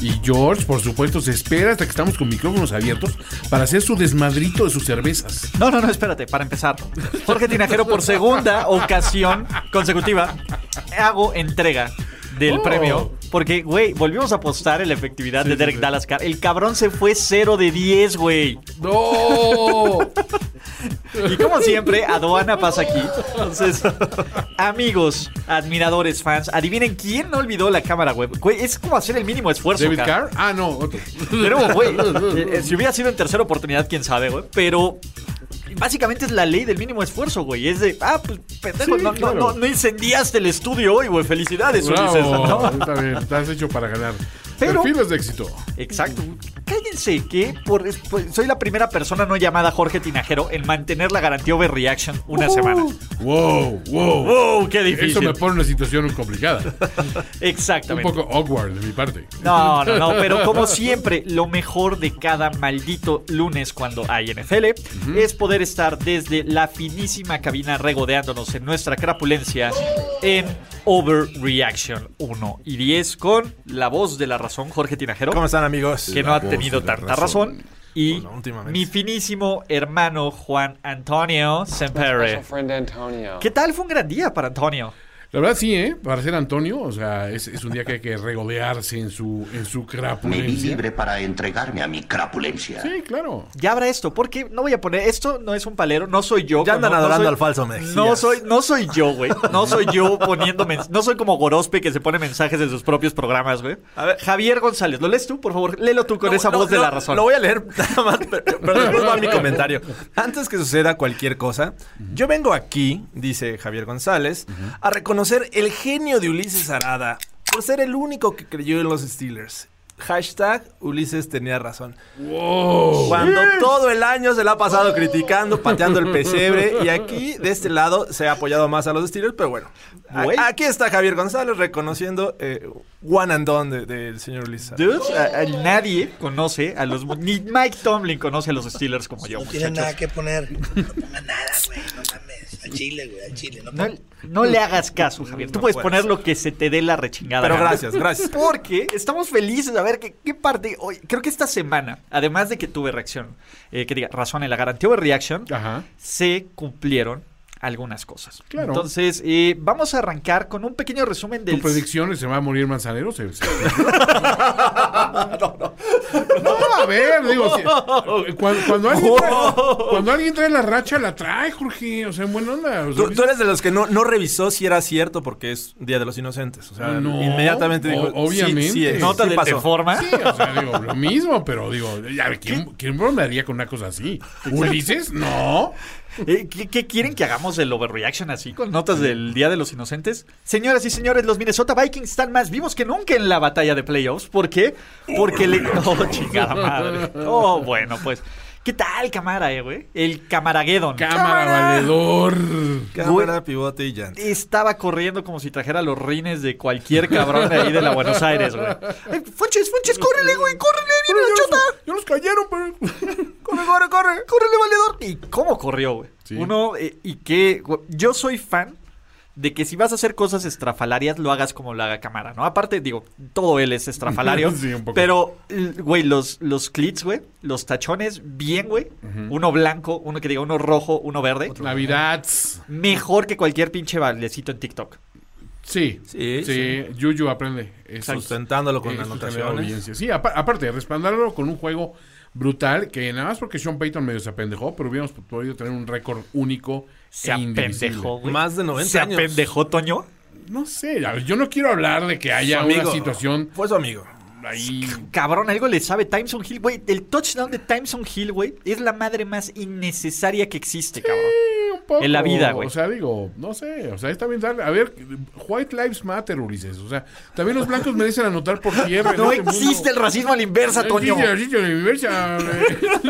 Y George, por supuesto, se espera hasta que estamos con micrófonos abiertos para hacer su desmadrito de sus cervezas. No, no, no, espérate, para empezar. Jorge Tinajero, por segunda ocasión consecutiva, hago entrega del Oh. premio. Porque, güey, volvimos a apostar en la efectividad de Derek Dallas Carr. El cabrón se fue 0 de 10, güey. ¡No! Y como siempre, aduana pasa aquí. Entonces, amigos, admiradores, fans, adivinen quién no olvidó la cámara web. Güey, es como hacer el mínimo esfuerzo. ¿David. Carr? Ah, no, otro. Pero, güey, eh, eh, si hubiera sido en tercera oportunidad, quién sabe, güey. Pero básicamente es la ley del mínimo esfuerzo, güey. Es de, ah, pues, pendejo, Sí, no, no, claro. no, no incendiaste el estudio hoy, güey. Felicidades, Ulises. ¿no? está bien, estás hecho para ganar. Pero- Perfiles de éxito. Exacto. Cállense que por, por- soy la primera persona no llamada Jorge Tinajero en mantener la garantía overreaction una semana. Wow, wow. ¡Wow! ¡Qué Eso difícil! me pone en una situación complicada. Un Exactamente. poco awkward de mi parte. No, no, no, pero como siempre, lo mejor de cada maldito lunes cuando hay NFL es poder estar desde la finísima cabina regodeándonos en nuestra crapulencia en Overreaction 1 y 10 con la voz de la razón, Jorge Tinajero, ¿Cómo están, amigos? que no ha tenido tanta razón. razón. Y Bueno, mi finísimo hermano Juan Antonio Sempere. ¿Qué tal? Fue un gran día para Antonio. La verdad sí, ¿eh? Para ser Antonio, o sea, es, es un día que hay que regodearse en su, en su Me vi crapulencia. libre para entregarme a mi crapulencia. Sí, claro. Ya habrá esto, porque no voy a poner esto, no es un palero, no soy yo. Ya andan no- no adorando soy- al falso Mesías. No soy, no soy yo, güey. No soy yo poniendo mens- no soy como Gorospe que se pone mensajes en sus propios programas, güey. A ver, Javier González, ¿lo lees tú, por favor? Léelo tú con No, esa no, voz de la razón. Lo voy a leer nada más, pero, pero después va mi comentario. Antes que suceda cualquier cosa, yo vengo aquí, dice Javier González, a reconocer el genio de Ulises Arada por ser el único que creyó en los Steelers. Hashtag Ulises tenía razón. Cuando todo el año se la ha pasado criticando, pateando el pesebre, y aquí, de este lado, se ha apoyado más a los Steelers, pero bueno. aquí está Javier González reconociendo eh, one and done de- del señor Ulises Arada. Dude, a- a- nadie conoce a los... Ni Mike Tomlin conoce a los Steelers como yo, No muchachos. nada que poner. No pongan nada, güey. No mames. A Chile, güey. A Chile. No, No, le hagas caso, Javier. Tú No puedes puedes. poner lo que se te dé la rechingada. Pero gana. gracias, gracias. Porque estamos felices a ver qué, qué parte. Hoy, creo que esta semana, además de que tuve reacción, eh, que diga razón en la garantía de reaction, Ajá. se cumplieron algunas cosas. Claro. Entonces, eh, vamos a arrancar con un pequeño resumen del. ¿Tu predicción es se va a morir Manzanero? Se- se- No, a ver, digo, si- cuando, cuando alguien trae, cuando alguien trae la racha, la trae, Jorge. O sea, en buena onda. O sea, Tú, tú eres de los que no, no revisó si era cierto porque es Día de los Inocentes. O sea, No, inmediatamente dijo. o- obviamente. Sí, sí, es, Nota sí de pasó. forma. Sí, o sea, digo, lo mismo, pero digo, ya, ¿quién, ¿quién bromearía con una cosa así? ¿Ulises? No. Eh, ¿qué, qué quieren que hagamos del overreaction así con notas del Día de los Inocentes? Señoras y señores, los Minnesota Vikings están más vivos que nunca en la batalla de playoffs. ¿Por qué? Porque le... Oh, chingada madre. Oh, bueno, pues... ¿Qué tal, cámara, eh, güey? El Camarageddon. Cámara, valedor. Cámara, pivote y llanta. Estaba corriendo como si trajera los rines de cualquier cabrón de ahí de la Buenos Aires, güey. Ay, Funches, Funches, córrele, güey, córrele, viene la chota. Ya los cayeron, pero. Corre, corre, corre, córrele, valedor. ¿Y cómo corrió, güey? Sí. Uno, eh, y que, yo soy fan de que si vas a hacer cosas estrafalarias, lo hagas como lo haga cámara, ¿no? Aparte, digo, todo él es estrafalario. Sí, un poco. Pero, güey, los, los clits, güey, los tachones, bien, güey. Uno blanco, uno que diga uno rojo, uno verde. Navidad. Mejor que cualquier pinche bailecito en TikTok. Sí, Sí, sí, Yuyu aprende. Sustentándolo con genera anotaciones. Sí, apa- aparte, respaldarlo con un juego brutal que nada más porque Sean Payton medio se apendejó, pero hubiéramos podido tener un récord único Se e apendejó, güey. Más de 90 ¿Se años. apendejó, Toño? no sé, a ver, yo no quiero hablar de que haya una situación Fue su amigo. ahí. Cabrón, algo le sabe Timeson Hill, güey. El touchdown de Timeson Hill, güey, es la madre más innecesaria que existe, cabrón. Un poco, En la vida, güey. O sea, digo, no sé, o sea, está bien darle. A ver, White Lives Matter, Ulises. O sea, también los blancos merecen anotar por tierra. No este mundo. existe el racismo a la inversa, No Toño. existe el racismo en la inversa, güey.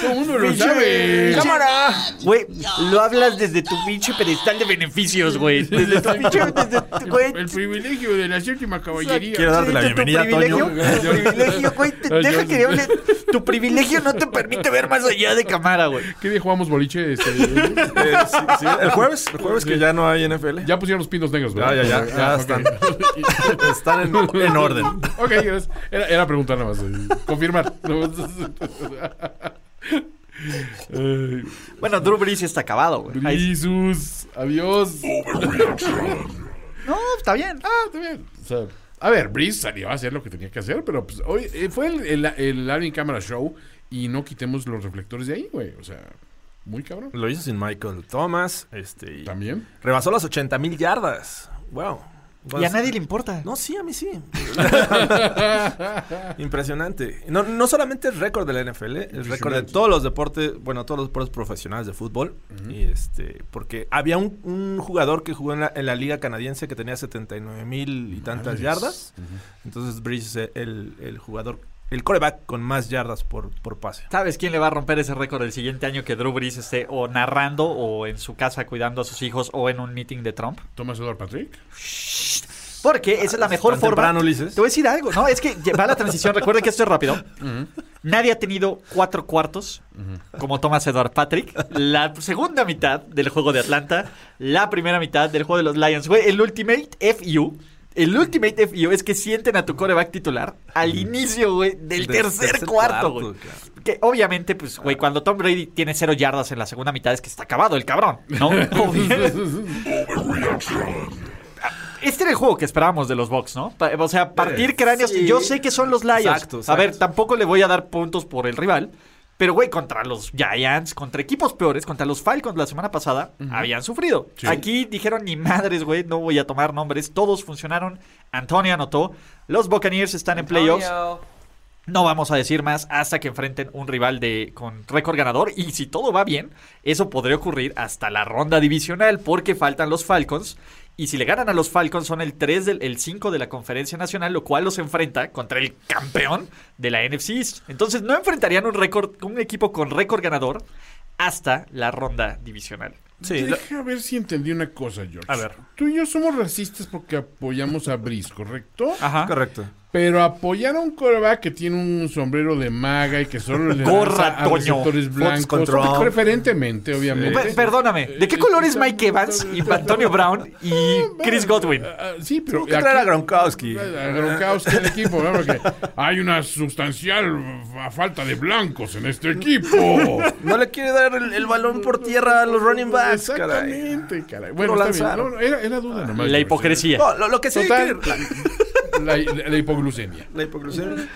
Todo el mundo lo sabe. ¡Cámara! Güey, lo hablas desde tu pinche pedestal de beneficios, güey. Desde tu pinche. Desde tu, güey. El privilegio de la séptima caballería. Quiero darte la tu bienvenida, privilegio, Toño. Tu privilegio, güey. Deja que hable. Tu privilegio no te permite ver más allá de cámara, güey. ¿Qué día jugamos boliche? Este, Eh, sí, sí, el jueves, el jueves que ya no hay NFL. ya pusieron los pinos negros, Ya, ¿verdad? ya, ya, ya Ah, ok. están. Están en, en orden. Ok, gracias. era, era preguntar nada más. eh, Confirmar. Bueno, Drew Brees está acabado, güey. Jesus, adiós. No, está bien. Ah, está bien. O sea, a ver, Breeze salió a hacer lo que tenía que hacer, pero pues, hoy eh, fue el, el, el Alvin Camera Show y no quitemos los reflectores de ahí, güey. O sea, muy cabrón. Lo hizo sin Michael Thomas. Este, También. rebasó las 80 mil yardas. Wow. Y a nadie le importa. No, sí, a mí sí. Impresionante. No, no solamente el récord de la NFL, el récord de todos los deportes, bueno, todos los deportes profesionales de fútbol. Y este, porque había un, un jugador que jugó en la, en la liga canadiense que tenía 79 mil y tantas yardas. Entonces Breeze es el, el jugador, el coreback con más yardas por, por pase. ¿Sabes quién le va a romper ese récord el siguiente año que Drew Brees esté o narrando o en su casa cuidando a sus hijos o en un meeting de Trump? Thomas Edward Patrick. Porque esa es la mejor tan forma. temprano, Ulises. Te voy a decir algo, ¿no? Es que va la transición. Recuerden que esto es rápido. Nadie ha tenido cuatro cuartos como Thomas Edward Patrick. La segunda mitad del juego de Atlanta. La primera mitad del juego de los Lions. Güey, el Ultimate FU. El Ultimate FU es que sienten a tu coreback titular al inicio, güey, del Del tercer, tercer cuarto, güey. claro. Que obviamente, pues, güey, cuando Tom Brady tiene cero yardas en la segunda mitad es que está acabado el cabrón, ¿no? Este era el juego que esperábamos de los Bucks, ¿no? O sea, partir Eh, cráneos. sí. Yo sé que son los Lions. Exacto, A ver, tampoco le voy a dar puntos por el rival. Pero, güey, contra los Giants, contra equipos peores, contra los Falcons la semana pasada, habían sufrido. Sí. Aquí dijeron ni madres, güey, no voy a tomar nombres. Todos funcionaron. Antonio anotó. Los Buccaneers están en playoffs. No vamos a decir más hasta que enfrenten un rival de con récord ganador. Y si todo va bien, eso podría ocurrir hasta la ronda divisional, porque faltan los Falcons. Y si le ganan a los Falcons, son el 3 del el 5 de la conferencia nacional, lo cual los enfrenta contra el campeón de la NFC East. Entonces no enfrentarían un récord, un equipo con récord ganador hasta la ronda divisional. Sí, lo- Deja ver si entendí una cosa, George. A ver. Tú y yo somos racistas porque apoyamos a Breeze, ¿correcto? Ajá. correcto. Pero apoyar a un coreback que tiene un sombrero de maga y que solo le Gorra, a Toño. receptores blancos, preferentemente, obviamente. Per- perdóname, ¿de qué color es Mike Evans y Antonio Brown y Chris Godwin? Ah, sí, pero Tuvo que traer a Gronkowski. A Gronkowski el equipo, ¿no? Porque hay una sustancial fa- falta de blancos en este equipo. No le quiere dar el, el balón por tierra a los running backs. Exactamente, caray. Bueno, está bien. No, era, era duda nomás. La hipocresía. No, lo, lo que sí hay Total, que- la, la- la hipoglucemia. La.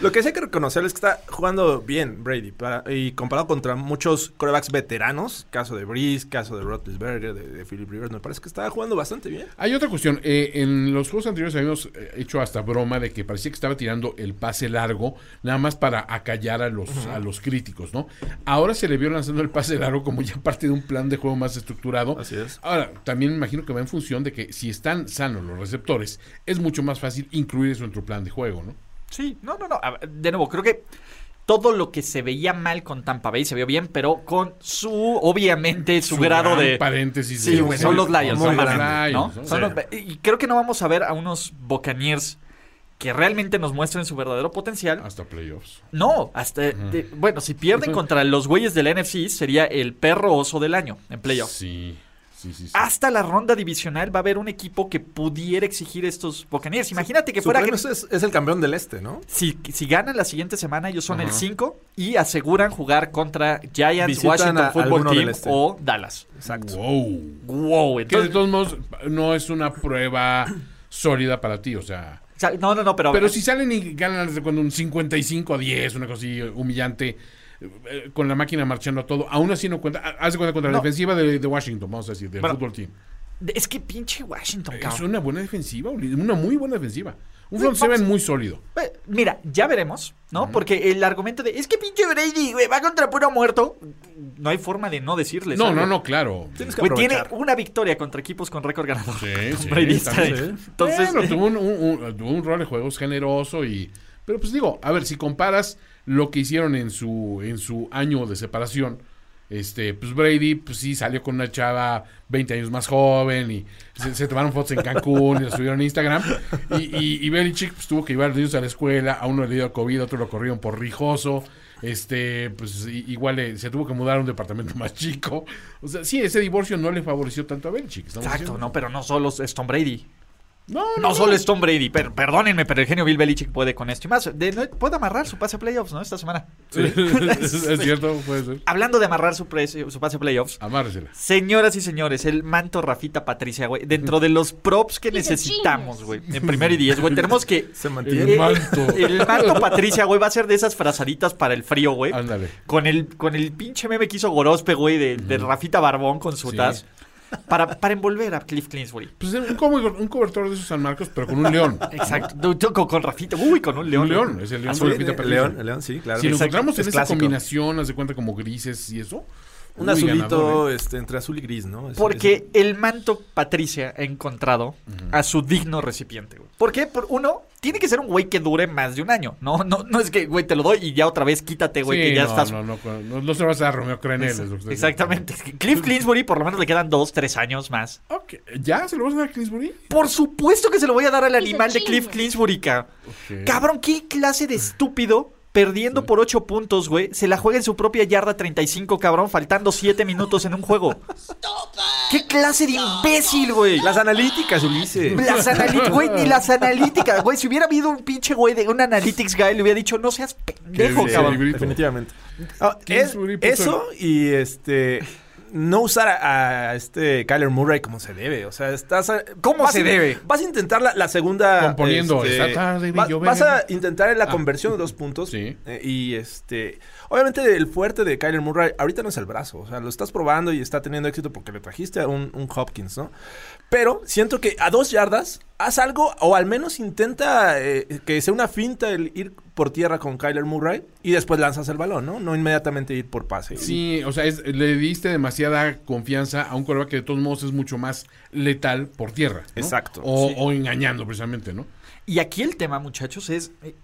Lo que sí hay que reconocer es que está jugando bien Brady. para- y comparado contra muchos corebacks veteranos, caso de Breeze, caso de Roethlisberger, de, de Philip Rivers, me parece que está jugando bastante bien. Hay otra cuestión. eh, en los juegos anteriores habíamos eh, hecho hasta broma de que parecía que estaba tirando el pase largo, nada más para acallar a los, a los críticos, ¿no? Ahora se le vio lanzando el pase largo como ya parte de un plan de juego más estructurado. Así es. Ahora, también me imagino que va en función de que si están sanos los receptores, es mucho más fácil incluir en tu plan de juego, ¿no? Sí, no, no, no. De nuevo, creo que todo lo que se veía mal con Tampa Bay se vio bien, pero con su, obviamente, su, grado gran de... paréntesis. Sí, güey, son los Lions. Lions, Son Sí. los- y creo que no vamos a ver a unos Buccaneers que realmente nos muestren su verdadero potencial. Hasta playoffs. No, hasta... de- bueno, si pierden contra los güeyes del NFC, sería el perro oso del año en playoffs. Sí, sí, sí. sí. Hasta la ronda divisional va a haber un equipo que pudiera exigir estos Buccaneers. Imagínate que fuera... que- es, es el campeón del este, ¿no? Si, si ganan la siguiente semana, ellos son el 5 y aseguran jugar contra Giants, Visitan Washington a Football Team este. o Dallas. Exacto. Wow. Wow, Que de entonces, todos modos no es una prueba sólida para ti, o sea... o sea, no, no, no, pero, Pero si salen y ganan desde cuando un 55 a 10, una cosa así humillante, eh, con la máquina marchando a todo, aún así no cuenta. Haz de cuenta contra No. la defensiva de, de Washington, vamos a decir, del Bueno, fútbol team. Es que pinche Washington, Es cabrón. una buena defensiva, una muy buena defensiva. Un front seven muy sólido. Mira, ya veremos, ¿no? Porque el argumento de es que pinche Brady, güey, va contra puro muerto. No hay forma de no decirles. No, algo. no, no, claro. Tienes que Güey, tiene una victoria contra equipos con récord ganador. Sí, sí, Brady ahí. Entonces, Bueno, tuvo un, un- un- tuvo un rol de juegos generoso y... Pero pues digo, a ver, si comparas lo que hicieron en su, en su año de separación, este, pues Brady, pues sí, salió con una chava 20 años más joven y se, se tomaron fotos en Cancún y las subieron a Instagram. Y, y, y Belichick pues, tuvo que llevar a los niños a la escuela, a uno le dio COVID, a otro lo corrieron por rijoso. Este, pues igual le- se tuvo que mudar a un departamento más chico. O sea, sí, ese divorcio no le favoreció tanto a Belichick. exacto, diciendo. no, pero no solo es Tom Brady. No, no, No no. solo es Tom Brady, pero perdónenme, pero el genio Bill Belichick puede con esto y más. De- no- puede amarrar su pase a playoffs, ¿no? Esta semana. es cierto, puede ser. Hablando de amarrar su, su pase a playoffs, Amárresela. Señoras y señores, el manto Rafita Patricia, güey. Dentro de los props que necesitamos, güey. En primero y diez, güey. Tenemos que. Se El mantiene. Eh, manto. El manto Patricia, güey, va a ser de esas frazaditas para el frío, güey. Ándale. Con el, con el pinche meme que hizo Gorospe, güey, de, de Rafita Barbón con su Sí. taz. Para, para envolver a Cliff Clinsbury. Pues un, como un cobertor de esos San Marcos, pero con un león. Exacto. Con, con Rafita. Uy, con un león. Un león, es el león Azul, de Lupita el Patricia. león, el león, sí, claro. Si lo encontramos en Es esa clásico. combinación, haz de cuenta como grises y eso. Un uy, azulito ganador, ¿eh? este, entre azul y gris, ¿no? Es- Porque el manto Patricia ha encontrado a su digno recipiente, güey. ¿Por qué? Por uno, tiene que ser un güey que dure más de un año. No, no, no es que, güey, te lo doy y ya otra vez quítate, güey, Sí, que ya no, estás. No, no, no, no se lo vas a dar a Romeo Crenel. Exactamente. Cliff Clinsbury por lo menos le quedan dos, tres años más. diciendo. Ok, ¿Ya se lo vas a dar a Clinsbury? Por supuesto que se lo voy a dar al animal de Cliff. Clinsbury, ca. Ok. Cabrón, qué clase de estúpido. Perdiendo por 8 puntos, güey. Se la juega en su propia yarda 35, cabrón. Faltando 7 minutos en un juego. ¿Qué clase de imbécil, güey? Las analíticas, Ulises. Las analíticas, güey, ni las analíticas, güey. Si hubiera habido un pinche güey de un analytics guy, le hubiera dicho, no seas pendejo, cabrón. Definitivamente. Ah, es- eso y este no usar a, a este Kyler Murray como se debe. O sea, estás a- ¿Cómo se a- debe? Vas a intentar la, la segunda. Componiendo, este, esta tarde vi va- llover. vas a intentar la Ah. conversión de dos puntos. Sí. eh, y este. Obviamente, el fuerte de Kyler Murray ahorita no es el brazo. O sea, lo estás probando y está teniendo éxito porque le trajiste a un, un Hopkins, ¿no? Pero siento que a dos yardas haz algo o al menos intenta eh, que sea una finta el ir por tierra con Kyler Murray y después lanzas el balón, ¿no? No inmediatamente ir por pase. Sí, o sea, es- le diste demasiada confianza a un coreback que de todos modos es mucho más letal por tierra. ¿no? Exacto, O, sí. o engañando, precisamente, ¿no? Y aquí el tema, muchachos, es. eh,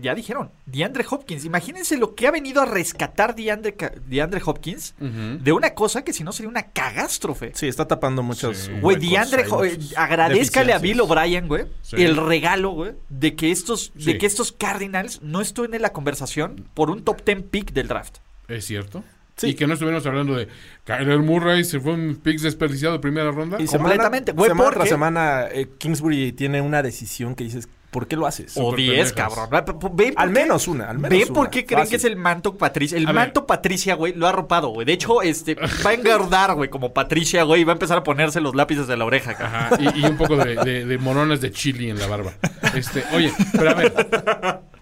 ya dijeron, DeAndre Hopkins. Imagínense lo que ha venido a rescatar DeAndre, DeAndre Hopkins de una cosa que si no sería una cagástrofe. Sí, está tapando muchos. Sí. Güey, huecos, DeAndre, eh, agradezcale a Bill. O'Brien, güey, Sí. el regalo, güey, de que estos, Sí. de que estos Cardinals no estén en la conversación por un top 10 pick del draft. Es cierto. Sí. Y que no estuviéramos hablando de Kyler Murray se fue un picks desperdiciado de primera ronda. Y Completamente, semana, güey, semana porque- tras semana, eh, Kingsbury tiene una decisión que dices, ¿por qué lo haces? O Súper 10, pendejas. cabrón. ¿Ven Al menos una, al menos ¿Ven por qué creen Fácil. que es el manto Patricia? El A ver. manto Patricia, güey, lo ha arropado, güey. De hecho, este, va a engordar, güey, como Patricia, güey, y va a empezar a ponerse los lápices de la oreja, cabrón. Ajá, y, y un poco de, de, de moronas de chili en la barba. Este, oye, pero a ver,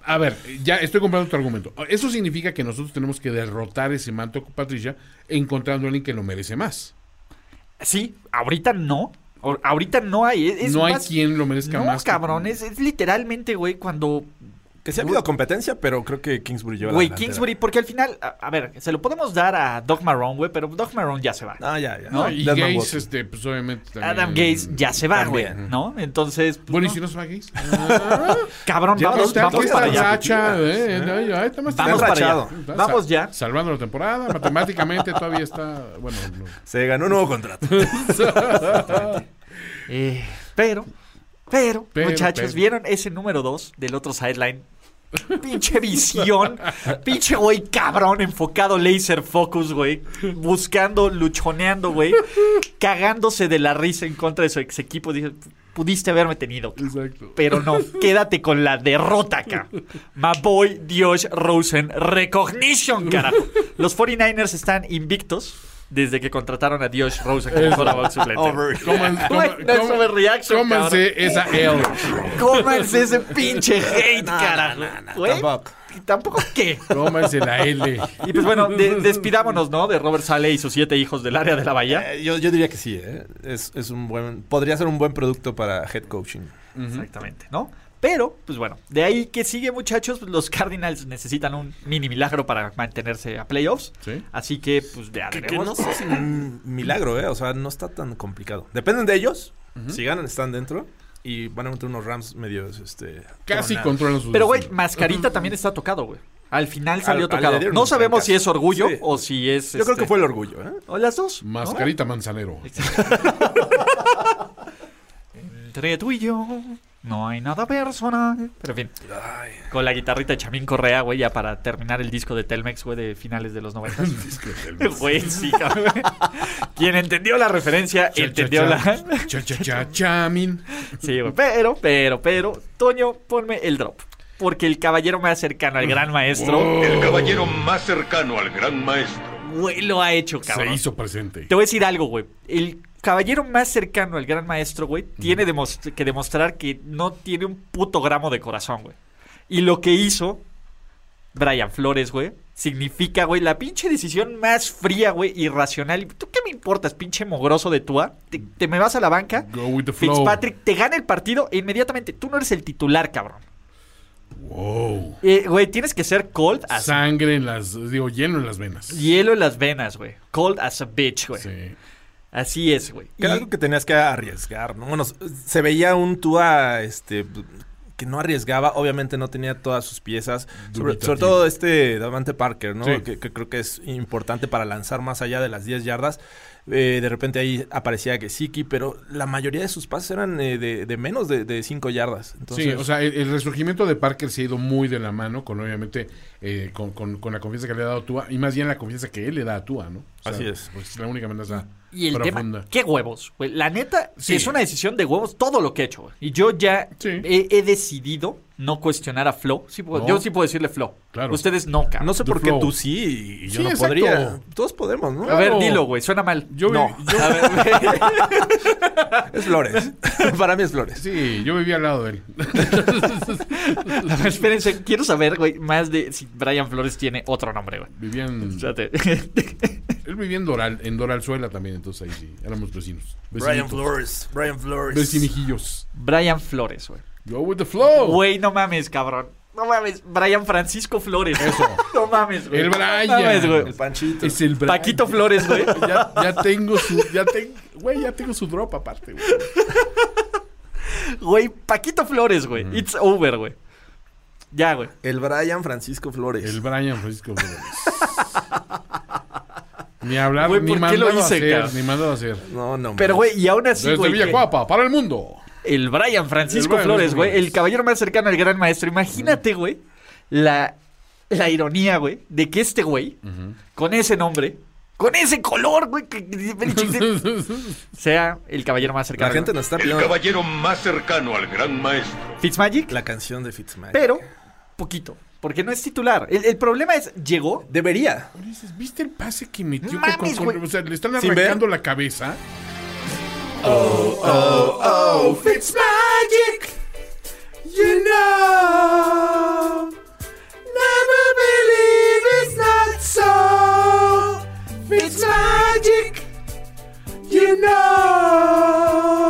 a ver, ya estoy comprando tu argumento. Eso significa que nosotros tenemos que derrotar ese manto Patricia encontrando a alguien que lo merece más. Sí, ahorita no. Ahorita no hay. es- no hay quien lo merezca No, más. que- cabrón, es, es literalmente, güey, cuando Que sí ha habido competencia, pero creo que Kingsbury lleva la Güey. Kingsbury, porque al final, a, a ver, se lo podemos dar a Doc Marrone, güey, pero Doc Marrone ya se va. Ah, ya, ya. No, y Desmond Gaze, Watson. este, pues obviamente. también- Adam Gates ya se va, güey. ¿no? Entonces, pues, Bueno, ¿y no. si no se va Gaze? Ah, cabrón, vamos, vamos aquí para está allá. racha, eh, Vamos para allá. Vamos ya. Salvando la temporada, matemáticamente todavía está. Bueno, no. Se ganó un nuevo contrato. Eh, pero, pero, Pero, muchachos, pero. ¿vieron ese número 2 del otro sideline? Pinche visión, pinche güey cabrón, enfocado laser focus, güey, buscando, luchoneando, güey, cagándose de la risa en contra de su ex equipo. Dije, pudiste haberme tenido, Exacto. pero no, quédate con la derrota acá. My boy Dios Rosen Recognition, carajo. Los 49ers están invictos desde que contrataron a Dios Rosen como quarterback suplente. Overreaction, cómanse esa L. Cómanse ese pinche hate, carajo. Tampoco. tampoco qué. Tómense la L. Y pues bueno, de- despidámonos, ¿no? De Robert Sale y sus siete hijos del área de la bahía. Eh, yo, yo diría que sí, ¿eh? Es, es un buen... Podría ser un buen producto para head coaching. Exactamente, ¿no? Pero, pues bueno, de ahí que sigue, muchachos, pues los Cardinals necesitan un mini milagro para mantenerse a playoffs. Sí. Así que, pues ya Que, que no sé si un milagro, ¿eh? O sea, no está tan complicado. Dependen de ellos. Si ganan, están dentro. Y van a meter unos Rams medios, este... Casi tronados. controlan sus Pero, güey. Mascarita también está tocado, güey. Al final salió Al- al- tocado. No sabemos si es orgullo Sí. o si es. Yo creo este, que fue el orgullo, ¿eh? O las dos. ¿no? Mascarita manzanero. Entre tú y yo no hay nada personal. Pero en fin. Con la guitarrita de Chamín Correa, güey, ya para terminar el disco de Telmex, güey, de finales de los 90. Güey, sí, cabrón. Quien entendió la referencia, Cha, entendió cha. la. Cha, cha, cha, chamin. Sí, güey. Pero, pero, pero, Toño, ponme el drop. Porque el caballero más cercano al gran maestro, El caballero más cercano al gran maestro. güey, lo ha hecho, Se cabrón. hizo presente. Te voy a decir algo, güey. El caballero más cercano al gran maestro, güey, tiene que demostrar que no tiene un puto gramo de corazón, güey. Y lo que hizo Brian Flores, güey, significa, güey, la pinche decisión más fría, güey, irracional. ¿Tú qué me importas, pinche mogroso de Tua? Te, te me vas a la banca. Go with the flow. Fitzpatrick te gana el partido e inmediatamente tú no eres el titular, cabrón. Wow. Eh, Güey, tienes que ser cold as Sangre en las, digo, lleno en las venas. hielo en las venas, güey. Cold as a bitch, güey. Sí. Así es, güey. Que era Y- algo que tenías que arriesgar, ¿no? Bueno, se veía un Tua, este, que no arriesgaba, obviamente no tenía todas sus piezas, sobre, todo este Davante Parker, ¿no? Sí. Que, que creo que es importante para lanzar más allá de las 10 yardas. Eh, de repente ahí aparecía Gesicki, pero la mayoría de sus pases eran eh, de, de menos de 5 yardas. Entonces, sí, o sea, el, el resurgimiento de Parker se ha ido muy de la mano con, obviamente, eh, con, con- con la confianza que le ha dado a Tua y más bien la confianza que él le da a Tua, ¿no? O sea, Así es. Pues la única amenaza Y el profunda. tema, qué huevos, güey. La neta, Sí. es una decisión de huevos todo lo que he hecho, güey. Y yo ya Sí. he, he decidido no cuestionar a Flo. Sí puedo- No. Yo sí puedo decirle Flo. Claro. Ustedes no, cabrón. no sé The por qué tú sí y yo Sí, no exacto. podría. Todos podemos, ¿no? A ver, Claro. dilo, güey. Suena mal. Yo vi- no. yo- A ver, güey. Es Flores. para mí es Flores. Sí, yo vivía al lado de él. A ver, espérense. Quiero saber, güey, más de si Brian Flores tiene otro nombre, güey. Vivía en, Espérate. él vivía en Doral, en Doralzuela también, entonces ahí sí, éramos vecinos. Brian. Flores. Brian Flores. Vecinijillos. Brian Flores, güey. Go with the flow. Güey, no mames, cabrón. No mames. Brian Francisco Flores. Eso. No mames, güey. El No Brian. mames, güey. El Panchito. Es el Brian. Paquito Flores, güey. Ya, ya tengo su, ya tengo, güey, ya tengo su drop aparte, güey. Güey, Paquito Flores, güey. It's over, güey. Ya, güey. El Brian Francisco Flores. El Brian Francisco Flores. Ni hablar, Güey, ni ¿por qué lo mandado a hice, hacer, cabrón? ni mandado a hacer. No, no. Pero, güey, y aún así, Desde güey. que- Villacuapa, para el mundo. El Brian Francisco El Brian Flores, güey. El caballero más cercano al gran maestro. Imagínate, güey, la, la ironía, güey, de que este güey, con ese nombre, con ese color, güey, que- que- sea el caballero más cercano. La gente nos está El caballero más cercano al gran maestro. Fitzmagic, la canción de Fitzmagic. pero poquito. Porque no es titular. El, el problema es, llegó. Debería. Dices, ¿Viste el pase que metió? Mames, con- con- o sea, le están arrancando la cabeza. Oh, Fitzmagic. You know. Never believe it's not so. Fitzmagic. You know.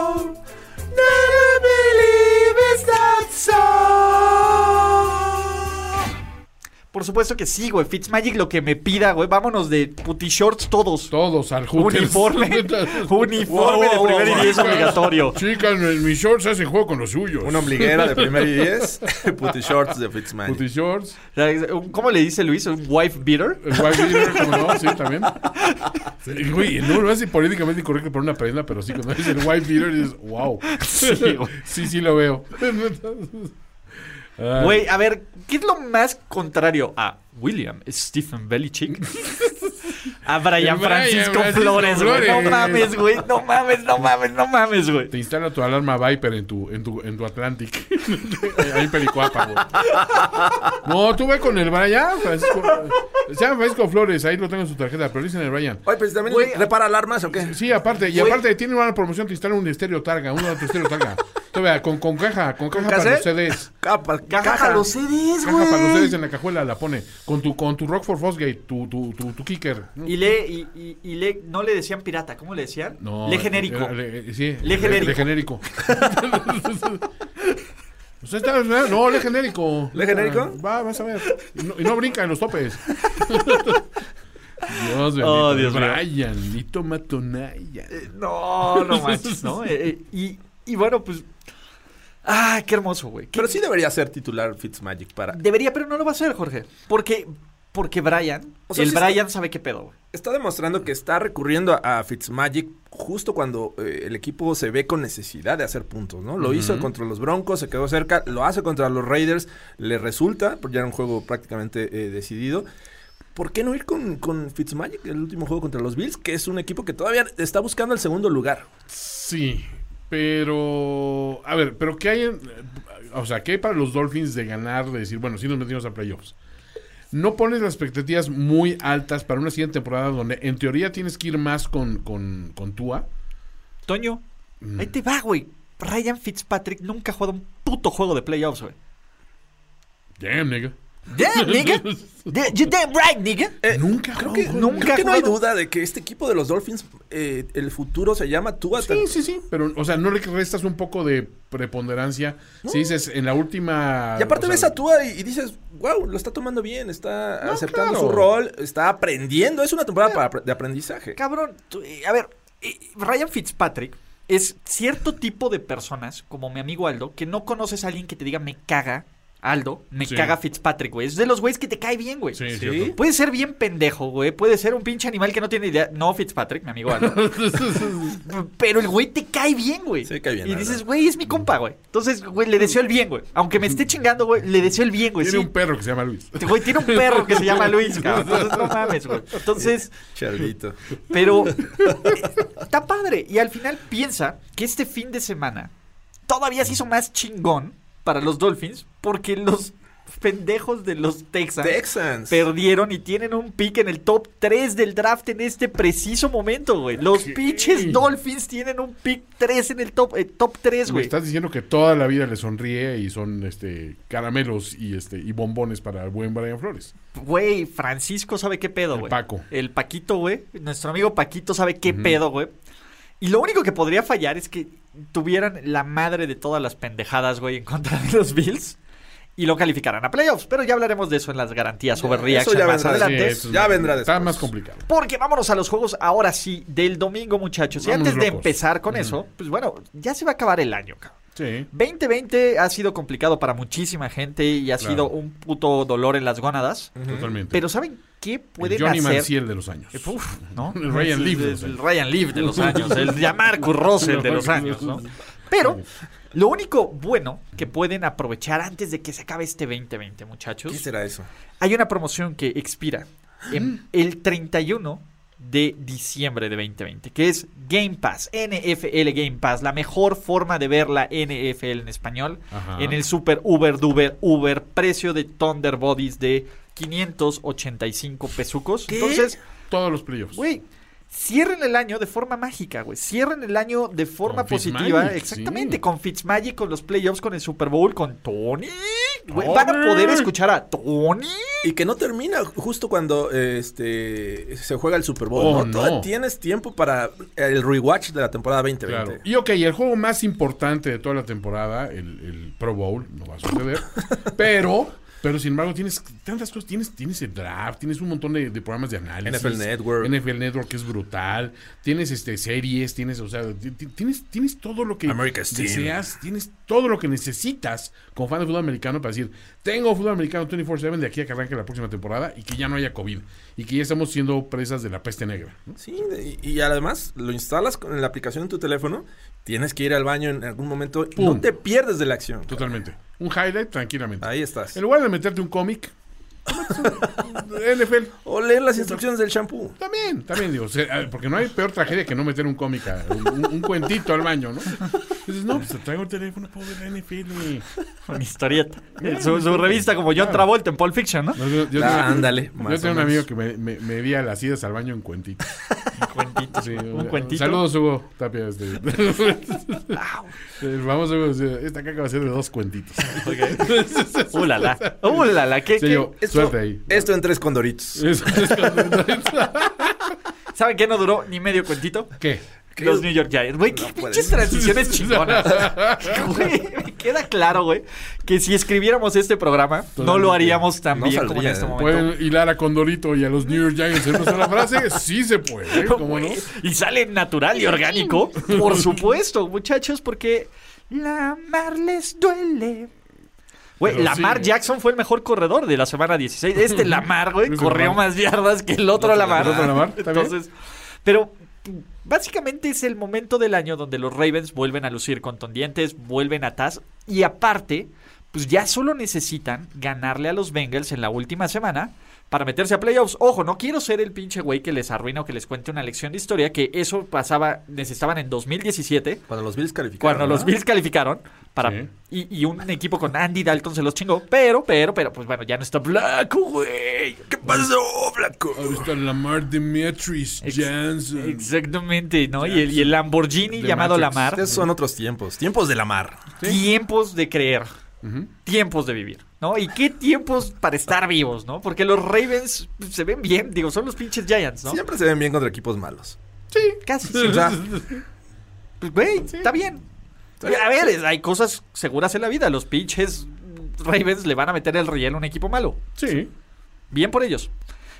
Por supuesto que sí, güey. Fitzmagic lo que me pida, güey. Vámonos de puti shorts todos. Todos al Hooters. Uniforme. Uniforme Wow, de wow, primer wow, y diez obligatorio. Chicas, en mis shorts hacen juego con los suyos. Una ombliguera de primer y diez. Puti shorts de Fitzmagic. Puti shorts. ¿Cómo le dice Luis? ¿Un wife beater? El white beater, como no, sí, también. Sí, güey, no hace políticamente incorrecto por una prenda, pero sí, cuando dice el white beater, dices, wow. Sí. Sí, sí lo veo. Güey, a ver, ¿qué es lo más contrario a William Stephen Belichick? A Brian Francisco Francisco Flores, güey. No mames, güey. No mames, no mames, no mames, güey. Te instala tu alarma Viper en tu, en tu, en tu Atlantic. Ahí en Pericuapa, güey. No, tú ve con el Brian, Francisco. Se llama Francisco Flores, ahí lo tengo en su tarjeta, pero dicen el Brian. Oye, pues también Güey, repara alarmas o qué? Sí, aparte, y Güey. aparte tiene una promoción, te instala un estéreo targa, un auto estéreo targa. Todavía, con, con caja, con caja para los CDs. Capa, Caja para los CDs, Caja para los. CDs en la cajuela la pone. Con tu, con tu Rockford Fosgate, tu, tu, tu, tu kicker. Y le, y, y, y le, no le decían pirata, ¿cómo le decían? No, le genérico. era- le- sí, Le genérico. Le genérico. Usted está- no, le genérico. ¿Le genérico? Va, vas a ver. Y no, y no brinca en los topes. Dios bendito. Oh, Dios mío. Brian, Lito Matonaya. No, no manches, ¿no? Eh, eh, y, y bueno, pues. ¡Ah, qué hermoso, güey! Pero sí debería ser titular Fitzmagic para... Debería, pero no lo va a hacer, Jorge. Porque, porque Brian, O sea, el sí está- Brian sabe qué pedo, güey. Está demostrando que está recurriendo a, a Fitzmagic justo cuando eh, el equipo se ve con necesidad de hacer puntos, ¿no? Lo hizo contra los Broncos, se quedó cerca, lo hace contra los Raiders, le resulta, porque ya era un juego prácticamente eh, decidido. ¿Por qué no ir con, con Fitzmagic, el último juego contra los Bills, que es un equipo que todavía está buscando el segundo lugar? Sí, pero. A ver, pero ¿qué hay? en- o sea, ¿qué hay para los Dolphins de ganar, de decir, bueno, sí nos metimos a playoffs? No pones las expectativas muy altas para una siguiente temporada donde en teoría tienes que ir más con, con, con Tua. Toño, Mm. ahí te va, güey. Ryan Fitzpatrick nunca ha jugado un puto juego de playoffs, güey. Damn, nigga. Damn, nigga. You damn right, nigga. Nunca Creo que, nunca creo que no hay duda de que este equipo de los Dolphins, eh, el futuro se llama Tua. Sí, sí, sí. Pero, o sea, no le restas un poco de preponderancia. Si dices en la última. Y aparte sea, ves a Tua y, y dices, wow, lo está tomando bien, está No, aceptando claro. su rol, está aprendiendo. Es una temporada para de aprendizaje. Cabrón, tú- eh, a ver, eh, Ryan Fitzpatrick es cierto tipo de personas, como mi amigo Aldo, que no conoces a alguien que te diga me caga Aldo, me Sí. caga Fitzpatrick, güey. Es de los güeyes que te cae bien, güey. Sí, Sí. Puede ser bien pendejo, güey. Puede ser un pinche animal que no tiene idea. No, Fitzpatrick, mi amigo Aldo. Pero el güey te cae bien, güey. Sí, cae bien, Y dices, güey, es mi compa, güey. Entonces, güey, le deseo el bien, güey. Aunque me esté chingando, güey, le deseo el bien, güey. Tiene Sí. un perro que se llama Luis. Güey, tiene un perro que se llama Luis, cabrón. Entonces, no mames, güey. Entonces, Charlito. pero eh, está padre. Y al final piensa que este fin de semana todavía se hizo más chingón para los Dolphins porque los pendejos de los Texans, Texans. perdieron y tienen un pick en el top 3 del draft en este preciso momento, güey. Los Ok. pinches Dolphins tienen un pick 3 en el top, eh, top 3, Me güey. estás diciendo que toda la vida le sonríe y son este caramelos y este y bombones para el buen Brian Flores. Güey, Francisco sabe qué pedo, El güey. Paco. El Paquito, güey. Nuestro amigo Paquito sabe qué pedo, güey. Y lo único que podría fallar es que tuvieran la madre de todas las pendejadas, güey, en contra de los Bills. Y lo calificaran a playoffs. Pero ya hablaremos de eso en las garantías overreaction ya más vendrá adelante. Ya vendrá Está después. más complicado. Porque vámonos a los juegos ahora sí del domingo, muchachos. Y antes de empezar con eso, pues bueno, ya se va a acabar el año, cabrón. Sí. 2020 ha sido complicado para muchísima gente y ha Claro. sido un puto dolor en las gónadas. Totalmente. Pero ¿saben qué El pueden Johnny hacer? Manciel de los años. Uf, ¿no? El Ryan Leaf de los El años. Ryan Leaf de los años. El Jamarcus Russell de los años, ¿no? Pero lo único bueno que pueden aprovechar antes de que se acabe este 2020, muchachos, ¿Qué será eso? hay una promoción que expira en el 31 de diciembre de 2020, que es Game Pass, NFL Game Pass, la mejor forma de ver la NFL en español, Ajá. en el super Uber Duber Uber, precio de Thunder Bodies de 585 pesucos. Entonces, Todos los playoffs. Güey, cierren el año de forma mágica, güey. Cierren el año de forma Con positiva. Fitzmagic, Exactamente, sí. con Fitzmagic, con los playoffs, con el Super Bowl, con Tony. Güey, van a poder escuchar a Tony. Y que no termina justo cuando este se juega el Super Bowl. Oh, ¿no? No. tienes tiempo para el rewatch de la temporada 2020. Claro. Y ok, el juego más importante de toda la temporada, el, el Pro Bowl, no va a suceder. pero, pero sin embargo, tienes tantas cosas. Tienes, tienes el draft, tienes un montón de, de programas de análisis. NFL Network. NFL Network es brutal. Tienes este series, tienes, o sea, ti- ti- tienes, tienes todo lo que America's Team. deseas, tienes todo lo que necesitas como fan de fútbol americano para decir, tengo fútbol americano 24-7 de aquí a que arranque la próxima temporada y que ya no haya COVID. Y que ya estamos siendo presas de la peste negra. ¿no? Sí, y, y además lo instalas con la aplicación en tu teléfono. Tienes que ir al baño en algún momento. y Pum. No te pierdes de la acción. Totalmente. Un highlight tranquilamente. Ahí estás. En lugar de meterte un cómic, NFL. O leer las instrucciones del shampoo. También, también digo, ver, porque no hay peor tragedia que no meter un cómic, un, un- un cuentito al baño, ¿no? Dices, no, pues traigo el teléfono, pobre la NFL. Una historieta. Su, su revista como John Travolta en Pulp Fiction, ¿no? No, yo, yo Ah, tengo- ándale, Yo tengo un amigo que me, me, las idas al baño en cuentitos. Cuentito. Sí, un cuentito. Saludos, Hugo Tapia. Este. El famoso Hugo, dice, esta caca va a ser de dos cuentitos. Uh, la, la. Uh, la, la. ¿Qué, Sí, qué- yo, suerte ahí. Esto en tres condoritos. Eso ¿Saben qué no duró ni medio cuentito? ¿Qué? Los New York Giants. Güey, qué pinches transiciones chingonas. Güey, me queda claro, güey, que si escribiéramos este programa, no lo haríamos tan No bien como en este ¿eh? momento. ¿Pueden hilar a Condorito y a los New York Giants en una sola frase? Sí se puede, ¿eh? ¿cómo no? Y sale natural y orgánico. Por supuesto, muchachos, porque la mar les duele. Güey, Pero Lamar sí. Jackson fue el mejor corredor de la semana 16. Este Lamar, güey, corrió Lamar. más yardas que el otro Lamar. ¿El otro Lamar? ¿Está bien? Entonces, pero básicamente es el momento del año donde los Ravens vuelven a lucir contendientes, vuelven a Taz y aparte, pues ya solo necesitan ganarle a los Bengals en la última semana para meterse a playoffs. Ojo, no quiero ser el pinche güey que les arruina o que les cuente una lección de historia, que eso pasaba, necesitaban en 2017, Cuando los Bills calificaron. cuando los. Bills calificaron, para, Sí. y, y un equipo con Andy Dalton se los chingó, pero, pero, pero, pues bueno, ya no está Blanco, güey. ¿Qué pasó, Flaco? Ahorita Lamar Demetrius Ex- Jansen. Exactamente, ¿no? Y el, y el Lamborghini llamado Matrix. Lamar. Esos son otros tiempos. Tiempos de la mar. Tiempos de creer. Tiempos de vivir, ¿no? Y qué tiempos para estar vivos, ¿no? Porque los Ravens se ven bien, digo, son los pinches Giants, ¿no? Siempre se ven bien contra equipos malos. Casi, sí. O sea, Pues, güey, está bien. A ver, hay cosas seguras en la vida. Los pinches Ravens le van a meter el relleno a un equipo malo. Sí. Bien por ellos.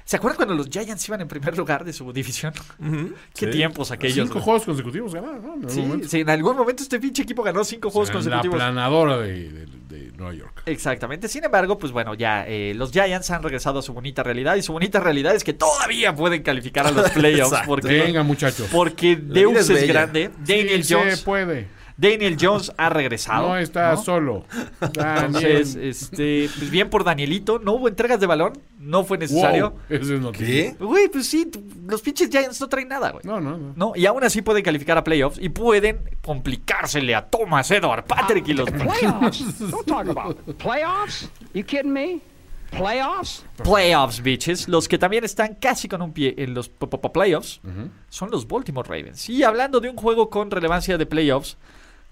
¿Se acuerdan cuando los Giants iban en primer lugar de su división? Qué tiempos aquellos. Cinco juegos consecutivos ganaron, ¿no? En algún Sí, en algún momento este pinche equipo ganó cinco juegos Eran la consecutivos. planadora de, de- de Nueva York. Exactamente. Sin embargo, pues bueno, ya eh, los Giants han regresado a su bonita realidad y su bonita realidad es que todavía pueden calificar a los playoffs porque, Venga, muchachos. porque Deus es grande. Daniel Sí Jones, Se puede. Daniel Jones ha regresado. No está ¿no? solo. Entonces, este, pues bien por Danielito, no hubo entregas de balón, no fue necesario. Wow, eso es noticia. ¿qué? Güey, pues sí, los pinches Giants no traen nada, güey. No, no, no. No, y aún así pueden calificar a playoffs y pueden complicársele a Thomas Edward Patrick y los Playoffs? Don't talk about playoffs. You kidding me? Playoffs? playoffs, bitches. Los que también están casi con un pie en los p- p- playoffs son los Baltimore Ravens. Y hablando de un juego con relevancia de playoffs,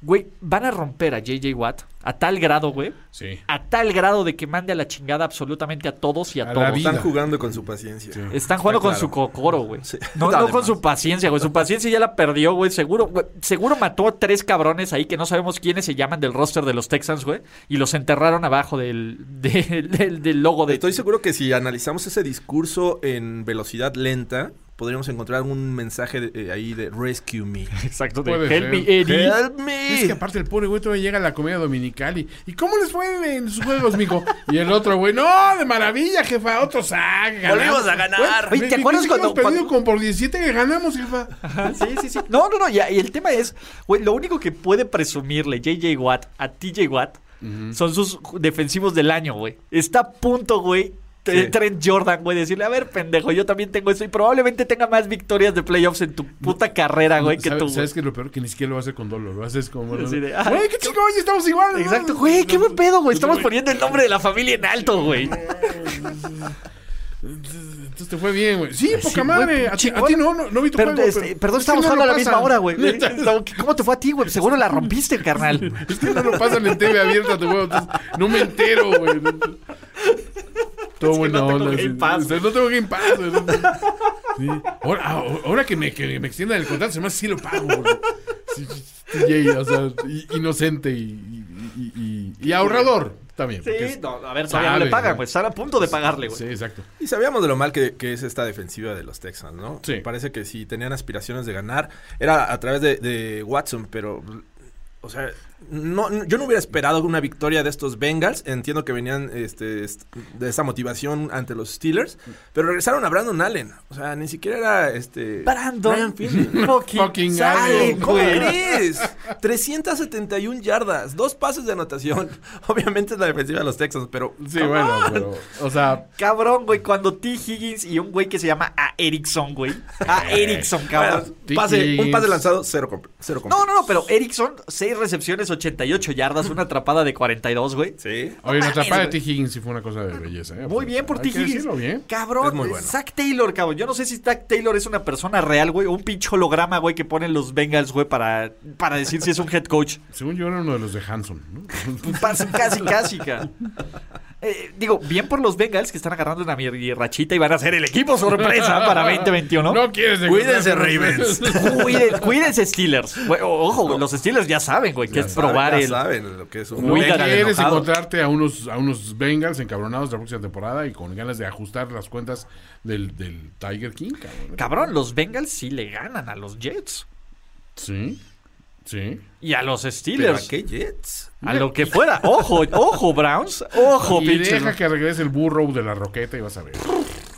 güey, van a romper a JJ Watt a tal grado, güey. Sí. A tal grado de que mande a la chingada absolutamente a todos y a, A la todos. vida. Están jugando con su paciencia. Están jugando Está con su cocoro, güey. Sí. No, no con su paciencia, güey. Su paciencia ya la perdió, güey. Seguro, güey, seguro mató a tres cabrones ahí que no sabemos quiénes se llaman del roster de los Texans, güey. Y los enterraron abajo del, del, del- del logo de... Estoy seguro que si analizamos ese discurso en velocidad lenta, podríamos encontrar un mensaje de- eh, ahí de Rescue Me. Exacto, de Puede Help ser. me, Eddie. Help me. Es que aparte el pobre güey todavía llega a la comida dominical y, ¿y cómo les fue en sus juegos, mijo? Y el otro güey, no, de maravilla, jefa, otro ganamos". Volvimos a ganar. Oye, ¿te acuerdas cuando- Hemos perdido cuando- como por 17 que ganamos, jefa. Ajá, sí, sí, sí. No, no, no. ya, y el tema es, güey, lo único que puede presumirle JJ Watt a TJ Watt son sus defensivos del año, güey. Está a punto, güey. De Trent Jordan, güey, decirle, a ver, pendejo, yo también tengo eso y probablemente tenga más victorias de playoffs en tu puta carrera, güey, que ¿Sabes, tú. güey. ¿Sabes qué es lo peor? Que ni siquiera lo hace con dolor, lo haces como... Así de, ah, Güey, qué oye, estamos igual. ¿no? Exacto, güey, qué buen pedo, güey. Estamos poniendo el nombre de la familia en alto, güey. Entonces te fue bien, güey. Sí, poca Sí, madre. güey, a, ti, chingón. no, no, no vi tu Pero, juego. este, pero- perdón, es que estamos no jugando a la misma hora, güey. ¿Cómo te fue a ti, güey? Seguro la rompiste, carnal. Es que no lo pasan en TV abierta tu juego, no me entero, güey. Todo buena no tengo. Game. Pass. O sea, no tengo Game Pass. güey. Sí. Ahora, ah, ahora que, me, que me extiendan el contrato, se me hace sí lo pago. güey. Sí, o sea, i- inocente y, y, y- y- y ahorrador también. Sí, es- no, a ver, todavía no le pagan, güey. Están a punto de pagarle, güey. Sí, exacto. Y sabíamos de lo mal que, que es esta defensiva de los Texans, ¿no? Sí. Parece que si tenían aspiraciones de ganar, era a través de, de Watson, pero, o sea, no, no- yo no hubiera esperado una victoria de estos Bengals. Entiendo que venían este, est- de esa motivación ante los Steelers. Pero regresaron a Brandon Allen. O sea, ni siquiera era este. Brandon fucking, Fucking Allen, ¿Cómo güey. crees? 371 yardas, dos pases de anotación. Obviamente es la defensiva de los Texans, pero. Sí, bueno, pero, o sea, Cabrón, güey, cuando T. Higgins y un güey que se llama A. Erickson, güey. A. Erickson, cabrón. Bueno, pase, un pase lanzado, cero, comp- cero No, no, no, pero Erickson, 6 recepciones, 88 yardas, una atrapada de 42, güey. Sí. oye, la atrapada de. T. Higgins sí fue una cosa de belleza. ¿eh? Muy bien por T. Higgins. bien. Cabrón, Es muy bueno. Zach Taylor, cabrón. Yo no sé si Zach Taylor es una persona real, güey, o un pinche holograma, güey, que ponen los Bengals, güey, para, para decir si es un head coach. Según yo era uno de los de Hanson, ¿no? Casi, casi, casi, ca. Eh, digo, bien por los Bengals que están agarrando una rachita y van a ser el equipo sorpresa para 2021. No quieres Cuídense, Ravens. Cuiden- cuídense, Steelers. Ojo, los Steelers ya saben, güey, que es probar ya el. saben lo que es un quieres enojado. encontrarte a unos, a unos Bengals encabronados la próxima temporada y con ganas de ajustar las cuentas del, del Tiger King, cabrón. Cabrón, los Bengals sí le ganan a los Jets Sí, sí. y a los ¿Pero Steelers. a qué Jets? A lo que fuera. Ojo, ojo, Browns. Ojo, y pinche. deja que regrese el burrow de la roqueta y vas a ver.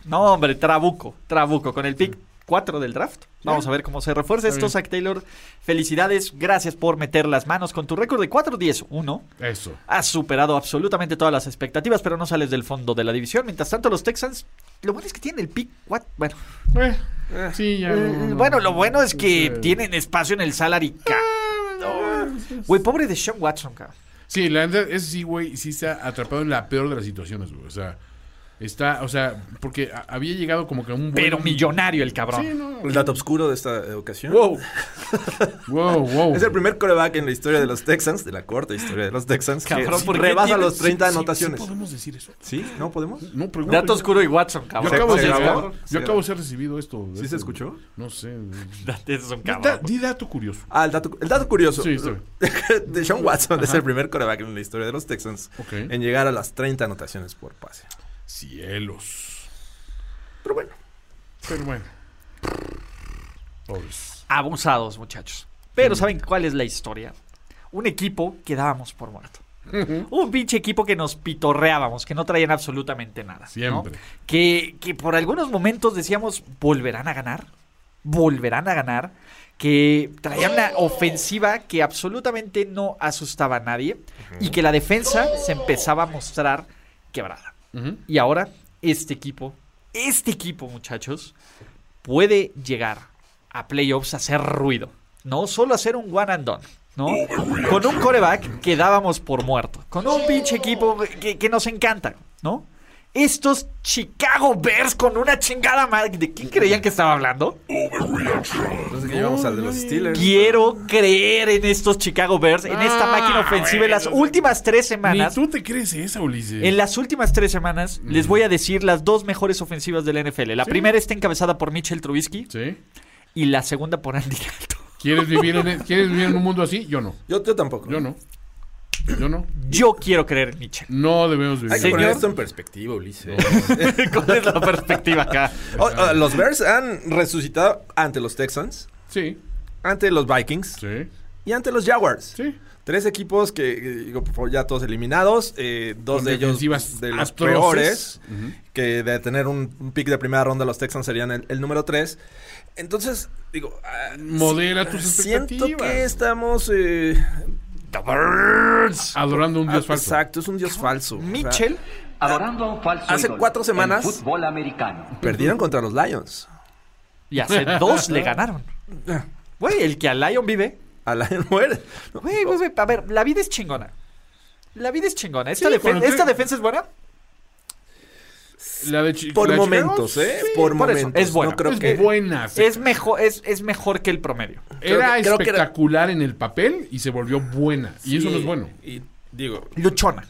No, hombre, Trabuco. Trabuco. Con el pick 4 del draft. Vamos a ver cómo se refuerza Está esto, bien. Zach Taylor. Felicidades. Gracias por meter las manos con tu récord de 4-10-1. Eso. Has superado absolutamente todas las expectativas, pero no sales del fondo de la división. Mientras tanto, los Texans, lo bueno es que tienen el pick. what- Bueno, Eh, sí, ya. eh, no, no. bueno, lo bueno es que Sí. tienen espacio en el salary cap. Güey, pobre de Sean Watson, cabrón. Sí, la verdad, ese sí, güey, sí está atrapado en la peor de las situaciones, güey. O sea, está, o sea, porque había llegado como que un buen... Pero millonario el cabrón. Sí, no. El dato oscuro de esta ocasión. Wow. Wow, wow. Es el primer coreback en la historia de los Texans, de la corta historia de los Texans, Cabrón, que ¿por qué rebasa tienes- los 30 Sí, sí, anotaciones. sí podemos decir eso? ¿Sí? ¿No podemos? No, pregunto. Dato oscuro y Watson, Yo cabrón. yo acabo de ser recibido esto. ¿Sí se escuchó? No sé. Es un Da- cabrón. di dato curioso. Ah, el dato, el dato curioso. Sí, está de Sean Watson es el primer coreback en la historia de los Texans Ok. en llegar a las 30 anotaciones por pase. Cielos. Pero bueno. Pero bueno. Pobres. Abusados, muchachos. Pero ¿saben cuál es la historia? Un equipo que dábamos por muerto. Un pinche equipo que nos pitorreábamos, que no traían absolutamente nada. ¿no? Que, que por algunos momentos decíamos, ¿volverán a ganar? ¿Volverán a ganar? Que traían una ofensiva que absolutamente no asustaba a nadie y que la defensa se empezaba a mostrar quebrada. Y ahora, este equipo, este equipo, muchachos, puede llegar a playoffs a hacer ruido. No solo hacer un one and done. ¿No? Con un coreback que dábamos por muerto. Con un pinche equipo que, que nos encanta. ¿No? Estos Chicago Bears con una chingada madre. ¿De quién creían que estaba hablando? Entonces que llevamos al de los Steelers. Quiero creer en estos Chicago Bears, en esta Ah, máquina ofensiva en las últimas tres Ni semanas. tú te crees esa, Ulises. En las últimas tres semanas les voy a decir las dos mejores ofensivas del NFL. La primera está encabezada por Mitchell Trubisky ¿Sí? y la segunda por Andy Dalton. ¿Quieres vivir, en, ¿Quieres vivir en un mundo así? Yo no. Yo, yo tampoco. Yo no. Yo no. Yo quiero creer en Mitchell. No debemos vivir. Hay que poner Señor. esto en perspectiva, Ulises. ¿Cuál es la perspectiva acá? Oh, oh, los Bears han resucitado ante los Texans, Sí, ante los Vikings sí, y ante los Jaguars. sí. Tres equipos que, eh, digo, por favor, ya todos eliminados. eh, dos Con de ellos de los atroces. peores. Que de tener un, un pick de primera ronda, los Texans serían el, el número tres. Entonces, digo. ah, Modera tus Siento expectativas. que estamos. eh, Adorando un dios ah, falso. Exacto, es un dios falso. O sea, Mitchell, Adorando a un falso Hace ídolo cuatro semanas- fútbol americano. perdieron contra los Lions. y hace dos le ganaron. Güey, el que a Lion vive. A Lion muere. Güey, a ver, la vida es chingona. La vida es chingona. ¿Esta, Sí, defen- cuando te- ¿esta defensa es buena? La de Chi- Por momentos, ¿eh? sí, por, por eso, momentos. es buena. No creo es que. buena. sí. Es mejor, es, es mejor que el promedio. creo Era que- creo que era- espectacular en el papel y se volvió buena. Y eso no es bueno. Y digo, Luchona.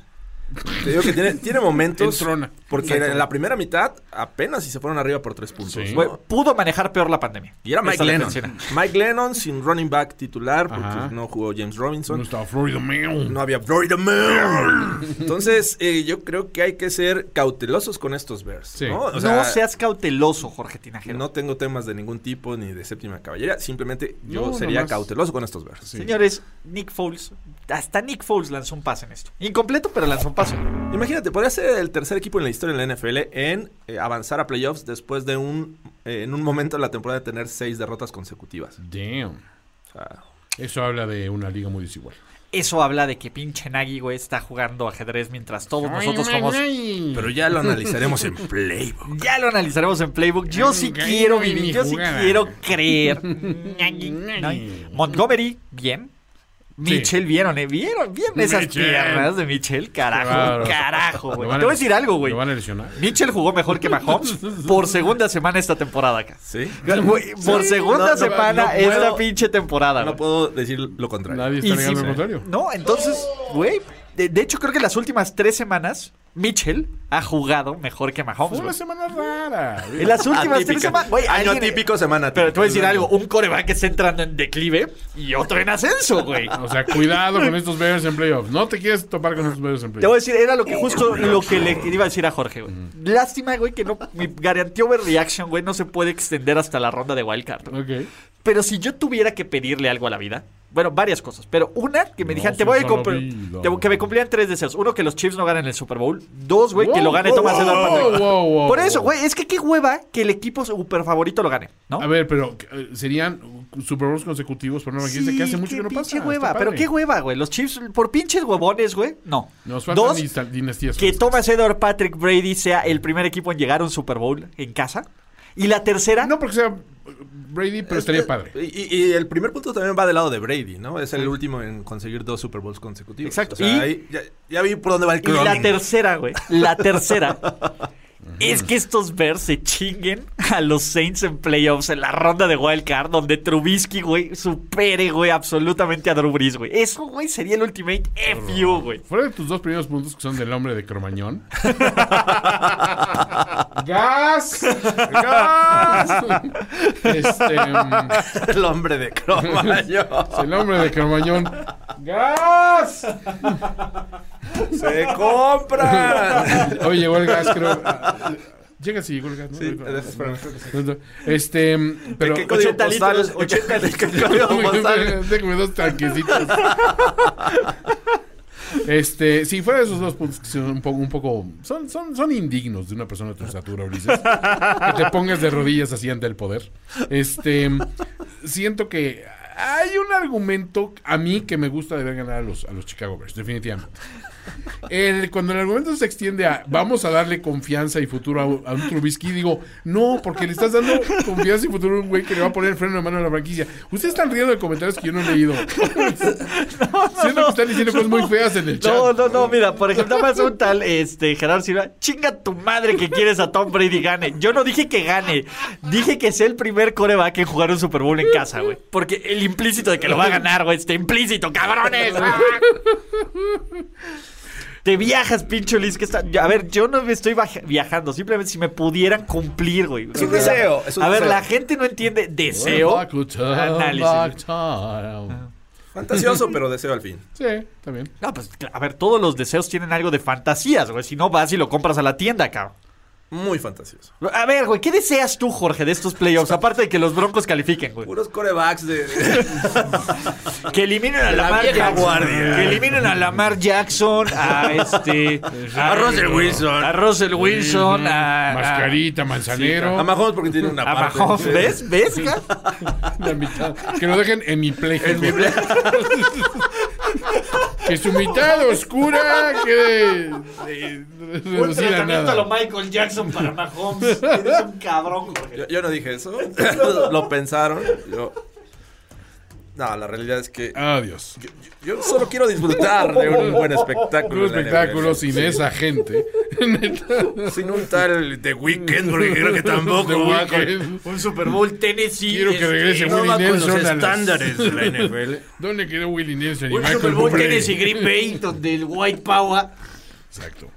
te digo que tiene, tiene momentos. Entrona. Porque en la primera mitad apenas si se fueron arriba por tres puntos. Sí. ¿no? Güey, pudo manejar peor la pandemia. Y era Mike Lennon. Mike Lennon sin running back titular porque Ajá. no jugó James Robinson. No estaba Florida Man. No había Florida Man. Entonces, eh, yo creo que hay que ser cautelosos con estos Bears. Sí. ¿no? O no sea, seas cauteloso, Jorge Tinajero. no tengo temas de ningún tipo ni de séptima caballería. Simplemente yo No, sería nomás. cauteloso con estos Bears. Señores, Nick Foles, hasta Nick Foles lanzó un pase en esto. Incompleto, pero lanzó un pase. Imagínate, podría ser el tercer equipo en la historia de la NFL en eh, avanzar a playoffs después de un eh, en un momento de la temporada de tener seis derrotas consecutivas. Damn. O sea, Eso habla de una liga muy desigual. Eso habla de que pinche Nagy, güey, está jugando ajedrez mientras todos nosotros somos... pero ya lo analizaremos en Playbook. Ya lo analizaremos en Playbook. Yo sí Ay, quiero ay, vivir, yo sí quiero creer. ¿No? Montgomery, bien. Mitchell, ¿vieron? eh? ¿Vieron? ¿Vieron esas piernas de Mitchell? Carajo, Claro. carajo, Lo güey. Te voy a decir algo, güey. Lo van a lesionar. Mitchell jugó mejor que Mahomes por segunda semana esta temporada acá. ¿Sí? Por Sí, segunda no, semana no esta puedo- pinche temporada. No puedo decir lo contrario. Nadie está negando sí, el contrario. No, entonces, güey. De, de hecho, creo que las últimas tres semanas, Mitchell ha jugado mejor que Mahomes. Fue una semana rara. En las últimas tres semanas. güey, Año alguien- típico, semana Pero te voy a decir algo: un coreback que está entrando en declive y otro en ascenso, güey. O sea, cuidado con estos Bears en playoffs. No te quieres topar con estos Bears en Te voy a playoffs. decir, era lo que justo lo que le iba a decir a Jorge, güey. Lástima, güey, que no. Mi garantía overreaction, güey, no se puede extender hasta la ronda de wildcard. Ok. Pero si yo tuviera que pedirle algo a la vida, bueno, varias cosas, pero una que me No dijeran, te voy a comprar, que me cumplían tres deseos. Uno, que los Chiefs no ganen el Super Bowl. Dos, güey, que lo gane wow, Thomas Edward wow, wow, Por eso, güey, es que qué hueva que el equipo super favorito lo gane, ¿no? A ver, pero eh, serían Super Bowls consecutivos, pero no me dijiste que hace mucho que no pinche pasa. hueva, Está pero qué hueva, güey. Los Chiefs, por pinches huevones, güey, no. Nos Dos, dinast- dinastías. que. Thomas Edward Patrick Brady sea el primer equipo en llegar a un Super Bowl en casa. Y la tercera, No porque sea Brady, pero estaría padre. Y, el primer punto también va del lado de Brady, ¿no? Es el último en conseguir dos Super Bowls consecutivos. Exacto. O sea, Y- ahí ya, ya vi por dónde va el Y la tercera, güey. La tercera. es que estos Bears se chinguen a los Saints en playoffs en la ronda de Wild Card, donde Trubisky, güey, supere, güey, absolutamente a Drew Brees, güey. Eso, güey, sería el ultimate FU, güey. Fuera de tus dos primeros puntos, que son del hombre de Cromañón. ¡Gas! ¡Gas! Este, mm, el hombre de Cromañón. el hombre de Cromañón. ¡Gas! ¡Se compra! Oye, llegó el gas, creo. Llega si llegó el gas, ¿no? Sí. Este, pero. ¿Qué código 80 postal? litros, 80 ¿Qué código postal? Déjame dos tanquecitos. Este, si fuera de esos dos puntos que son un poco, un poco son, son, son indignos de una persona de tu estatura, Ulises. que te pongas de rodillas así ante el poder. Este, siento que hay un argumento a mí que me gusta de ver ganar a los, a los Chicago Bears, definitivamente. El- cuando el argumento se extiende a vamos a darle confianza y futuro a, un- a un Trubisky, digo, no, porque le estás dando confianza y futuro a un güey que le va a poner el freno de mano a la franquicia. Ustedes están riendo de comentarios que yo no he leído. Siento que están diciendo cosas muy feas en el chat. No, no, no, mira, por ejemplo, más un tal este, Gerardo Silva, chinga tu madre que quieres a Tom Brady gane. Yo no dije que gane, dije que sea el primer coreback en jugar un Super Bowl en casa, güey. Porque el implícito de que lo va a ganar, güey, está implícito, cabrones. ¡Ah! Te viajas, pinche Liz, que está... A ver, yo no me estoy viajando, simplemente si me pudieran cumplir, güey. Es un deseo, es un a ver, deseo. la gente no entiende deseo. Análisis. Fantasioso, pero deseo al fin. Sí, está bien. No, pues, a ver, todos los deseos tienen algo de fantasías, güey. Si no, vas y lo compras a la tienda, cabrón. Muy fantasioso. A ver, güey, ¿qué deseas tú, Jorge, de estos playoffs? Aparte de que los Broncos califiquen, güey. Puros corebacks de... Que eliminen a La Lamar vieja Jackson. guardia. Que eliminen a Lamar Jackson, a este... A Russell Wilson. A Russell Wilson, a... a- Mascarita, manzanero. A Mahomes porque tiene una A parte. Mahomes, ¿ves? ¿Ves, la mitad. Que lo dejen en mi play. En mi play. Que su mitad oscura quede eh, Un tratamiento a lo. Michael Jackson para Mahomes. Eres un cabrón, Jorge. Yo, yo no dije eso. Lo pensaron. Yo... No, la realidad es que Adiós. yo, yo solo quiero disfrutar de un buen espectáculo. Un espectáculo sin esa gente. Sin un tal The Weeknd, porque creo que tampoco va con-. Un Super Bowl Tennessee. Quiero que regrese no Willie va con los Nelson a estándares de la NFL. ¿Dónde quedó Willie Nelson y Un Michael Super Bowl? Tennessee Green Bay, donde el White Power... Exacto.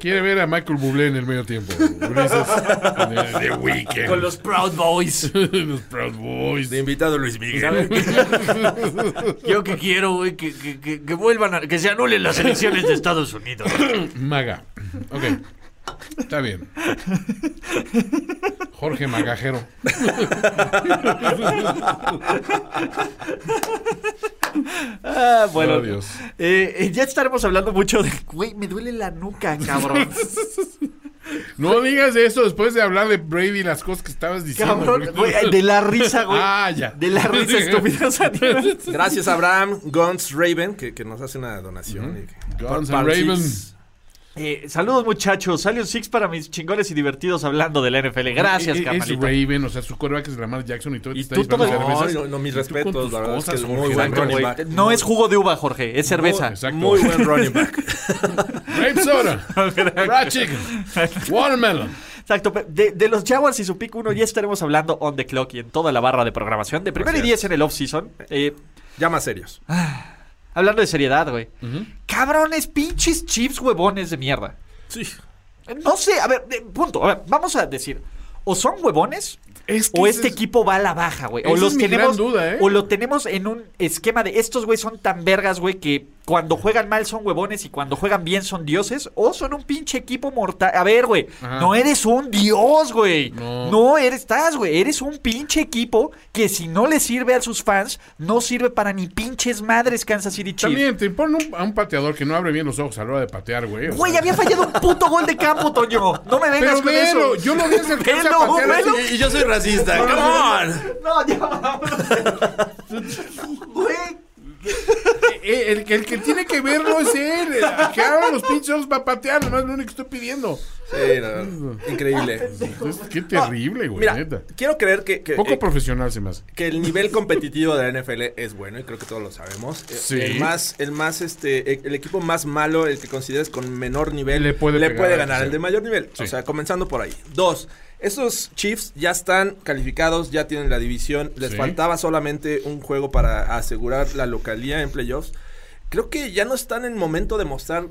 Quiere ver a Michael Bublé en el medio tiempo. Ulises, en el- The Weeknd. Con los Proud Boys. los Proud Boys. De invitado Luis Miguel. Yo que quiero, güey, que, que, que, que vuelvan a. que se anulen las elecciones de Estados Unidos. Maga. Ok. Está bien. Jorge Magajero. Ah, bueno. Oh, Dios. Eh, eh, ya estaremos hablando mucho de. Güey, me duele la nuca, cabrón. No digas eso después de hablar de Brady y las cosas que estabas diciendo. cabrón, güey, de la risa, güey. Ah, ya. De la risa estúpida. Gracias a Abraham Guns Raven, que, que nos hace una donación. y que- Guns Raven. Eh, saludos, muchachos. Salió Six para mis chingones y divertidos hablando de la NFL. Gracias, E- Es. Raven, o sea, su coreback es Lamar Jackson y todo. Y tú todo-. No, no, no, mis respetos, la verdad es que cosas, es muy buen running back. No es jugo de uva, Jorge, es cerveza. Exacto. Muy buen running back. Grape soda. Fried chicken. Watermelon. Exacto. De, de los Jaguars y su pick 1 ya estaremos hablando on the clock y en toda la barra de programación. De primero y Así 10 en el off-season. Eh, Ya más serios. hablando de seriedad, güey. Cabrones, pinches chips huevones de mierda. Sí. No sé, a ver, eh, punto. A ver, vamos a decir. O son huevones. Es que o este es- equipo va a la baja, güey. O los es mi tenemos. gran duda, ¿eh? O lo tenemos en un esquema de estos güey son tan vergas, güey, que cuando juegan mal son huevones y cuando juegan bien son dioses. O son un pinche equipo mortal. A ver, güey. No eres un dios, güey. No. No. eres, estás, güey. Eres un pinche equipo que si no le sirve a sus fans, no sirve para ni pinches madres Kansas City Chiefs. También te ponen un- a un pateador que no abre bien los ojos a la hora de patear, güey. Güey, sea. había fallado un puto gol de campo, Toño. No me vengas Pero con velo, eso. yo lo vi velo. así. Y, y yo soy racista. ¡Come on! No, ya. Güey. Eh, El, que- el que tiene que verlo es él. El que abra los pinches va a patear, nomás es lo único que estoy pidiendo. Sí, no, increíble. Entonces, qué terrible, güey, Mira, neta. quiero creer que, que, Poco eh, profesional se me hace. que el nivel competitivo de la NFL es bueno y creo que todos lo sabemos. Eh, Sí. El más, el más, este, eh, el equipo más malo, el que consideres con menor nivel, Le puede pegar, ganar. sí. El de mayor nivel. Sí. O sea, comenzando por ahí. Dos. Esos Chiefs ya están calificados, ya tienen la división. Les Sí. faltaba solamente un juego para asegurar la localía en playoffs. Creo que ya no están en momento de mostrar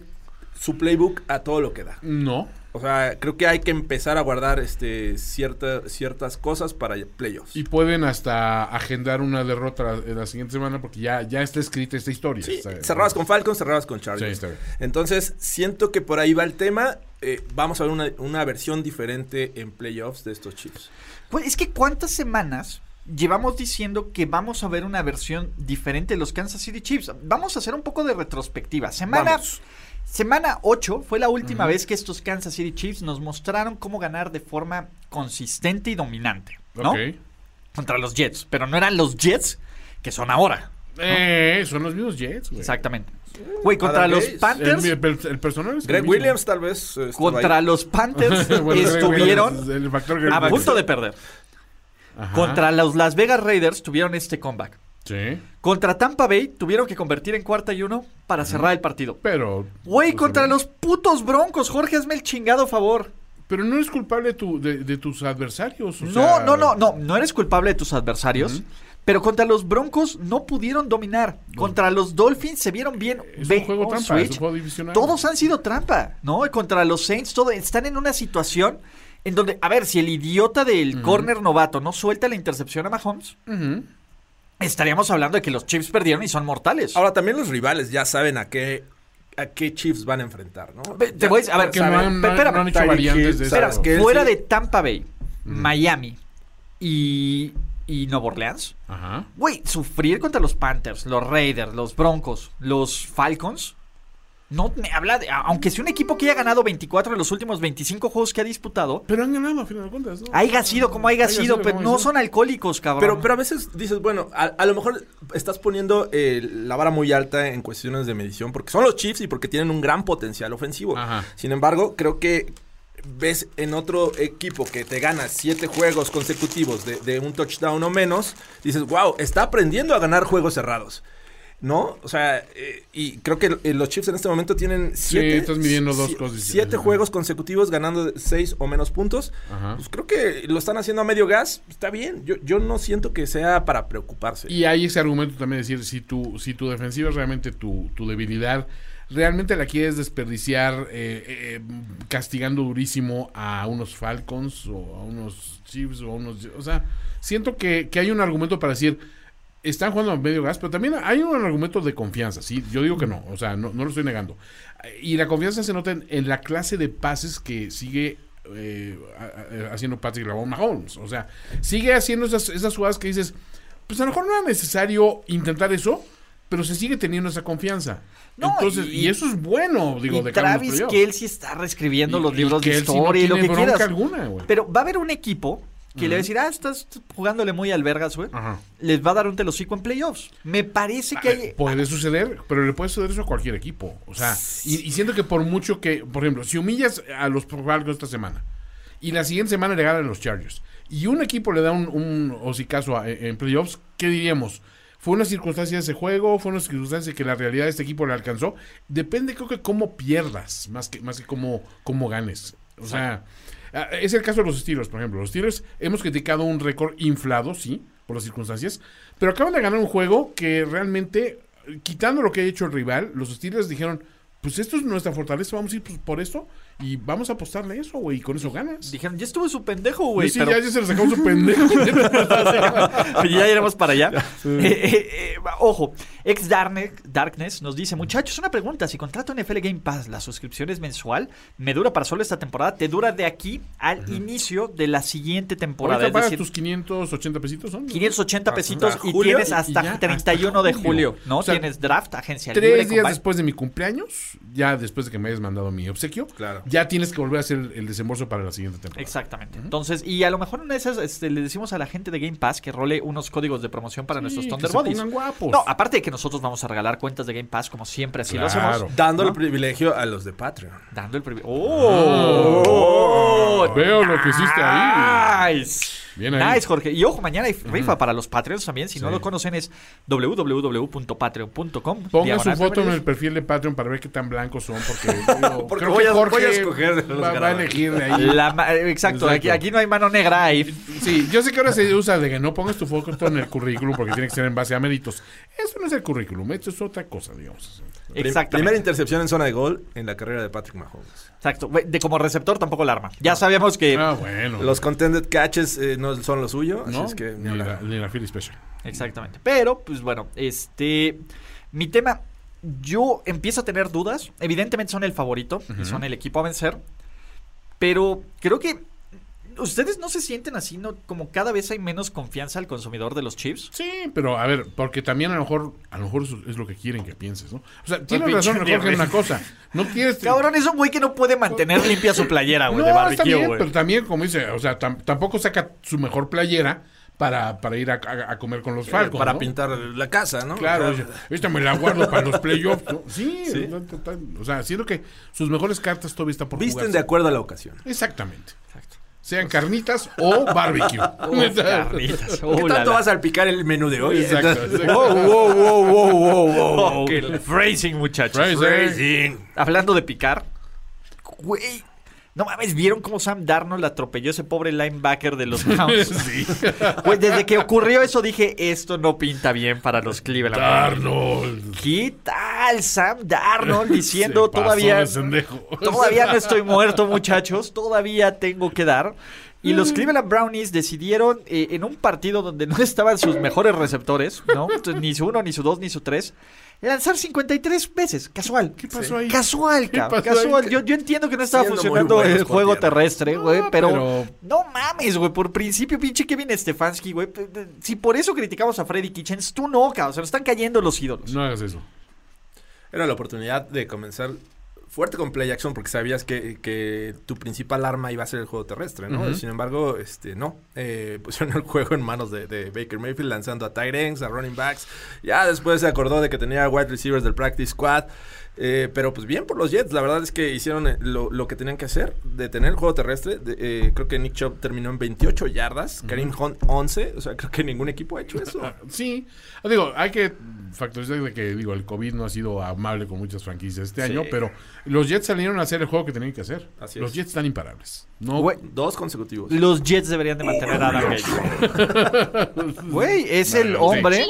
su playbook a todo lo que da. No. O sea, creo que hay que empezar a guardar este cierta, ciertas cosas para playoffs. Y pueden hasta agendar una derrota la, la siguiente semana porque ya, ya está escrita esta historia. Sí, ¿sabes? cerradas con Falcons, cerradas con Chargers. Entonces, siento que por ahí va el tema. Eh, vamos a ver una, una versión diferente en playoffs de estos Chiefs. Güey, es que cuántas semanas llevamos diciendo que vamos a ver una versión diferente de los Kansas City Chiefs. Vamos a hacer un poco de retrospectiva. Semana, Vamos. semana 8 fue la última vez que estos Kansas City Chiefs nos mostraron cómo ganar de forma consistente y dominante, ¿no? Ok. Contra los Jets, pero no eran los Jets que son ahora. Eh, son los mismos Jets, güey. Exactamente. Güey, contra Adam los Gaze. Panthers, El, el- el personal es Greg. Williams tal vez. eh, estuvo contra ahí. los Panthers Bueno, estuvieron Williams, el factor Greg a Williams. punto de perder. Ajá. Contra los Las Vegas Raiders tuvieron este comeback. Sí, Contra Tampa Bay tuvieron que convertir en cuarta y uno para cerrar el partido. pero... Güey, pues, contra los putos broncos, Jorge, hazme el chingado favor. Pero no eres culpable tu, de, de tus adversarios. o No, sea, no, no, no, no eres culpable de tus adversarios. Pero contra los Broncos no pudieron dominar. Contra los Dolphins se vieron bien. Es un juego oh, trampa, es switch. un juego divisional. Todos han sido trampa, ¿no? Y contra los Saints, todo, están en una situación en donde, a ver, si el idiota del corner novato no suelta la intercepción a Mahomes, estaríamos hablando de que los Chiefs perdieron y son mortales. Ahora, también los rivales ya saben a qué, a qué Chiefs van a enfrentar, ¿no? Voy a ver, no han, no han- espérame, no han hecho variantes de espera, fuera sí. de Tampa Bay, Miami y, y Nueva Orleans, Ajá. güey, sufrir contra los Panthers, los Raiders, los Broncos, los Falcons, no me habla de. Aunque sea un equipo que haya ganado 24 de los últimos 25 juegos que ha disputado, Pero han ganado a final de cuentas, ¿no? haya sido como haya Haya sido, sido pero no son alcohólicos, cabrón. Pero, pero a veces dices, bueno, a, a lo mejor estás poniendo eh, la vara muy alta en cuestiones de medición, porque son los Chiefs y porque tienen un gran potencial ofensivo. Ajá. Sin embargo, creo que ves en otro equipo que te gana siete juegos consecutivos de, de un touchdown o menos, dices, wow, está aprendiendo a ganar juegos cerrados. ¿No? O sea, eh, y creo que los Chiefs en este momento tienen siete, estás midiendo dos si- cosas. siete Ajá. juegos consecutivos ganando seis o menos puntos. Ajá. Pues creo que lo están haciendo a medio gas. Está bien. Yo, yo no siento que sea para preocuparse. Y hay ese argumento también de decir, si tu, si tu defensiva es realmente tu, tu debilidad, realmente la quieres desperdiciar eh, eh, castigando durísimo a unos Falcons o a unos Chiefs o a unos... O sea, siento que, que hay un argumento para decir, están jugando a medio gas, pero también hay un argumento de confianza, ¿sí? Yo digo que no, o sea, no, no lo estoy negando. Y la confianza se nota en, la clase de pases que sigue eh, haciendo Patrick Lavon Mahomes. O sea, sigue haciendo esas, esas jugadas que dices, pues a lo mejor no era necesario intentar eso, pero se sigue teniendo esa confianza. No, Entonces, y- y, eso es bueno, digo, y de Travis. Kelsey está reescribiendo Y- los libros de Kelsey no historia y lo que quieras. alguna. Pero va a haber un equipo que le va a decir, ah, estás jugándole muy al vergas, güey. Ajá. Les va a dar un telocico en playoffs. Me parece que hay... Puede suceder, pero le puede suceder eso a cualquier equipo. O sea, y, y siento que por mucho que, por ejemplo, si humillas a los Falcons esta semana y la siguiente semana le ganan los Chargers y un equipo le da un, un hocicazo a- en playoffs, ¿qué diríamos? ¿Fue una circunstancia de ese juego? ¿Fue una circunstancia que la realidad de este equipo le alcanzó? Depende, creo que cómo pierdas, más que, más que cómo, cómo ganes. O sea, ah, es el caso de los Steelers, por ejemplo. Los Steelers hemos criticado un récord inflado, sí, por las circunstancias, pero acaban de ganar un juego que realmente, quitando lo que ha hecho el rival, los Steelers dijeron, pues esto es nuestra fortaleza, vamos a ir por esto y vamos a apostarle eso, güey, y con eso ganas. Dijeron, ya estuvo su pendejo, güey. sí, pero- ya, ya se le sacó su pendejo. Pero ya iremos para allá. Eh, eh, eh, ojo, ex Darkness nos dice, muchachos, una pregunta. Si contrato NFL Game Pass, la suscripción es mensual, me dura para solo esta temporada, te dura de aquí al inicio de la siguiente temporada. Es decir, tus 580 pesitos, ¿son? 580 pesitos y julio tienes y hasta ya, 31 de hasta julio, julio. ¿no? O sea, tienes draft, agencia libre, Tres días combine. después de mi cumpleaños, ya después de que me hayas mandado mi obsequio, Claro. Ya tienes que volver a hacer el, el desembolso para la siguiente temporada. Exactamente. Entonces, y a lo mejor una de esas este, le decimos a la gente de Game Pass que role unos códigos de promoción para Sí, nuestros que Thunder se Buddies. pongan guapos. No, aparte de que nosotros vamos a regalar cuentas de Game Pass como siempre así lo Claro. hacemos. Dando ¿no? el privilegio a los de Patreon. Dando el privilegio. ¡Oh! Veo lo que hiciste ahí. Nice. Bien ahí. Nice, Jorge. Y ojo, mañana hay rifa para los Patreons también. Si no lo conocen es www.patreon.com. Pongan su foto en el perfil de Patreon para ver qué tan blancos son, porque, digo, Porque creo voy que a- Jorge voy a escoger de los va, va a elegir de ahí. La eh, exacto, Exacto. Aquí, aquí no hay mano negra ahí. Sí, yo sé que ahora se usa de que no pongas tu foto en el currículum porque tiene que ser en base a méritos. Eso no es el currículum, esto es otra cosa, digamos. Prim- Exactamente. Primera intercepción en zona de gol en la carrera de Patrick Mahomes. Exacto. De como receptor tampoco la arma. Ya sabíamos que. Ah, bueno. Los contended catches eh, no son lo suyo, así ¿no? es que ni ni, la, ni la Philly Special. Exactamente. Pero, pues bueno, este. Mi tema. Yo empiezo a tener dudas. Evidentemente son el favorito y son el equipo a vencer. Pero creo que. ¿Ustedes no se sienten así, no? Como cada vez hay menos confianza al consumidor de los chips. Sí, pero a ver, porque también a lo mejor, a lo mejor eso es lo que quieren que pienses, ¿no? O sea, tienes razón, Jorge, en una cosa. No quieres. Cabrón, es un güey que no puede mantener limpia su playera, güey, no, de está barbecue, bien, güey. pero también, como dice, o sea, tam- tampoco saca su mejor playera para, para ir a, a- a comer con los Falcons. para ¿no? pintar la casa, ¿no? Claro, O sea, esta me la guardo para los playoffs. ¿no? Sí, Sí. o sea, siento que sus mejores cartas todavía están por visten jugarse. de acuerdo a la ocasión. Exactamente. Sean carnitas o barbecue. Uf, carnitas. ¿Qué Uh, la, tanto la. vas a salpicar el menú de hoy? Exacto, Entonces- exacto. Wow, wow, wow, wow, wow, wow. Oh, Phrasing, muchachos. Phrasing. Hablando de picar, güey. No mames, ¿vieron cómo Sam Darnold atropelló ese pobre linebacker de los Browns? Sí. Güey, desde que ocurrió eso dije, esto no pinta bien para los Cleveland. Browns. Arnold. ¿Qué tal Sam Darnold diciendo Se pasó todavía todavía no estoy muerto, muchachos, todavía tengo que dar? Y los Cleveland Brownies decidieron eh, en un partido donde no estaban sus mejores receptores, ¿no? Entonces, ni su uno, ni su dos, ni su tres, lanzar 53 veces, casual. ¿Qué pasó ahí? Casual, ¿Qué cabrón, ahí? casual. Yo, yo entiendo que no estaba Siendo funcionando el juego tierra. terrestre, güey, No, pero, pero- no mames, güey, por principio pinche Kevin Stefanski, güey. Si por eso criticamos a Freddy Kitchens, tú no, cabrón, se nos están cayendo los ídolos. No hagas eso. Era la oportunidad de comenzar fuerte con play action porque sabías que, que tu principal arma iba a ser el juego terrestre, ¿no? Sin embargo, este no. Eh, pusieron el juego en manos de, de Baker Mayfield lanzando a tight ends, a running backs. Ya después se acordó de que tenía wide receivers del practice squad. Eh, pero pues bien por los Jets, la verdad es que hicieron eh, lo, lo que tenían que hacer, detener el juego terrestre. De- eh, creo que Nick Chubb terminó en 28 yardas, Kareem Hunt 11, o sea, creo que ningún equipo ha hecho eso. Sí, digo, hay que factorizar de que digo el COVID no ha sido amable con muchas franquicias este Sí. año, pero los Jets salieron a hacer el juego que tenían que hacer. Así los es. Jets están imparables. No, Güey, Dos consecutivos. Los Jets deberían de mantener a Adam. Güey, es el hombre.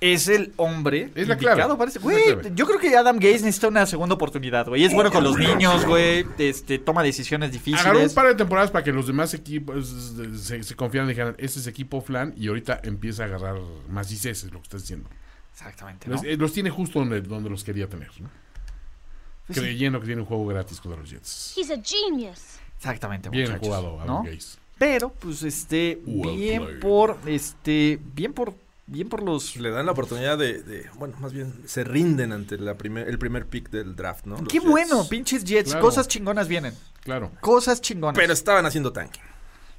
es el hombre Es la clave. parece. Es la Güey, clave. yo creo que Adam Gaze necesita una segunda oportunidad, güey. Es bueno con los niños, güey. Este, toma decisiones Agarró un difíciles. par de temporadas para que los demás equipos eh, se, se confiaran y dijeran, este es equipo flan y ahorita empieza a agarrar más es lo que estás diciendo. Exactamente, ¿no? Los, eh, los tiene justo donde, donde los quería tener, ¿no? Pues sí. Creyendo que tiene un juego gratis contra los Jets. He's a genius. Exactamente, Bien muchachos, jugado, Adam ¿no? Gaze. Pero, pues, este, Well bien played. por, este, bien por, bien por los... Le dan la oportunidad de, de- bueno, más bien se rinden ante la primer, el primer pick del draft, ¿no? Los Qué Jets. bueno, pinches Jets, Claro. cosas chingonas vienen. Claro. Cosas chingonas. Pero estaban haciendo tanking.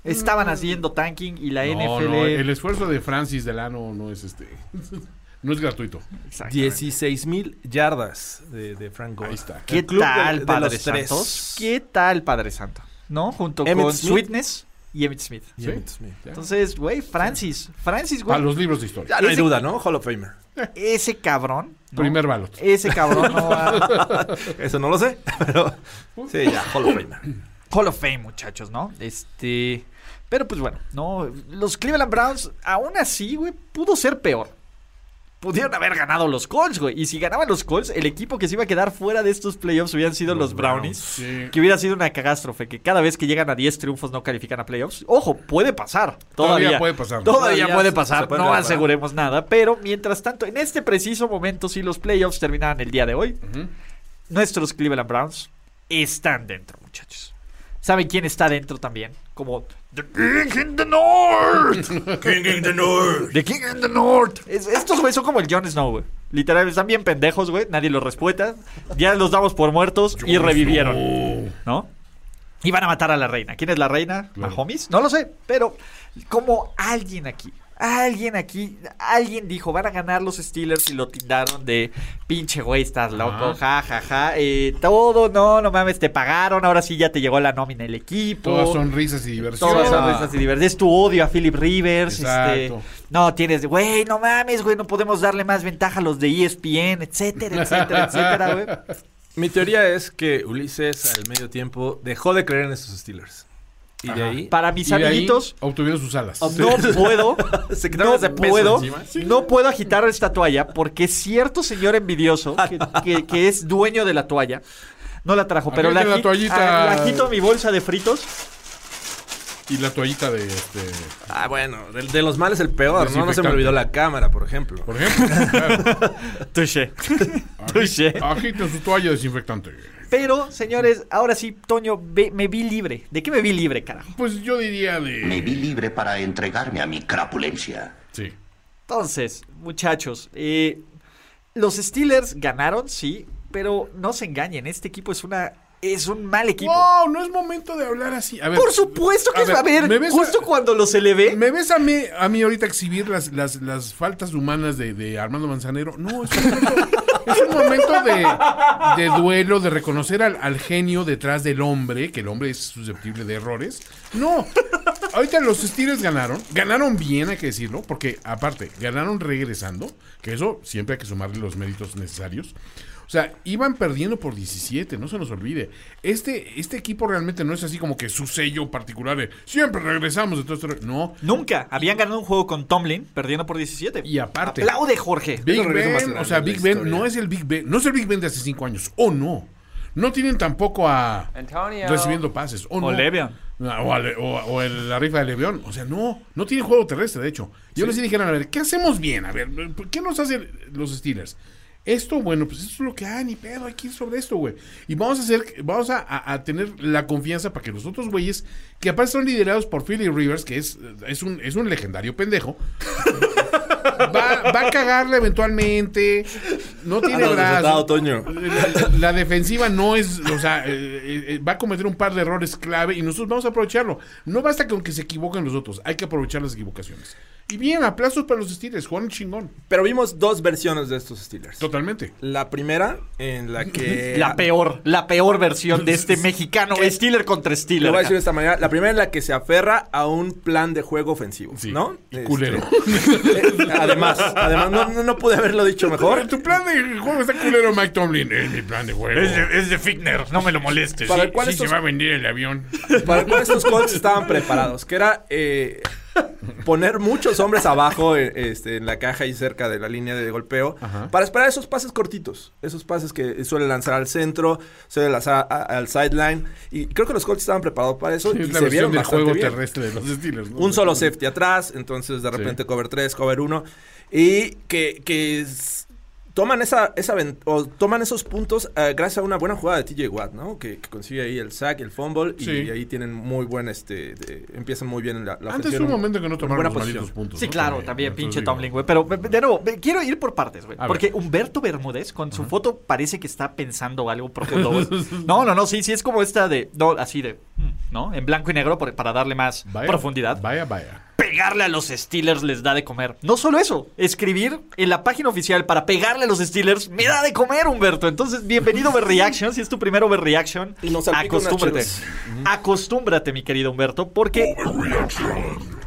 Estaban haciendo tanking y la No, NFL... no, el esfuerzo de Francis Delano no es este. no es gratuito. Exactamente. 16 mil yardas de, de Frank Gore. Ahí está. ¿Qué tal, de- de Padre los tres. Santos? ¿Qué tal, Padre Santo? ¿No? Junto Emmett con Smith. Sweetness y Emmett Smith. Y Sí. Emmitt Smith. Ya. Entonces, güey, Francis. Francis, Para güey. los libros de historia. Ya no hay Ese- duda, ¿no? Hall of Famer. Ese cabrón. ¿no? Primer ballot. Ese cabrón no va... Eso no lo sé, pero sí, ya, Hall of Famer. Hall of Fame, muchachos, ¿no? Este. Pero pues bueno, no. Los Cleveland Browns, aún así, güey, pudo ser peor. Pudieron haber ganado los Colts, güey. Y si ganaban los Colts, el equipo que se iba a quedar fuera de estos playoffs hubieran sido los, Brownies. Sí. Que hubiera sido una catástrofe, que cada vez que llegan a 10 triunfos no califican a playoffs. Ojo, puede pasar. Todavía, Todavía puede pasar. Todavía, Todavía puede pasar. puede no aseguremos nada. Pero mientras tanto, en este preciso momento, si los playoffs terminaran el día de hoy, nuestros Cleveland Browns están dentro, muchachos. ¿Saben quién está dentro también? Como The King in the North. King in the North. The King in the North. Es- estos güey son como el Jon Snow, güey. Literal, están bien pendejos, güey. Nadie los respeta. Ya los damos por muertos y revivieron. ¿No? Y van a matar a la reina. ¿Quién es la reina? Claro. ¿Mahomes? No lo sé. Pero como alguien aquí, alguien aquí, alguien dijo, van a ganar los Steelers y lo tildaron de pinche güey, estás loco, ja, ja, ja. eh, todo, no, no mames, te pagaron, ahora sí ya te llegó la nómina el equipo. Todas son risas y diversión. Todas son risas y diversión. Es tu odio a Philip Rivers. Este, Exacto. no, tienes, güey, no mames, güey, no podemos darle más ventaja a los de ESPN, etcétera, etcétera, etcétera, güey. Mi teoría es que Ulises al medio tiempo dejó de creer en esos Steelers. Y de ahí Para mis Y de ahí amiguitos, obtuvieron sus alas. no puedo, se quitaron no ese peso puedo, encima. no puedo agitar esta toalla porque cierto señor envidioso que, que- que es dueño de la toalla no la trajo, pero la, Avienten la agi- toallita. ah, la agito en mi bolsa de fritos. Y la toallita de este. Ah, bueno, de, de los males el peor, ¿no? No se me Desinfectante. olvidó la cámara, por ejemplo. Por ejemplo. claro. Touché. Touché. Agiten su toalla desinfectante. Pero, señores, ahora sí, Toño, ve- me vi libre. ¿De qué me vi libre, carajo? Pues yo diría de. Me vi libre para entregarme a mi crapulencia. Sí. Entonces, muchachos, eh, los Steelers ganaron, sí, pero no se engañen, este equipo es una es un mal equipo. No, no es momento de hablar así. A ver, Por supuesto que es, a ver, ¿me ves justo a- cuando los elevé. ¿Me ves a mí, a mí ahorita exhibir las, las, las faltas humanas de, de Armando Manzanero? No, es un momento, es un momento de, de duelo, de reconocer al, al genio detrás del hombre, que el hombre es susceptible de errores. No, ahorita los Steelers ganaron, ganaron bien, hay que decirlo, porque aparte, ganaron regresando, que eso siempre hay que sumarle los méritos necesarios. O sea, iban perdiendo por 17, no se nos olvide. Este, este equipo realmente no es así como que su sello particular de siempre regresamos de todo esto. No, Nunca habían ganado un juego con Tomlin, perdiendo por 17. y aparte, Aplaude, Jorge. Big Ben, o sea, Big Ben no es el Big Ben, no es el Big Ben de hace cinco años, o no. No tienen tampoco a Antonio. recibiendo pases, o no. O Le'Veon. O, a Le- o- o el- la rifa de Levión. O sea, no, no tienen juego terrestre, de hecho. Y ahora sí dijeron, a ver, ¿qué hacemos bien? A ver, ¿por ¿qué nos hacen los Steelers? Esto, bueno, pues esto es lo que hay, ni pedo, hay que ir sobre esto, güey. Y vamos a hacer, vamos a, a- a tener la confianza para que los otros güeyes, que aparte son liderados por Philly Rivers, que es, es, un, es un legendario pendejo, va, va a cagarle eventualmente, no tiene Danos resultado, brazos. Toño. La, la defensiva no es, o sea, eh, eh, eh, va a cometer un par de errores clave y nosotros vamos a aprovecharlo. No basta con que se equivoquen los otros, hay que aprovechar las equivocaciones. Y bien, aplausos para los Steelers, jugaron chingón. Pero vimos dos versiones de estos Steelers. Totalmente. La primera, en la que. La peor, la peor versión de este mexicano. Steeler contra Lo Steeler. voy a decir de esta manera. La primera en la que se aferra a un plan de juego ofensivo. Sí. ¿No? Y Este, culero. eh, además, además no, no- no pude haberlo dicho mejor. Tu plan de juego está culero, Mike Tomlin. Es mi plan de juego. es de Fickner, no me lo molestes. Para Sí, estos, se va a vender el avión. para el cual estos Colts estaban preparados. Que era eh, poner muchos hombres abajo eh, este, en la caja y cerca de la línea de golpeo para esperar esos pases cortitos. Esos pases que suele lanzar al centro, suele lanzar a- al sideline. Y creo que los Colts estaban preparados para eso Sí, y es se vieron del bastante juego bien. terrestre de los Steelers. ¿no? Un solo safety atrás, entonces de repente cover 3, cover 1. Y que, que s- toman esa, esa o toman esos puntos eh, gracias a una buena jugada de TJ Watt, ¿no? Que, que consigue ahí el sack, el fumble y, Sí. ahí tienen muy buen este de- empiezan muy bien la, la Antes un momento que no tomaron buena los posición. puntos. Sí, ¿no? claro, también, entonces pinche Tomlin, güey. Pero, de nuevo, quiero ir por partes, güey. A ver. Porque Humberto Bermúdez, con su foto, parece que está pensando algo profundo. No, no, no, sí, sí, es como esta de. No, así de. mm, ¿No? En blanco y negro por- para darle más Vaya, profundidad. Vaya, vaya. Pegarle a los Steelers les da de comer. No solo eso, escribir en la página oficial para pegarle a los Steelers me da de comer, Humberto. Entonces, bienvenido Overreaction. Si es tu primer Overreaction, Y nos acostúmbrate. Acostúmbrate, mi querido Humberto, porque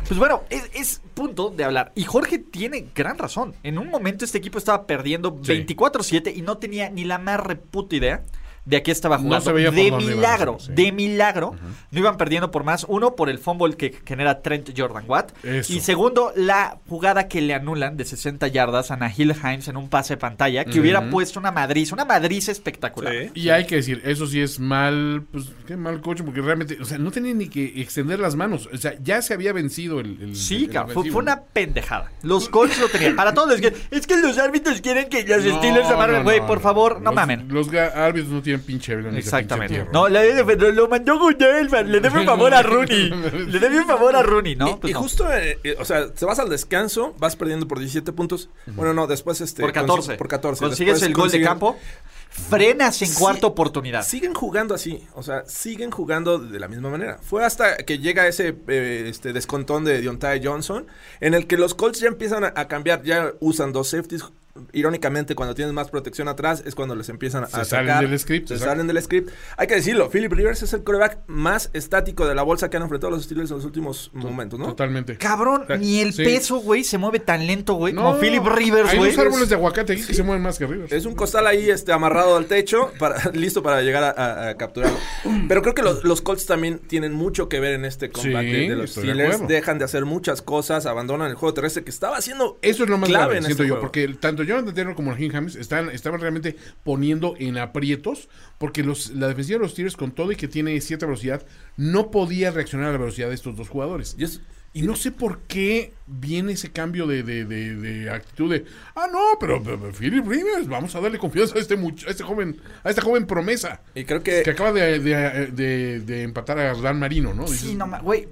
pues bueno, es, es punto de hablar. Y Jorge tiene gran razón. En un momento este equipo estaba perdiendo Sí. 24-7 y no tenía ni la más reputa idea de a qué estaba No jugando. se veía por de milagro, hacer, sí. de milagro. No iban perdiendo por más. Uno, por el fumble que genera Trent Jordan Watt. Eso. Y segundo, la jugada que le anulan de 60 yardas a Nahil Hines en un pase de pantalla que hubiera puesto una madriz, una madriz espectacular. Sí. Y hay que decir, eso sí es mal, pues qué mal coche, porque realmente, o sea, no tenía ni que extender las manos. O sea, ya se había vencido el. el- Sí, el cabrón, fue, una pendejada. Los Colts lo tenían. Para todos, es que, es que los árbitros quieren que los No, Steelers se amarren. no, Güey, no, por no. favor, no Los- mamen. Los árbitros no tienen pinche Exactamente. No, le, le- lo mandó Goodell, man. Le debe un favor a Rooney. Le debe un favor a Rooney, ¿no? y, Pues y no. justo, eh, eh, o sea, te vas al descanso, vas perdiendo por 17 puntos. Bueno, no, después este. por 14. consi- Por 14. Consigues Después el gol de campo. Frenas en Sí, cuarta oportunidad. Siguen jugando así, o sea, siguen jugando de la misma manera. Fue hasta que llega ese eh, este descontón de Deontay Johnson, en el que los Colts ya empiezan a, a cambiar, ya usan dos safeties. Irónicamente, cuando tienes más protección atrás, es cuando les empiezan a Se atacar. salen del script, Se exacto. salen del script. Hay que decirlo, Philip Rivers es el coreback más estático de la bolsa que han enfrentado los Steelers en los últimos momentos, ¿no? Totalmente. Cabrón, ni el Sí. peso, güey, se mueve tan lento, güey, No, como Philip Rivers, Hay güey. unos árboles de aguacate aquí que se mueven más que Rivers. Es un costal ahí este, amarrado al techo, para, listo para llegar a, a- a capturarlo. Pero creo que los, los Colts también tienen mucho que ver en este combate Sí, de los de Steelers. Dejan de hacer muchas cosas, abandonan el juego terrestre que estaba haciendo Eso es lo más clave grave, en siento este yo, juego. porque el- tanto Jonathan Taylor como Raheem James están, estaban realmente poniendo en aprietos, porque los, la defensiva de los Steelers, con todo y que tiene cierta velocidad, no podía reaccionar a la velocidad de estos dos jugadores. Y es- Y no sé por qué viene ese cambio de, de, de- de actitud de, ah, no, pero, pero Philip Rivers, vamos a darle confianza a este, much- a este joven, a esta joven promesa. Y creo que, Que acaba de, de- de- de empatar a Dan Marino, ¿no? Sí, Dices, no, ma- güey,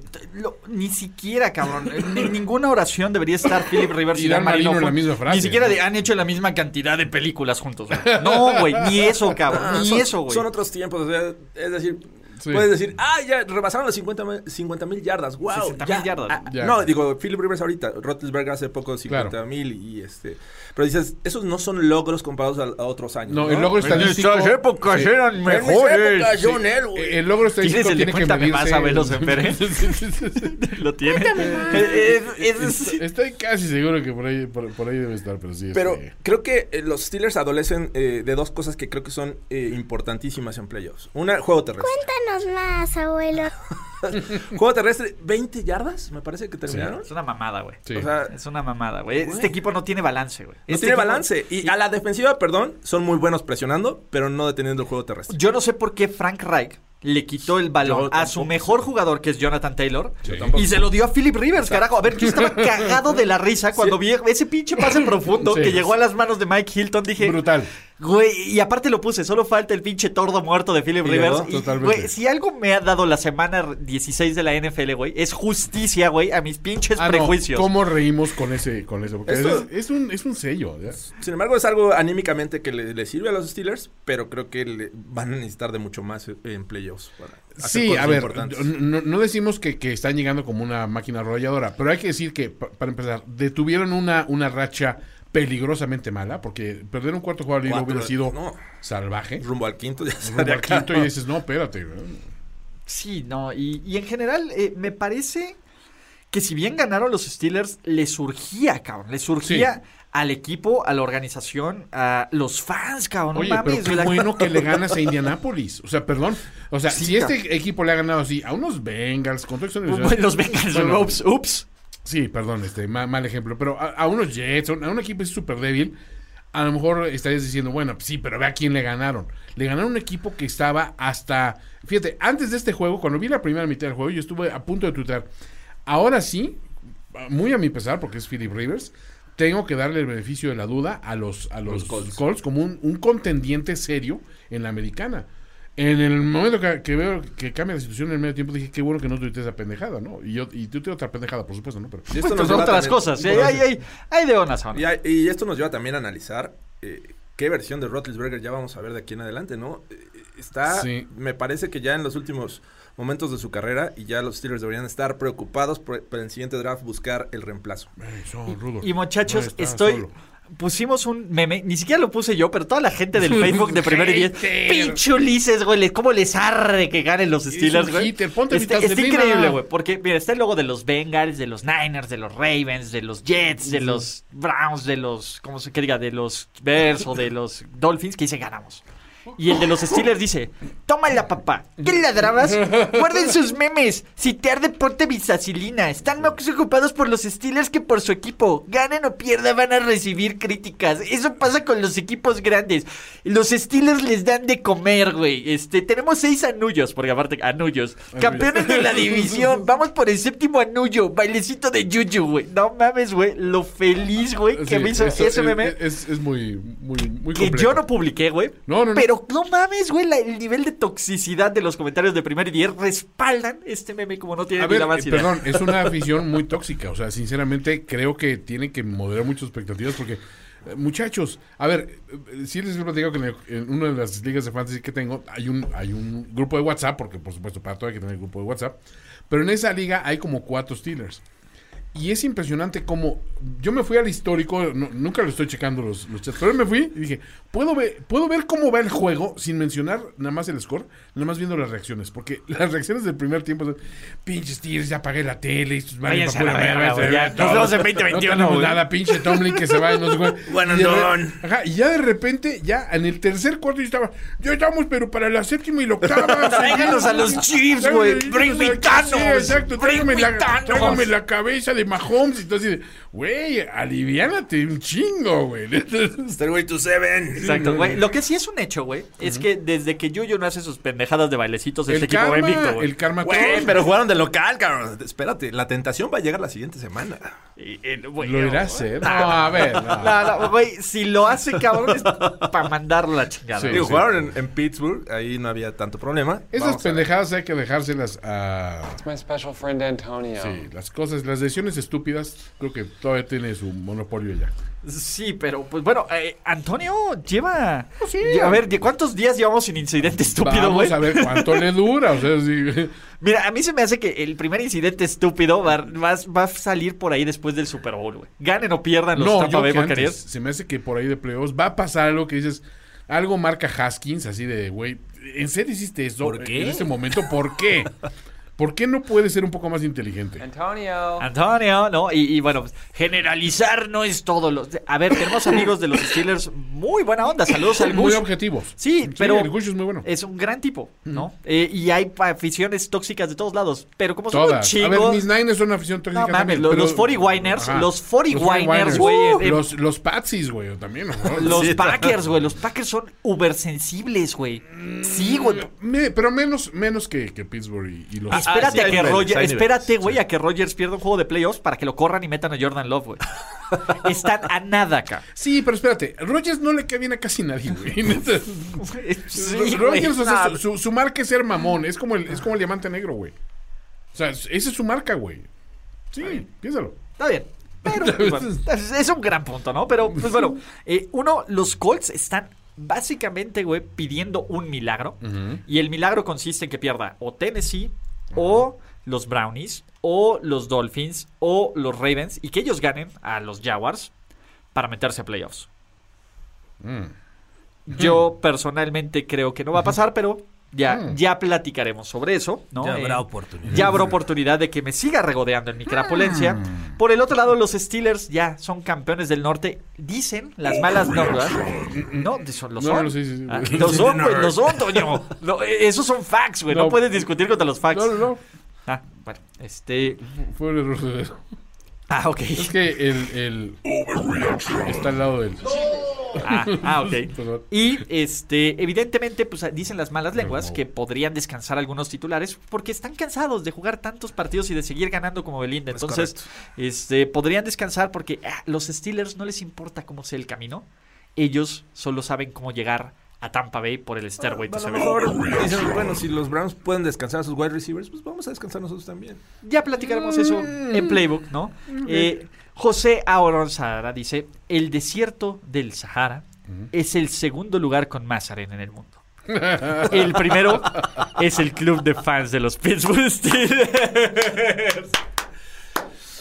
ni siquiera, cabrón. En ninguna oración debería estar Philip Rivers Y y, Dan Dan Marino. Marino en la misma frase, Ni siquiera ¿no? de- han hecho la misma cantidad de películas juntos. güey. No, güey, ni eso, cabrón. ah, ni son, eso, güey. son otros tiempos. o sea, es decir, Sí. puedes decir, ah, ya rebasaron las 50 mil yardas. Wow. 60,000 ya, yardas. ah, Ya. No, digo, Philip Rivers ahorita, Roethlisberger hace poco 50 mil y este. Pero dices, esos no son logros comparados a, a otros años. No, No, el logro estadístico. épocas Sí. eran En épocas, John Elway. Eh, El logro estadístico ¿Tienes el de tiene que cuéntame más, medirse. Abelos Empere? ¿Lo tiene? Eh, eh, es- Estoy casi seguro que por ahí, por, por ahí debe estar, pero sí. Pero este, creo que eh, los Steelers adolecen eh, de dos cosas que creo que son eh, importantísimas en playoffs. Una, juego terrestre. Cuéntanos más, abuelo. juego terrestre, 20 yardas, me parece que terminaron. es una mamada, güey. sí. O sea, Es una mamada, güey. Este equipo no tiene balance, güey. no Este tiene equipo- balance. Y a la defensiva, perdón, son muy buenos presionando, pero no deteniendo el juego terrestre. Yo no sé por qué Frank Reich le quitó el balón a su mejor jugador, que es Jonathan Taylor, Sí. y se lo dio a Philip Rivers, carajo. A ver, yo estaba cagado de la risa cuando vi ese pinche pase profundo Sí. que llegó a las manos de Mike Hilton. Dije, Brutal. Güey, y aparte lo puse, solo falta el pinche tordo muerto de Philip Rivers. Y, totalmente. güey, si algo me ha dado la semana 16 de la NFL, güey, es justicia, güey, a mis pinches Ah, no, prejuicios. ¿Cómo reímos con ese? Con eso? Porque Esto- es, es un, es un sello. ¿ya? Sin embargo, es algo anímicamente que le, le sirve a los Steelers, pero creo que le van a necesitar de mucho más en playoffs. para hacer Sí, cosas a ver, importantes. no, no decimos que, que están llegando como una máquina arrolladora, pero hay que decir que, pa- para empezar, detuvieron una, una racha peligrosamente mala, porque perder un cuarto jugador Cuatro, hubiera sido no. salvaje. Rumbo al quinto ya Rumbo al quinto y dices, no, espérate. Sí, no, y, y en general eh, me parece que si bien ganaron los Steelers, le surgía, cabrón, le surgía al equipo, a la organización, a los fans, cabrón. no Oye, mames, pero qué la- bueno que le ganas a Indianapolis. O sea, perdón. O sea, Sí, si este equipo le ha ganado así a unos Bengals, con todo eso- Bueno, los Bengals, Bueno, ups, ups. Sí, perdón, este, ma- mal, ejemplo. Pero a, a unos Jets, a un, equipo súper débil, a lo mejor estarías diciendo, bueno, pues sí, pero ve a quién le ganaron. Le ganaron un equipo que estaba hasta. Fíjate, antes de este juego, cuando vi la primera mitad del juego, yo estuve a punto de tuitear. Ahora sí, muy a mi pesar, porque es Philip Rivers, tengo que darle el beneficio de la duda a los, a los, Colts. como un, un contendiente serio en la americana. En el momento que, que veo que cambia la situación en el medio tiempo, dije, qué bueno que no tuiteé esa pendejada, ¿no? Y yo y tuiteé otra pendejada, por supuesto, ¿no? Pero, Y esto Pues nos son lleva otras también- cosas. Hay, hay, hay, hay de unas Y, y esto nos lleva también a analizar eh, qué versión de Roethlisberger ya vamos a ver de aquí en adelante, ¿no? Eh, Está, Sí. me parece que ya en los últimos momentos de su carrera y ya los Steelers deberían estar preocupados por, por el siguiente draft buscar el reemplazo. Ey, son rudos. Y muchachos, No estoy. solo. Pusimos un meme, ni siquiera lo puse yo, pero toda la gente del Facebook de primero y diez. Pinche Ulises, güey, ¿cómo les arre que ganen los Steelers, güey? ponte Este- está increíble, güey, porque mira, está el logo de los Bengals, de los Niners, de los Ravens, de los Jets, de los Browns, de los, ¿cómo se que diga? De los Bears o de los Dolphins, que dice ganamos. Y el de los Steelers dice, tómala papá, ¿qué ladrabas? Guarden sus memes, si te arde ponte visacilina, están más ocupados por los Steelers que por su equipo, ganen o pierdan van a recibir críticas, eso pasa con los equipos grandes, los Steelers les dan de comer, güey, este, tenemos seis anullos, porque aparte, anullos, campeones de la división, vamos por el séptimo anullo, bailecito de Juju, güey, no mames, güey, lo feliz, güey, que Sí, me hizo eso ese es- meme. Es, es muy, muy, muy Que complejo. yo no publiqué, güey. No, no, no. Pero no mames, güey, la- el nivel de toxicidad de los comentarios de primer y diez respaldan este meme como no tiene A ni ver, la más eh, perdón, es una afición muy tóxica. O sea, sinceramente creo que tienen que moderar muchas expectativas porque, eh, muchachos, a ver, eh, sí les he platicado que en, el- en una de las ligas de fantasy que tengo hay un, hay un grupo de WhatsApp, porque por supuesto para todo hay que tener grupo de WhatsApp, pero en esa liga hay como cuatro Steelers. Y es impresionante cómo yo me fui al histórico, no- nunca lo estoy checando los, los chats, pero me fui y dije, ¿puedo ver, puedo ver cómo va el juego sin mencionar nada más el score, nada más viendo las reacciones, porque las reacciones del primer tiempo son, pinches tíos, ya apagué la tele, a la verga, se ya, ve nos todo. vemos en 2021, No tenemos güey. nada, pinche Tomlin que se va, no sé cuál. Bueno, y, de ajá, y ya de repente, ya en el tercer cuarto yo estaba, ya estamos, pero para la séptima y la octava. Tráiganos a los Chiefs, güey. Bring me Thanos. Exacto. Tráigame la cabeza de Mahomes. Y entonces, güey, aliviánate un chingo, güey. Stairway to Seven. Exacto, güey. Lo que sí es un hecho, güey, es que desde que Yuyo no hace sus pendejadas de bailecitos, El este equipo va invicto, güey. el karma Güey, pero jugaron de local, cabrón. Espérate, la tentación va a llegar la siguiente semana. Y- Lo irá a no, hacer. no, No, a ver. no. No, no, güey, si lo hace, cabrón, es para mandarlo a la chingada. Sí. Digo, jugaron en, en Pittsburgh, ahí no había tanto problema. Esas pendejadas hay que dejárselas a... My special friend Antonio. Sí, las cosas, las decisiones estúpidas, creo que todavía tiene su monopolio ya. Sí, pero pues bueno, eh, Antonio lleva. sí. lle- A ver, ¿de ¿cuántos días llevamos sin incidente estúpido, güey? Vamos a ver cuánto le dura. O sea, sí. Mira, a mí se me hace que el primer incidente estúpido va, va- va a salir por ahí después del Super Bowl, güey. Ganen o pierdan los No, Tampa yo Bay Buccaneers. se me hace que por ahí de playoffs va a pasar algo que dices, algo marca Haskins, así de, güey, ¿en serio hiciste eso ¿Por qué? en este momento? ¿Por qué? ¿Por qué no puede ser un poco más inteligente? Antonio. Antonio, ¿no? Y, y, bueno, pues, generalizar no es todo. Lo... A ver, tenemos amigos de los Steelers muy buena onda. Saludos al Muy Gush. objetivos. Sí, pero el Gush es muy bueno. es un gran tipo, ¿no? Eh, y hay aficiones tóxicas de todos lados. Pero como son un Todas. A chingo... ver, mis Niners son una afición tóxica No mames, también, lo- pero- los 40winers, Ajá. los 40winers, güey, Uh, eh, los, los Patsies, güey, también. ¿no? Los Sí, Packers, güey. Los Packers son ubersensibles, güey. Sí, güey. Me- pero menos, menos que, que Pittsburgh y, y los... Ah, Espérate sí, a hay que Roger- espérate, güey, a que Rogers pierda un juego de playoffs para que lo corran y metan a Jordan Love, güey. Están a nada acá. Sí, pero espérate, Rogers no le cae bien a casi nadie, güey. Sí. Rogers, o sea, su, su- marca es ser mamón, es como el, es como el diamante negro, güey. O sea, esa es su marca, güey. Sí, piénsalo. Está bien. Pero, pues, bueno, es- es un gran punto, ¿no? Pero, pues bueno, eh, uno, los Colts están básicamente, güey, pidiendo un milagro. Y el milagro consiste en que pierda o Tennessee, o los Brownies, o los Dolphins, o los Ravens, y que ellos ganen a los Jaguars para meterse a playoffs. Yo personalmente creo que no va a pasar, pero ya, ya platicaremos sobre eso, ¿no? Ya habrá Eh, oportunidad. Ya habrá oportunidad de que me siga regodeando en mi crapulencia. Por el otro lado, los Steelers ya son campeones del norte. Dicen las malas notas. No, son, lo No, son. no, sí, sí, sí. Ah, lo son, güey, lo son, Toño. No, eh, esos son facts, güey. No, No. puedes discutir contra los facts. No, no, no. Ah, bueno, este. Fue un error de dedo. Ah, ok. Es que el, el está al lado del. Ah, ah, ok. Y este, evidentemente, pues dicen las malas lenguas que podrían descansar algunos titulares porque están cansados de jugar tantos partidos y de seguir ganando como Belinda. Es Entonces, este, podrían descansar porque ah, los Steelers no les importa cómo sea el camino. Ellos solo saben cómo llegar a Tampa Bay por el Stairway to A lo Seven. mejor dicen, bueno, si los Browns pueden descansar a sus wide receivers, pues vamos a descansar nosotros también. Ya platicaremos eso en Playbook, ¿no? Eh, José Aoron Sahara dice: El desierto del Sahara es el segundo lugar con más arena en el mundo. El primero es el club de fans de los Pittsburgh Steelers.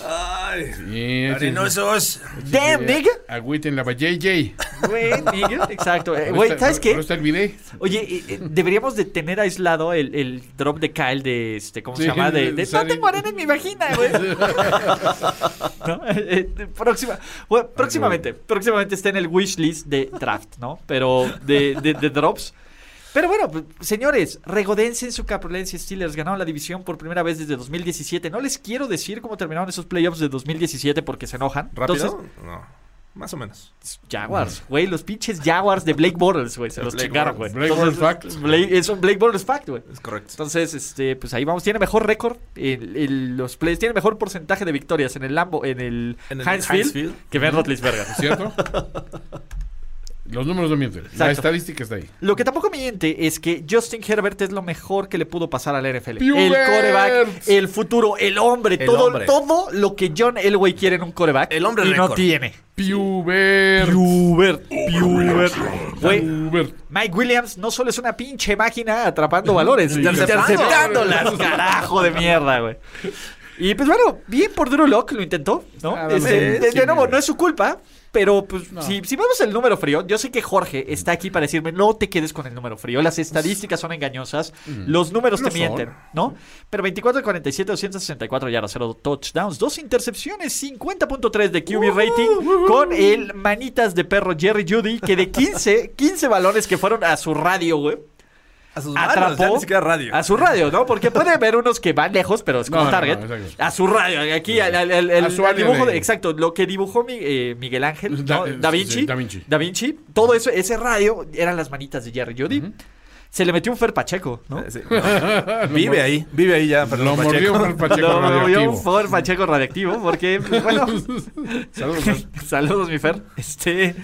Ay, Sí, arenosos. Damn, nigga. Agüiten la JJ. Güey, nigga. Exacto. Güey, ¿sabes qué? No está el video. Oye, eh, deberíamos de tener aislado el, el drop de Kyle de este, ¿cómo se Sí, llama? De, de, no tengo arena en mi vagina, güey. ¿No? Eh, eh, próxima, bueno, próximamente, próximamente está en el wish list de draft, ¿no? Pero de, de, de drops. Pero bueno, pues, señores, regodense en su capulencia. Steelers ganaron la división por primera vez desde 2017. No les quiero decir cómo terminaron esos playoffs de 2017 porque se enojan. ¿Rápido? Entonces, no, más o menos. Jaguars, güey, los pinches Jaguars de Blake Bortles, güey, se los Blake chingaron, güey. Blake Bortles fact. Blake- es un Blake Bortles fact, güey. Es correcto. Entonces, este, pues ahí vamos. Tiene mejor récord. El, el- los plays tiene mejor porcentaje de victorias en el Lambo, en el, En el Heinz Field, Heinz Field. que Ben Roethlisberger. ¿Cierto? Los números no mienten. La estadística está ahí. Lo que tampoco miente es que Justin Herbert es lo mejor que le pudo pasar al NFL. El coreback, el futuro, el hombre, El todo, hombre. todo lo que John Elway quiere en un coreback. El hombre y no tiene. Pubert. Pubert, Pubert. Pubert. Mike Williams no solo es una pinche máquina atrapando valores, interceptándolas, carajo de mierda, güey. Y pues bueno, bien por Drew Lock lo intentó, ¿no? Más. de, nuevo, no es su culpa, pero pues si, si vemos el número frío, yo sé que Jorge está aquí para decirme, no te quedes con el número frío, las estadísticas son engañosas, los números No te mienten. ¿no? Pero 24 de 47, 264 yardas, 0 touchdowns, 2 intercepciones, 50.3 de QB rating con el manitas de perro Jerry Judy, que de 15, 15 balones que fueron a su radio, güey. A sus manos, Atrapó ya ni siquiera radio. a su radio, ¿no? Porque puede haber unos que van lejos, pero es como No, no, target. no, exacto. a su radio, aquí al, al- al- el- A su dibujo de, de- exacto, lo que dibujó mi- eh, Miguel Ángel, Da- ¿no? eh, da, sí, Vinci, sí, Da Vinci. Da Vinci, todo eso, ese radio eran las manitas de Jerry Judy. Se le metió un Fer Pacheco, ¿no? Sí. Vive ahí, vive ahí ya. Lo Fernando mordió Pacheco. un Pacheco Lo movió un radioactivo. Fer Pacheco radiactivo, porque, bueno, Saludos. Fer. Saludos, mi Fer. Este.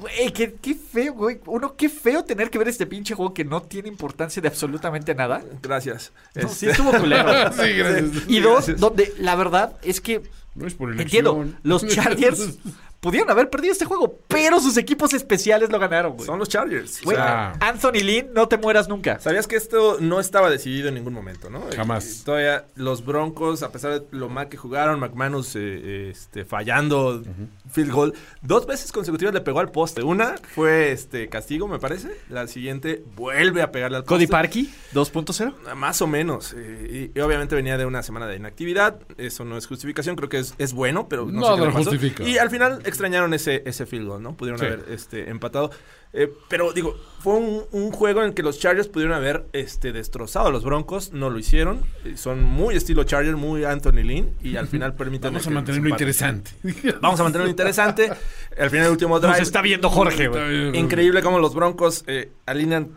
Güey, qué, qué feo, güey. Uno, qué feo tener que ver este pinche juego que no tiene importancia de absolutamente nada. Gracias. No, Este, sí estuvo culero. Sí, gracias. Y dos, Gracias. donde la verdad es que No es por elección. entiendo, los Chargers pudieron haber perdido este juego, pero sus equipos especiales lo ganaron, güey. Son los Chargers. O Güey, sea, Anthony Lynn, no te mueras nunca. Sabías que esto no estaba decidido en ningún momento, ¿no? Jamás. Y todavía los Broncos, a pesar de lo mal que jugaron, McManus eh, este, fallando field goal, dos veces consecutivas le pegó al poste. Una fue este castigo, me parece. La siguiente vuelve a pegarle al poste. Cody Parkey, 2.0. Más o menos. eh, y, y obviamente venía de una semana de inactividad. Eso no es justificación. Creo que es, es bueno, pero no, No, sé qué no pasó. justifica. Y al final extrañaron ese, ese field goal, ¿no? Pudieron Sí. haber este, empatado. Eh, pero digo, fue un, un juego en el que los Chargers pudieron haber este, destrozado a los Broncos. No lo hicieron. Eh, son muy estilo Chargers, muy Anthony Lynn. Y al final permiten. Vamos a mantenerlo interesante. Vamos a mantenerlo interesante. Al final, el último drive. Nos está viendo Jorge, güey. Increíble cómo los Broncos eh, alinean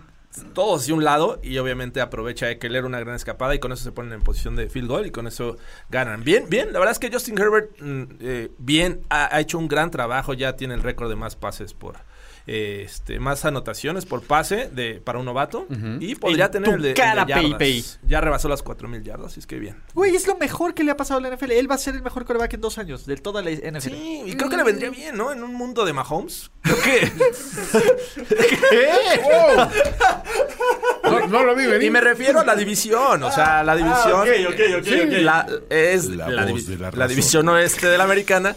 todos hacia un lado y obviamente aprovecha Eckler una gran escapada y con eso se ponen en posición de field goal y con eso ganan. Bien, bien, la verdad es que Justin Herbert, mm, eh, bien, ha hecho un gran trabajo, ya tiene el récord de más pases por... eh, este, más anotaciones por pase de, para un novato y podría En tener tu el de, el de cara, yardas. Pei-Pei. Ya rebasó las 4000 yardas, así es que bien. Güey, es lo mejor que le ha pasado a la NFL. Él va a ser el mejor coreback en dos años de toda la NFL. Sí, y creo que le vendría bien, ¿no? En un mundo de Mahomes. Creo que No, no lo vi venir. Y me refiero a la división, o sea, la división. ok, ok, ok, Sí, ok. la- es La la, voz divi- de la la razón. división oeste de la americana.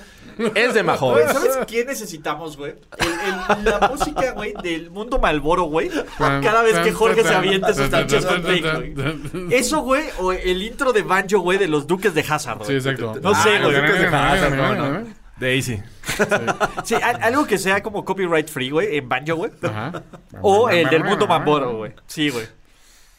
Es de Güey, Mahomes. ¿Sabes qué necesitamos, güey? El- el- la música, güey, del mundo Malboro, güey. Cada vez que Jorge se avienta sus hot take, güey. Eso, güey, o el intro de Banjo, güey, de los Duques de Hazard, güey. Sí, exacto. No sé, Ah, güey. los Duques de Hazard, no, no. Daisy. Sí, al- algo que sea como copyright free, güey, en Banjo, güey. Ajá. O el del mundo Malboro, güey. Sí, güey.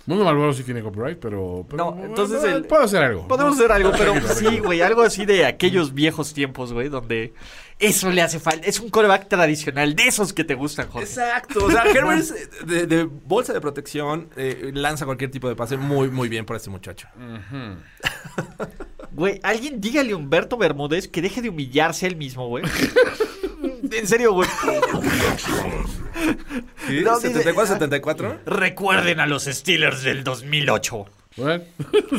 Mundo Malvado sí tiene copyright, pero. pero No, entonces bueno, el- Puedo hacer algo. Podemos hacer algo, pero sí, güey, algo así de aquellos viejos tiempos, güey, donde eso le hace falta. Es un coreback tradicional, de esos que te gustan, Jorge. Exacto. O sea, Herbert es de, de bolsa de protección, eh, lanza cualquier tipo de pase muy, muy bien por este muchacho. Güey, alguien dígale a Humberto Bermúdez que deje de humillarse él mismo, güey. en serio, güey. ¿Sí? No, dice- ¿74-74? Recuerden a los Steelers del 2008. Bueno,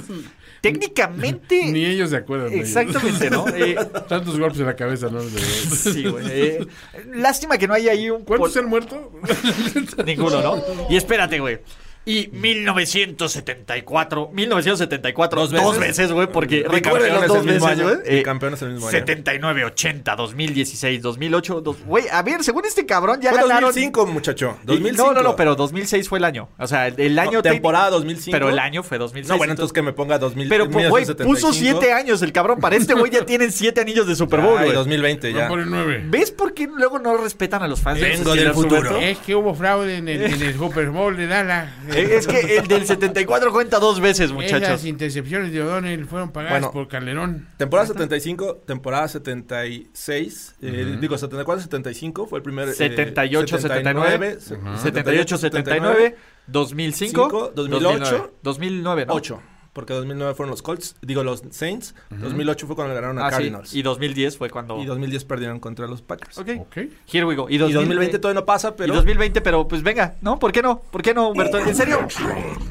Técnicamente. Ni ellos se acuerdan. de ellos. Exactamente, ¿no? Eh, Tantos golpes en la cabeza, ¿no? De- sí, güey. eh, lástima que no haya ahí un. ¿Cuántos pol- se han muerto? Ninguno, ¿no? Y espérate, güey. Y 1974, 1974, Dos dos veces. güey, porque recuérdenlo el dos veces, güey. Eh, Bicampeones el mismo año. 79, 80, 2016, 2008, dos- güey, a ver, según este cabrón ya Fue ganaron 2005, muchacho. Y- 2005. No, no, no, pero 2006 fue el año. O sea, el, el año No, temporada técnico- 2005. Pero el año fue 2006. No, bueno, entonces que me ponga 2000. Pero, güey, 1975. puso siete años el cabrón. Para este güey ya tienen siete anillos de Super Bowl, güey. 2020 Va ya. por el 9. ¿Ves por qué luego no respetan a los fans de Vengo los del futuro. Es que hubo fraude en el, en el Super Bowl de Dallas. Eh, Es que el del 74 cuenta dos veces, Esas muchachos. intercepciones de O'Donnell fueron pagadas Bueno. por Calderón. Temporada 75, temporada 76, eh, digo 74, 75 fue el primer. eh, 78, 79, 78, 79, 2005, 2008, 2009, ¿no? 8. Porque 2009 fueron los Colts, digo los Saints. 2008 fue cuando ganaron a Ah, sí. Cardinals. Y 2010 fue cuando. Y 2010 perdieron contra los Packers. Ok. Ok. Here we go. Y, Y 2020 todavía no pasa, pero. Y 2020, pero pues venga, ¿no? ¿Por qué no? ¿Por qué no, Humberto? En serio,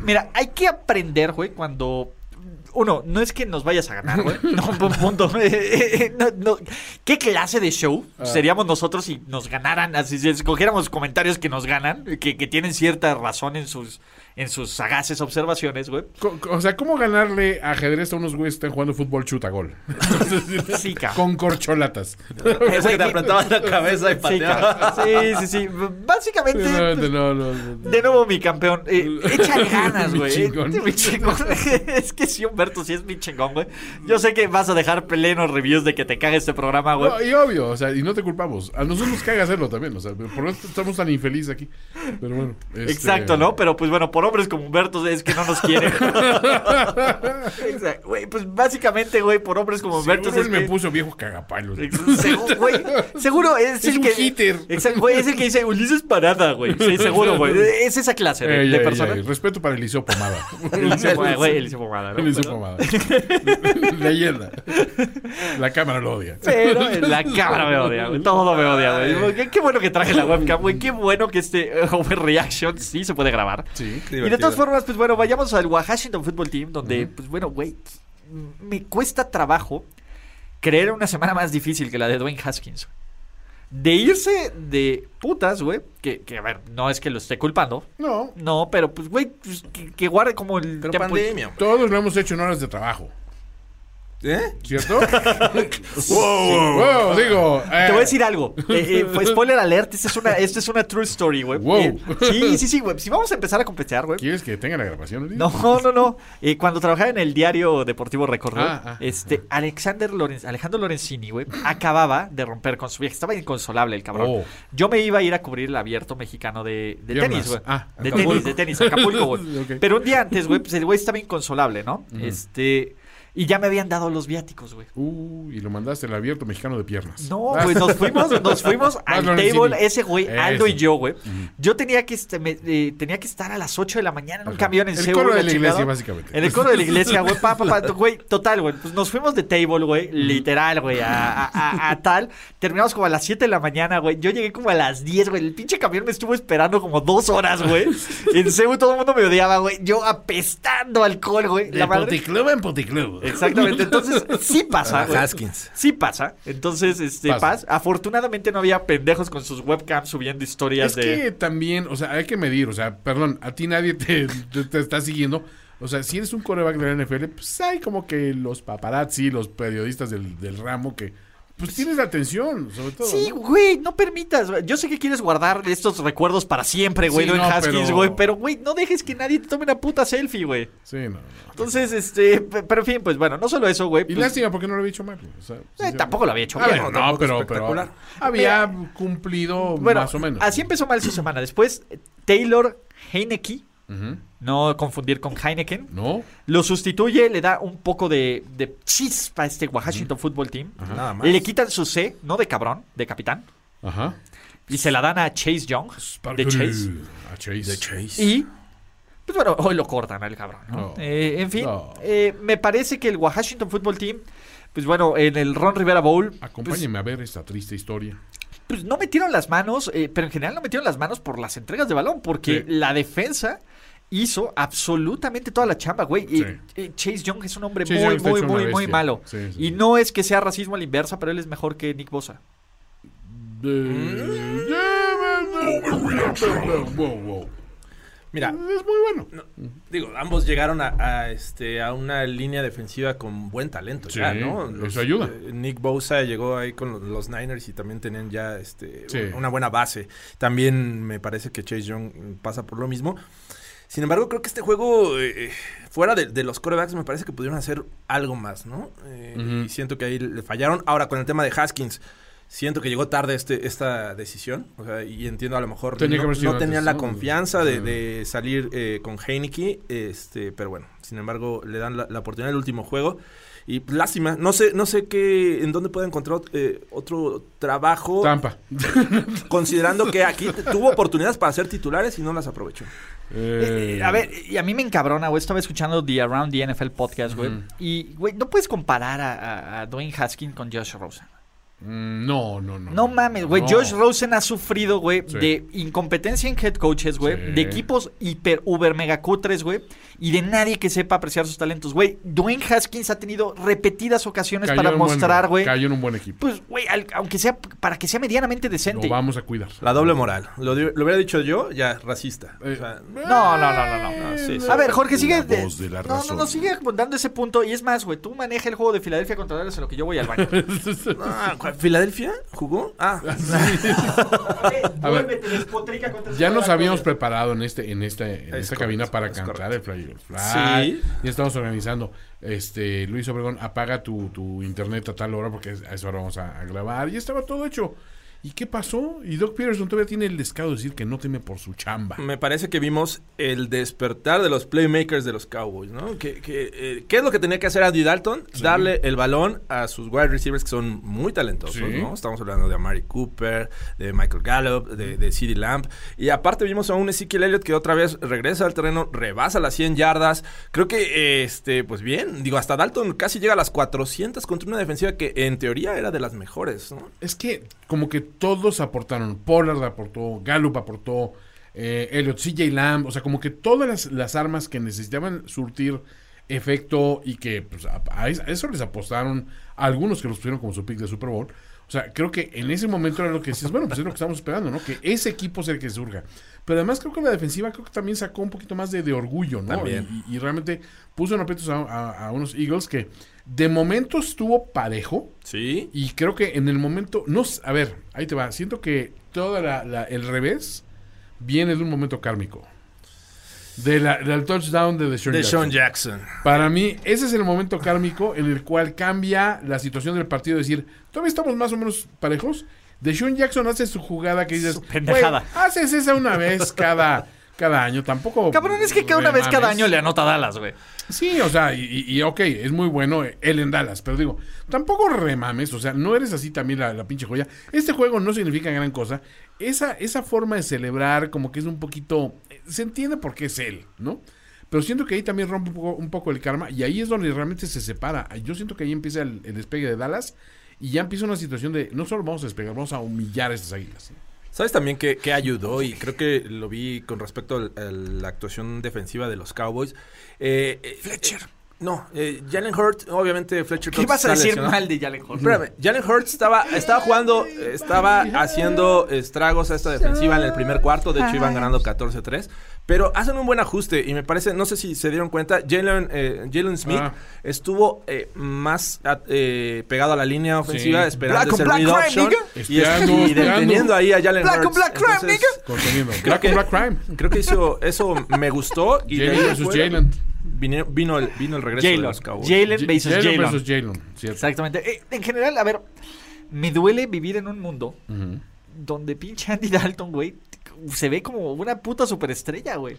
mira, hay que aprender, güey, cuando... Uno, no es que nos vayas a ganar, güey. No, pu- punto. No, no. ¿Qué clase de show Ah. seríamos nosotros si nos ganaran? Así, si escogiéramos comentarios que nos ganan, que, que tienen cierta razón en sus, en sus sagaces observaciones, güey. O sea, ¿cómo ganarle ajedrez a unos güeyes que están jugando fútbol chuta gol? Sí, cabrón. Con corcholatas. Ese que te apretaban la cabeza y Sí, pateaba. cabrón. sí, sí, sí. Básicamente, No, no, no, no. De nuevo, mi campeón. Eh, échale ganas, Mi güey. chingón. Mi chingón. es que sí, Humberto, sí es mi chingón, güey. Yo sé que vas a dejar plenos reviews de que te cague este programa, güey. No, y obvio, o sea, y no te culpamos. A nosotros nos caga hacerlo también, o sea, por eso estamos tan infelices aquí. Pero bueno. este- Exacto, ¿no? Pero pues bueno, por hombres como Humberto es que no nos quieren. Exacto, güey. Pues básicamente, güey, por hombres como Humberto Seguro es él me que... puso viejo cagapalos. Seguro, güey, seguro es, Es el un que hitter. Exacto, güey, es el que dice Ulises Parada, güey. Sí, seguro, güey. Es esa clase de, de persona. Respeto para Eliseo Pomada. Eliseo Pomada, güey, Eliseo Pomada, ¿no? Eliseo Pomada. Leyenda. La cámara lo odia. Pero la cámara me odia, güey. Todo me odia, güey. Qué, qué bueno que traje la webcam, güey. Qué bueno que este eh, overreaction sí se puede grabar. Sí. Y de todas formas, pues bueno, vayamos al Washington Football Team, donde, pues bueno, güey, me cuesta trabajo creer una semana más difícil que la de Dwayne Haskins. De irse de putas, güey, que, que a ver, no es que lo esté culpando. No. No, pero pues, güey, pues, que, que guarde como el Pero tiempo- pandemia. Todos lo hemos hecho en horas de trabajo. ¿Eh? ¿Cierto? wow, wow, digo. Te voy a eh, decir algo. Eh, eh, fue spoiler alert. Esta es una, esta es una true story, güey. Wow. Eh, sí, sí, sí, güey. Si vamos a empezar a competir, güey. ¿Quieres que tenga la grabación? Uri? No, no, no. Eh, cuando trabajaba en el diario Deportivo Record, Ah, ah, este, Alexander Lorenz, Alejandro Lorenzini, güey, acababa de romper con su vieja. Estaba inconsolable el cabrón. Oh. Yo me iba a ir a cubrir el abierto mexicano de, tenis, güey. Ah, de tenis, de tenis, Acapulco, güey. Pero un día antes, güey, pues el güey estaba inconsolable, ¿no? Este. Y ya me habían dado los viáticos, güey. Uh, y lo mandaste al abierto mexicano de piernas. No, pues nos fuimos, nos fuimos al table, ese güey, Aldo y yo, güey. Yo tenía que, este, me- eh, tenía que estar a las 8 de la mañana en un Ajá. camión en El Seúl. coro de la iglesia, básicamente. En el coro de la iglesia, güey, pa, pa, pa, güey, total, güey. Pues nos fuimos de table, güey, literal, güey, a, a- a- a tal. Terminamos como a las 7 de la mañana, güey. Yo llegué como a las 10, güey. El pinche camión me estuvo esperando como dos horas, güey. En Seúl todo el mundo me odiaba, güey. Yo apestando alcohol, güey. De La madre- puticlub en puticlub. Exactamente, entonces sí pasa. Güey. Haskins. Sí pasa. Entonces, este, Pasa. Afortunadamente no había pendejos con sus webcams subiendo historias Es de. que también, o sea, hay que medir, o sea, perdón, a ti nadie te, te- te está siguiendo. O sea, si eres un coreback de la NFL, pues hay como que los paparazzi, los periodistas del, del ramo que, pues tienes la atención, sobre todo. Sí, ¿no? güey, no permitas. Yo sé que quieres guardar estos recuerdos para siempre, güey, Sí, no, Haskins, pero- güey. Pero, güey, no dejes que nadie te tome una puta selfie, güey. Sí, no, no. Entonces, este. pe- Pero en fin, pues bueno, no solo eso, güey. Y pues, lástima porque no lo había hecho mal. O sea, eh, tampoco lo había hecho A ver, bien. no, pero, pero había cumplido Bueno, más o menos. así empezó mal su semana. Después, Taylor Heineke, No confundir con Heineken. No. Lo sustituye, le da un poco de, de chispa a este Washington Football Team. Nada más. Le quitan su C, no de cabrón, de capitán. Ajá. Y se la dan a Chase Young, de Chase. A Chase. De Chase. Y, pues bueno, hoy lo cortan al cabrón, ¿no? No. Eh, en fin, No. eh, me parece que el Washington Football Team, pues bueno, en el Ron Rivera Bowl, pues, Acompáñeme a ver esta triste historia. pues no metieron las manos, eh, pero en general no metieron las manos por las entregas de balón, porque Sí. la defensa hizo absolutamente toda la chamba, güey. Y, Sí. eh, Chase Young es un hombre Chase muy, muy, muy, muy malo. Sí, sí, y sí. no es que sea racismo a la inversa, pero él es mejor que Nick Bosa. Mira, Es muy bueno. digo, ambos llegaron a, a, este, a una línea defensiva con buen talento Sí, ya, ¿no? eso ayuda. eh, Nick Bosa llegó ahí con los, los Niners y también tenían ya este, Sí. una buena base. También me parece que Chase Young pasa por lo mismo. Sin embargo, creo que este juego, eh, fuera de, de los corebacks, me parece que pudieron hacer algo más, ¿no? Eh. Y siento que ahí le fallaron. Ahora, con el tema de Haskins, siento que llegó tarde este, esta decisión. O sea, y entiendo a lo mejor Tenía no, no tenían la confianza de, salir eh, con Heineke, este, pero bueno, sin embargo, le dan la, la oportunidad del último juego. Y lástima, no sé, no sé qué, en dónde puede encontrar eh, otro trabajo, Tampa. considerando que aquí tuvo oportunidades para ser titulares y no las aprovechó. Eh, a ver, y a mí me encabrona, güey. Estaba escuchando The Around the NFL podcast, güey. Y, güey, no puedes comparar a, a- a Dwayne Haskins con Josh Rosen. Mm, No, no, no. No mames, güey. No. Josh Rosen ha sufrido, güey, Sí. de incompetencia en head coaches, güey. Sí. De equipos hiper, uber, mega cutres, güey. Y de nadie que sepa apreciar sus talentos, güey. Dwayne Haskins ha tenido repetidas ocasiones Cayó para mostrar, güey. Cayó en un buen equipo. Pues, güey, aunque sea, para que sea medianamente decente. Lo vamos a cuidar. La doble moral. Lo, hubiera dicho yo, ya, racista. O Eh, sea, No, no, no, no, no. no, sí, sí. A ver, Jorge, sigue. La de- voz de la no, no, razón. no, sigue dando ese punto. Y es más, güey, tú maneja el juego de Filadelfia contra Dallas en lo que yo voy al baño. ¿Filadelfia jugó? Ah, A ver, Vuélvete despotrica contra Ya nos habíamos preparado en este en esta, en Es esta correcto, cabina para es cantar correcto. el Fly. Sí. Ya estamos organizando. Este Luis Obregón, apaga tu, tu internet a tal hora porque a esa hora vamos a, a grabar. Y estaba todo hecho. ¿Y qué pasó? Y Doc Peterson todavía tiene el descaro de decir que no teme por su chamba. me parece que vimos el despertar de los playmakers de los Cowboys, ¿no? Que, que, eh, ¿Qué es lo que tenía que hacer Andy Dalton? Darle el balón a sus wide receivers que son muy talentosos, Sí. ¿no? Estamos hablando de Amari Cooper, de Michael Gallup, de, de CeeDee Lamb. Y aparte vimos a un Ezekiel Elliott que otra vez regresa al terreno, rebasa las 100 yardas. Creo que, eh, este, pues bien, digo, hasta Dalton casi llega a las 400 contra una defensiva que en teoría era de las mejores, ¿no? Es que como que todos aportaron. Pollard aportó, Gallup aportó, eh, Elliot, CJ Lamb. O sea, como que todas las, armas que necesitaban surtir efecto y que pues, a, a es- a eso les apostaron algunos que los pusieron como su pick de Super Bowl. O sea, creo que en ese momento era lo que decías, bueno, pues es lo que estamos esperando, ¿no? Que ese equipo sea el que surja. Pero además creo que la defensiva creo que también sacó un poquito más de, de orgullo, ¿no? Y, realmente puso en aprietos a, a- a unos Eagles que de momento estuvo parejo. Sí. Y creo que en el momento, no, a ver, ahí te va. Siento que todo el revés viene de un momento kármico. De la- del touchdown de Deshaun De Jackson. Sean Jackson. Para mí, ese es el momento kármico en el cual cambia la situación del partido. Es decir, todavía estamos más o menos parejos. Deshaun Jackson hace su jugada que dices, Su pendejada. "Güey, haces esa una vez cada, cada año. Tampoco. Cabrón, es que cada una vez cada remames". año le anota a Dallas, güey. Sí, o sea, y, y- y ok, es muy bueno él en Dallas, pero digo, tampoco remames, o sea, no eres así también la, la pinche joya. Este juego no significa gran cosa. Esa, esa forma de celebrar, como que es un poquito. Eh, Se entiende por qué es él, ¿no? Pero siento que ahí también rompe un poco, un poco el karma y ahí es donde realmente se separa. Yo siento que ahí empieza el, el despegue de Dallas y ya empieza una situación de no solo vamos a despegar, vamos a humillar a estas águilas. ¿Sabes también que, que ayudó? Y creo que lo vi con respecto a la actuación defensiva de los Cowboys. Eh, Fletcher. No, eh, Jalen Hurts, obviamente Fletcher. ¿Qué Cox vas a decir lesionado. mal de Jalen Hurts? Espérame, Jalen Hurts estaba, estaba jugando, eh, estaba haciendo estragos a esta defensiva en el primer cuarto. De hecho, iban ganando 14-3. Pero hacen un buen ajuste y me parece, no sé si se dieron cuenta, Jalen eh, Jalen Smith Ah. estuvo eh, más eh, pegado a la línea ofensiva, Sí. esperando Black ese black crime, option nigga. y, y deteniendo ahí a Jalen Black on Hurts. black crime, Entonces, nigga. Conteniendo. Creo Black que- on Black Crime. Creo que eso, eso me gustó y Jalen en versus Jalen. Vino, vino, el, vino el regreso de Jalen. los Cowboys. Jalen versus Jalen Jalen. versus Jalen. cierto. Exactamente. Eh, en general, a ver, me duele vivir en un mundo donde pinche Andy Dalton, güey, se ve como una puta superestrella, güey.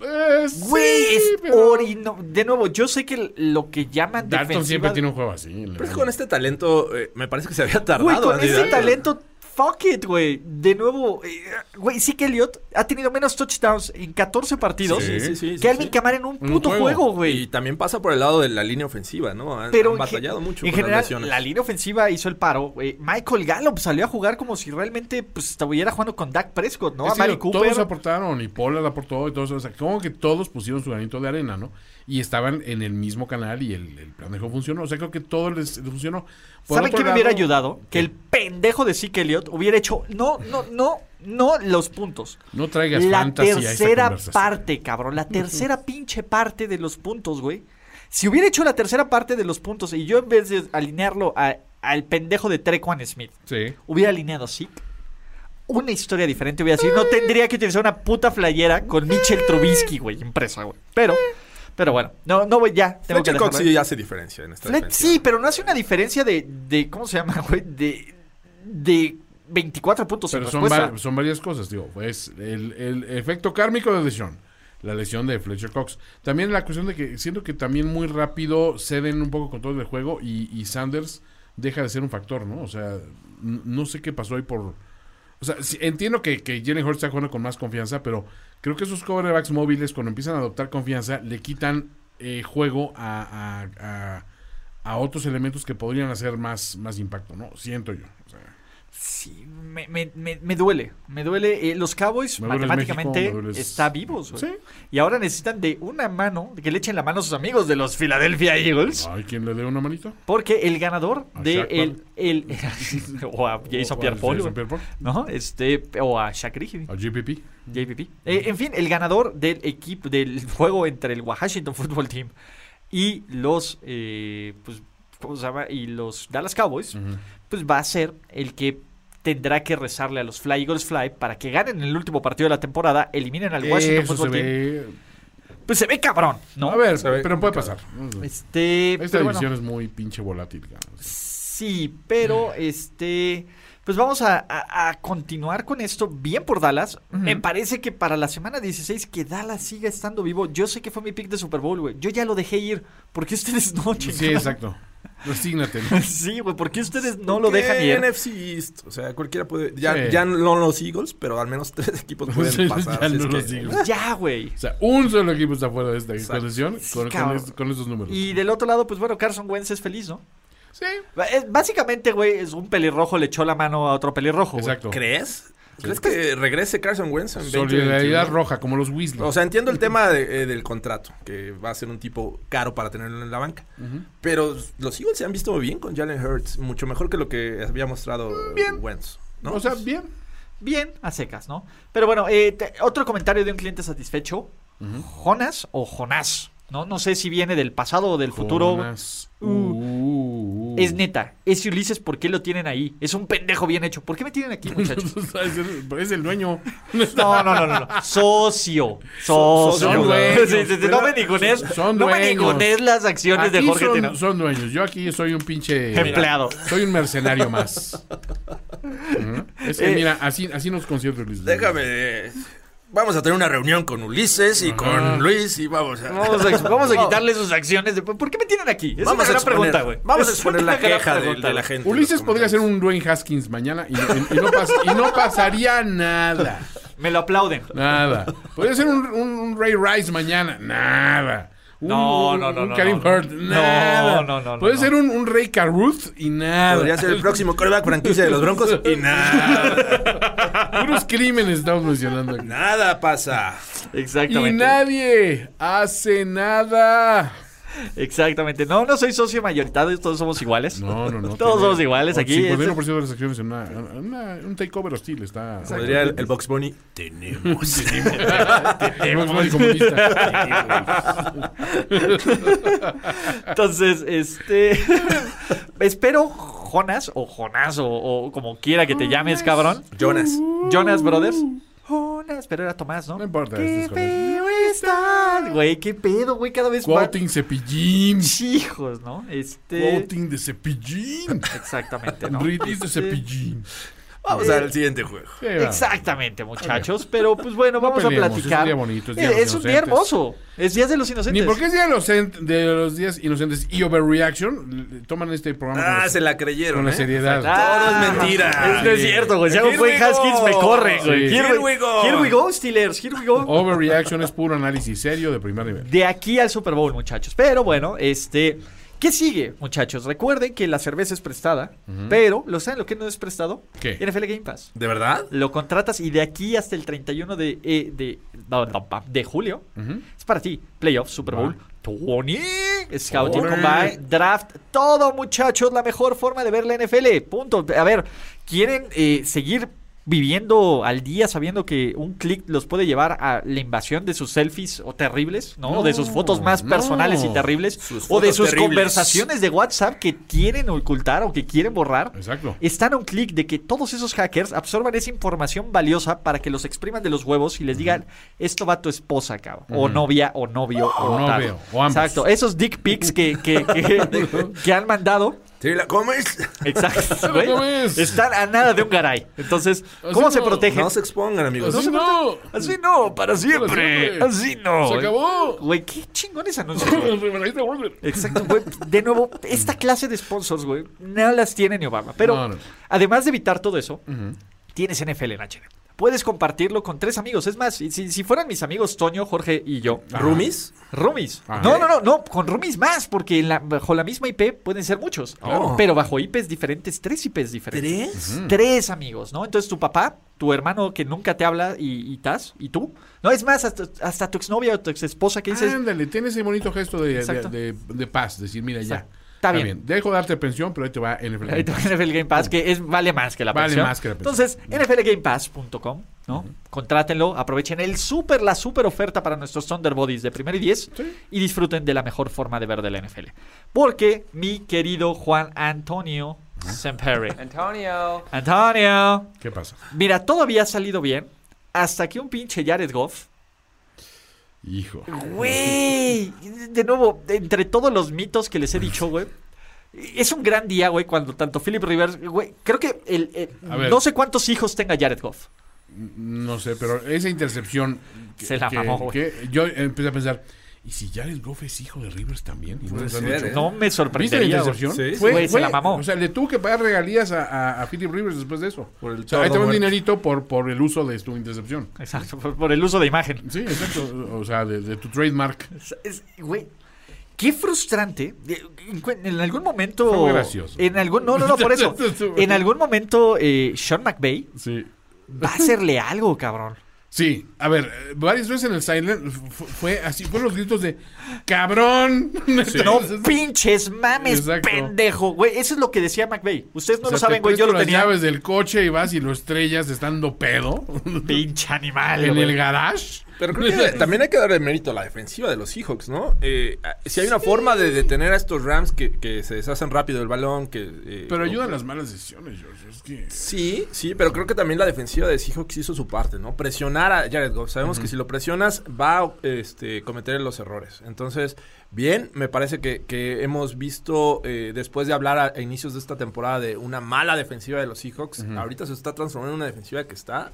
Eh, sí, Güey, es pero- orino- De nuevo, yo sé que lo que llaman Dalton defensiva... siempre tiene un juego así. Pero es con este talento, eh, me parece que se había tardado. Güey, con Andy ese Dalton. talento, fuck it, güey. De nuevo, eh, güey, sí que Elliot ha tenido menos touchdowns en 14 partidos Sí, sí, sí, que sí, Alvin sí. Kamara en un un puto juego. juego, Y güey. también pasa por el lado de la línea ofensiva, ¿no? Han, Pero han en batallado ge- mucho en con las general, lesiones. la línea ofensiva hizo el paro. güey. Michael Gallup salió a jugar como si realmente pues, estuviera jugando con Dak Prescott, ¿no? Es a Mari Cooper. Todos aportaron y Pollard aportó y todos. O sea, como que todos pusieron su granito de arena, ¿no? Y estaban en el mismo canal y el, el plan de juego funcionó. O sea, creo que todo les, les funcionó. Por ¿Saben qué me hubiera ayudado? Que el pendejo de Zeke Elliott hubiera hecho. No, no, no, no los puntos. No traigas La a esta tercera parte, cabrón. La tercera pinche parte de los puntos, güey. Si hubiera hecho la tercera parte de los puntos y yo en vez de alinearlo a- al pendejo de Trequan Smith, Sí. hubiera alineado a Zeke, una historia diferente hubiera sido. No tendría que utilizar una puta flayera con Mitchell Trubisky, güey, impresa, güey. Pero, pero bueno, no, no, güey, ya. Tengo que Fletcher Cox sí hace diferencia en esta Flet- defensiva. sí, pero no hace una diferencia de, de ¿cómo se llama, güey? De, de 24 puntos en Pero son, respuesta. va- son varias cosas, digo. Pues el, el efecto kármico de lesión. La lesión de Fletcher Cox. También la cuestión de que siento que también muy rápido ceden un poco control del juego y, y Sanders deja de ser un factor, ¿no? O sea, no sé qué pasó ahí por... O sea, sí, entiendo que, que Jalen Hurts está jugando con más confianza, pero creo que esos quarterbacks móviles, cuando empiezan a adoptar confianza, le quitan eh, juego a, a, a- a otros elementos que podrían hacer más, más impacto, ¿no? Siento yo. Sí, me, me, me, me duele. Me duele. Eh, los Cowboys duele matemáticamente México, está vivos. Sí. Y ahora necesitan de una mano, de que le echen la mano a sus amigos de los Philadelphia Eagles. ¿Hay quien le dé una manita? Porque el ganador A de Shaq el, el o a Jason O a Pierre-Paul, Jason güey. Pierre-Paul. ¿no? Este o a Shaq Griffin. ¿A GPP? JPP. Eh, en fin, el ganador del equipo del juego entre el Washington Football Team y los eh, pues, ¿cómo se llama? y los Dallas Cowboys, pues va a ser el que tendrá que rezarle a los Fly Eagles Fly para que ganen el último partido de la temporada, eliminen al Washington Eso se Football Team. ve... Pues se ve cabrón, ¿no? A ver, Se ve pero puede pasar. Este, Esta pero bueno. división es muy pinche volátil. Sí, pero este. Pues vamos a, a- a continuar con esto bien por Dallas. Me parece que para la semana 16 que Dallas siga estando vivo. Yo sé que fue mi pick de Super Bowl, güey. Yo ya lo dejé ir. ¿Por qué ustedes no, Sí, exacto. Resígnate. ¿no? Sí, güey. ¿Por qué ustedes no lo dejan ir? NFC East, o sea, cualquiera puede. Ya, Sí. ya no los Eagles, pero al menos tres equipos pueden Sí, pasar. ya no los que- Eagles. Ya, güey. O sea, un solo equipo está fuera de esta Sí, con, con cabrón. es- con esos números. Y del otro lado, pues bueno, Carson Wentz es feliz, ¿no? Sí. Es- Básicamente, güey, es un pelirrojo le echó la mano a otro pelirrojo. Exacto. ¿Crees? ¿Crees que regrese Carson Wentz en Solidaridad 2021? roja, como los Weasley. O sea, entiendo el tema de- eh, del contrato, que va a ser un tipo caro para tenerlo en la banca. Pero los Eagles se han visto muy bien con Jalen Hurts, mucho mejor que lo que había mostrado Bien. Wentz. ¿no? O sea, bien. Bien, a secas, ¿no? Pero bueno, eh, te- otro comentario de un cliente satisfecho. Jonas o Jonás, ¿no? No sé si viene del pasado o del futuro. Uh. Uh, uh. Es neta, ese Ulises, ¿por qué lo tienen ahí? Es un pendejo bien hecho. ¿Por qué me tienen aquí, muchachos? es, el, es dueño. No, no, no, no. no. Socio. Socio. son dueños, Sí, sí, sí, no me ningunees. son no me ningunees las acciones de Jorge son, Tino. son dueños. Yo aquí soy un pinche Empleado. Soy un mercenario más. Es que Eh, mira, así, así nos concierto Luis. Déjame. Vamos a tener una reunión con Ulises y con Luis y vamos a. Vamos a, vamos a quitarle sus acciones. De, ¿Por qué me tienen aquí? Es Vamos una a exponer- pregunta, güey. Vamos a exponer la queja de, la gente. Ulises podría ser un Dwayne Haskins mañana y, y- y no pas- y no pasaría nada. Me lo aplauden. Nada. Podría ser un, un- un Ray Rice mañana. Nada. Un, No, no, no, un no, Karim no, no. Hurt. Nada. No, no, no, Puede no. ser un, un Ray Caruth y nada. Podría ser el próximo coreback franquicia de los Broncos y nada. Puros crímenes estamos mencionando aquí. Nada pasa. Y Exactamente. nadie hace nada. Exactamente. No, no soy socio mayoritario, todos somos iguales. No, no, no. Todos tiene- somos iguales aquí. 51% de las acciones en una, una- un takeover hostil está. Podría el, el Box Bunny. Tenemos. Tenemos muy comunista. Entonces, este. espero, Jonas, o Jonás, o, o como quiera que te llames, cabrón. Jonas. Jonas Brothers. Jonas, pero era Tomás, ¿no? No importa, ¿Qué feo está? Güey, qué pedo, güey, cada vez más. Quoting cepillín. Hijos, ¿no? Este. Quoting de cepillín. Exactamente, ¿no? Ritis de cepillín. Vamos al siguiente juego. Sí. Exactamente, muchachos. Pero pues bueno, No vamos peleemos, a platicar. es un día bonito, es Día de los es un día Inocentes. hermoso. Es Día de los Inocentes. Ni porque es día de los, cent- de los días inocentes y overreaction, toman este programa Ah, la- se la creyeron. con la ¿eh? seriedad. Todo es mentira. Es, no es cierto, güey. Si hago we Haskins, me corren, güey. Sí. Here, we go. Here we go, Steelers. Here we go. Overreaction es puro análisis serio de primer nivel. De aquí al Super Bowl, muchachos. Pero bueno, este. ¿Qué sigue, muchachos? Recuerden que la cerveza es prestada, pero ¿lo saben lo que no es prestado? ¿Qué? NFL Game Pass. ¿De verdad? Lo contratas y de aquí hasta el 31 de, eh, de, no, de julio es para ti. Playoffs, Super Bowl, Tony, Scouting. Combine, Draft, todo, muchachos. La mejor forma de ver la NFL. Punto. A ver, ¿quieren eh, seguir viviendo al día sabiendo que un clic los puede llevar a la invasión de sus selfies o terribles, ¿no? o de sus fotos más no. personales y terribles, o de sus terribles. conversaciones de WhatsApp que quieren ocultar o que quieren borrar. Exacto. Están a un clic de que todos esos hackers absorban esa información valiosa para que los expriman de los huevos y les digan, esto va a tu esposa, cabrón. O novia, o novio, o, O tal". novio, o ambos. Exacto. Esos dick pics que, que, que, que han mandado. ¿Sí la comes? Exacto. güey. Están a nada de un garay. Entonces, ¿cómo Así se no. protegen? No se expongan, amigos. Así no. Así no, para siempre. siempre. Así no. Se güey. acabó. Güey, qué chingones anuncios. güey. Exacto, güey. De nuevo, esta clase de sponsors, güey, no las tiene ni Obama. Pero No, no. además de evitar todo eso, tienes NFL en HD. Puedes compartirlo con tres amigos. Es más, si, si fueran mis amigos Toño, Jorge y yo. ¿Roomies? Roomies. Ah. No, no, no, no, con roomies más, porque la- bajo la misma IP pueden ser muchos. Claro. Pero bajo IPs diferentes, tres IPs diferentes. ¿Tres? Tres amigos, ¿no? Entonces tu papá, tu hermano que nunca te habla y, y Taz, y tú. No, es más, hasta, hasta tu exnovia o tu exesposa que dices, Ándale, tiene ese bonito gesto de, de, Exacto. de- de paz, decir, mira ya. Está bien. Dejo de darte pensión, pero ahí te va NFL. Ahí te va NFL Game Pass, que es, vale más que la Vale pensión. más que la pensión. Entonces, nflgamepass.com, ¿no? Contrátenlo, aprovechen el super, la super oferta para nuestros Thunder Bodies de primero y 10 y disfruten de la mejor forma de ver de la NFL. Porque mi querido Juan Antonio Sempere. Antonio. Antonio. ¿Qué pasa? Mira, todo había salido bien hasta que un pinche Jared Goff Hijo. Güey, de nuevo, entre todos los mitos que les he dicho, güey. Es un gran día, güey, cuando tanto Philip Rivers, güey, creo que el, no sé cuántos hijos tenga Jared Goff. No sé, pero esa intercepción. que- Se la mamó, güey. yo empecé a pensar, ¿y si Jared Goff es hijo de Rivers también? Y no ser. ¿eh? No me ¿Viste la sorprendería. güey. intercepción? Sí, sí. Fue, se la mamó. O sea, le tuvo que pagar regalías a, a, a Philip Rivers después de eso. Por el o sea, ahí te va un dinerito por, por el uso de tu intercepción. Exacto, por, por el uso de imagen. Sí, exacto. O sea, de, de tu trademark. Es- es- Güey, qué frustrante. En, algún momento. Fue muy gracioso. En algún, no, no, no, por eso. En algún momento, eh, Sean McVay Sí. va a hacerle algo, cabrón. Sí, a ver, varias veces en el Silent fu- fue así, fueron los gritos de ¡Cabrón! No pinches mames, Exacto. pendejo. Güey, eso es lo que decía McVay. Ustedes no O sea, lo saben, güey. Yo lo las tenía. llaves del coche y vas y lo estrellas estando pedo Pinche animal. en güey. el garage. Pero creo que también hay que darle mérito a la defensiva de los Seahawks, ¿no? Eh, si hay una forma de detener a estos Rams que, que se deshacen rápido del balón, que... eh, Pero ayudan las malas decisiones, George. Es que... Sí, sí, pero creo que también la defensiva de Seahawks hizo su parte, ¿no? Presionar a Jared Goff. Sabemos que si lo presionas va a este, cometer los errores. Entonces, bien, me parece que, que hemos visto, eh, después de hablar a, a inicios de esta temporada de una mala defensiva de los Seahawks, ahorita se está transformando en una defensiva que está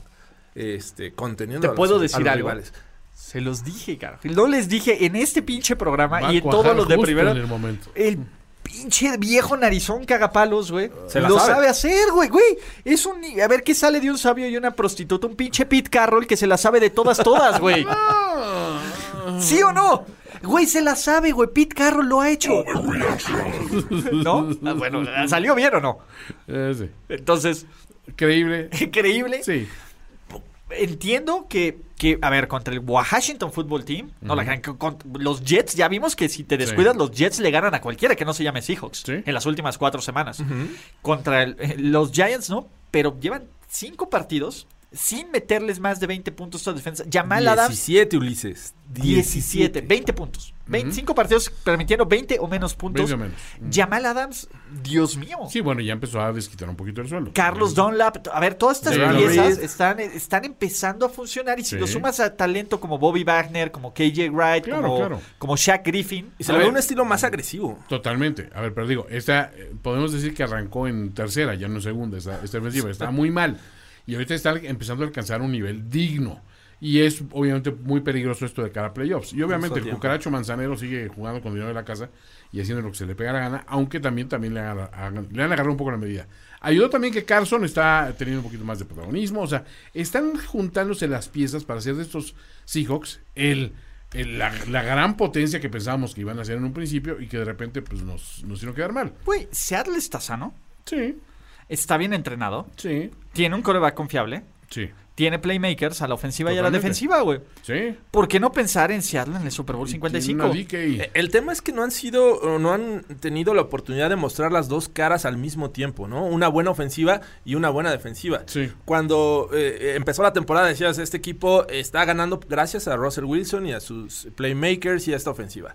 este, conteniendo Te a los- puedo a decir los algo. rivales. Se los dije, carajo. No les dije en este pinche programa Va a y en cuajar todos los de justo primero. en el momento. El pinche viejo narizón cagapalos, güey. Se la Lo sabe. sabe. hacer, güey, güey. Es un. A ver, ¿qué sale de un sabio y una prostituta? Un pinche Pete Carroll que se la sabe de todas, todas, güey. ¿Sí o no? Güey, se la sabe, güey. Pete Carroll lo ha hecho. ¿No? Ah, bueno, ¿salió bien o no? Eh, sí. Entonces, Creíble. increíble. Sí. Entiendo que, que, a ver, contra el Washington Football Team, no la con- los Jets, ya vimos que si te descuidas, los Jets le ganan a cualquiera que no se llame Seahawks Sí. en las últimas cuatro semanas. Contra el- eh, los Giants, ¿no? Pero llevan cinco partidos sin meterles más de 20 puntos a defensa. Jamal Adams 17, Ulises. 17, 20 puntos. 25 partidos permitiendo 20 o menos puntos. 20 o menos. Jamal Adams, Dios mío. Sí, bueno, ya empezó a desquitar un poquito el suelo. Carlos Dunlap, a ver, todas estas piezas están, están empezando a funcionar y si Sí. lo sumas a talento como Bobby Wagner, como KJ Wright, Claro, como, claro. como Shaq Griffin, Y se A le ve un estilo más agresivo. Totalmente. A ver, pero digo, esta, eh, podemos decir que arrancó en tercera, ya no en segunda, esta, esta defensiva. Está muy mal. Y ahorita está empezando a alcanzar un nivel digno. Y es obviamente muy peligroso esto de cara a playoffs. Y obviamente el cucaracho manzanero sigue jugando con dinero de la casa y haciendo lo que se le pega la gana, aunque también, también le, hagan- le han agarrado un poco la medida. Ayudó también que Carson está teniendo un poquito más de protagonismo. O sea, están juntándose las piezas para hacer de estos Seahawks el, el- la, la gran potencia que pensábamos que iban a ser en un principio y que de repente pues nos, nos hicieron quedar mal. güey, Seattle está sano, Sí, está bien entrenado, sí, tiene un coreback confiable, sí, tiene playmakers a la ofensiva y a la defensiva, güey. sí. ¿Por qué no pensar en Seattle en el Super Bowl Tiene 55? una DK. Eh, El tema es que no han sido, o no han tenido la oportunidad de mostrar las dos caras al mismo tiempo, ¿no? Una buena ofensiva y una buena defensiva. Sí. Cuando eh, empezó la temporada decías, este equipo está ganando gracias a Russell Wilson y a sus playmakers y a esta ofensiva.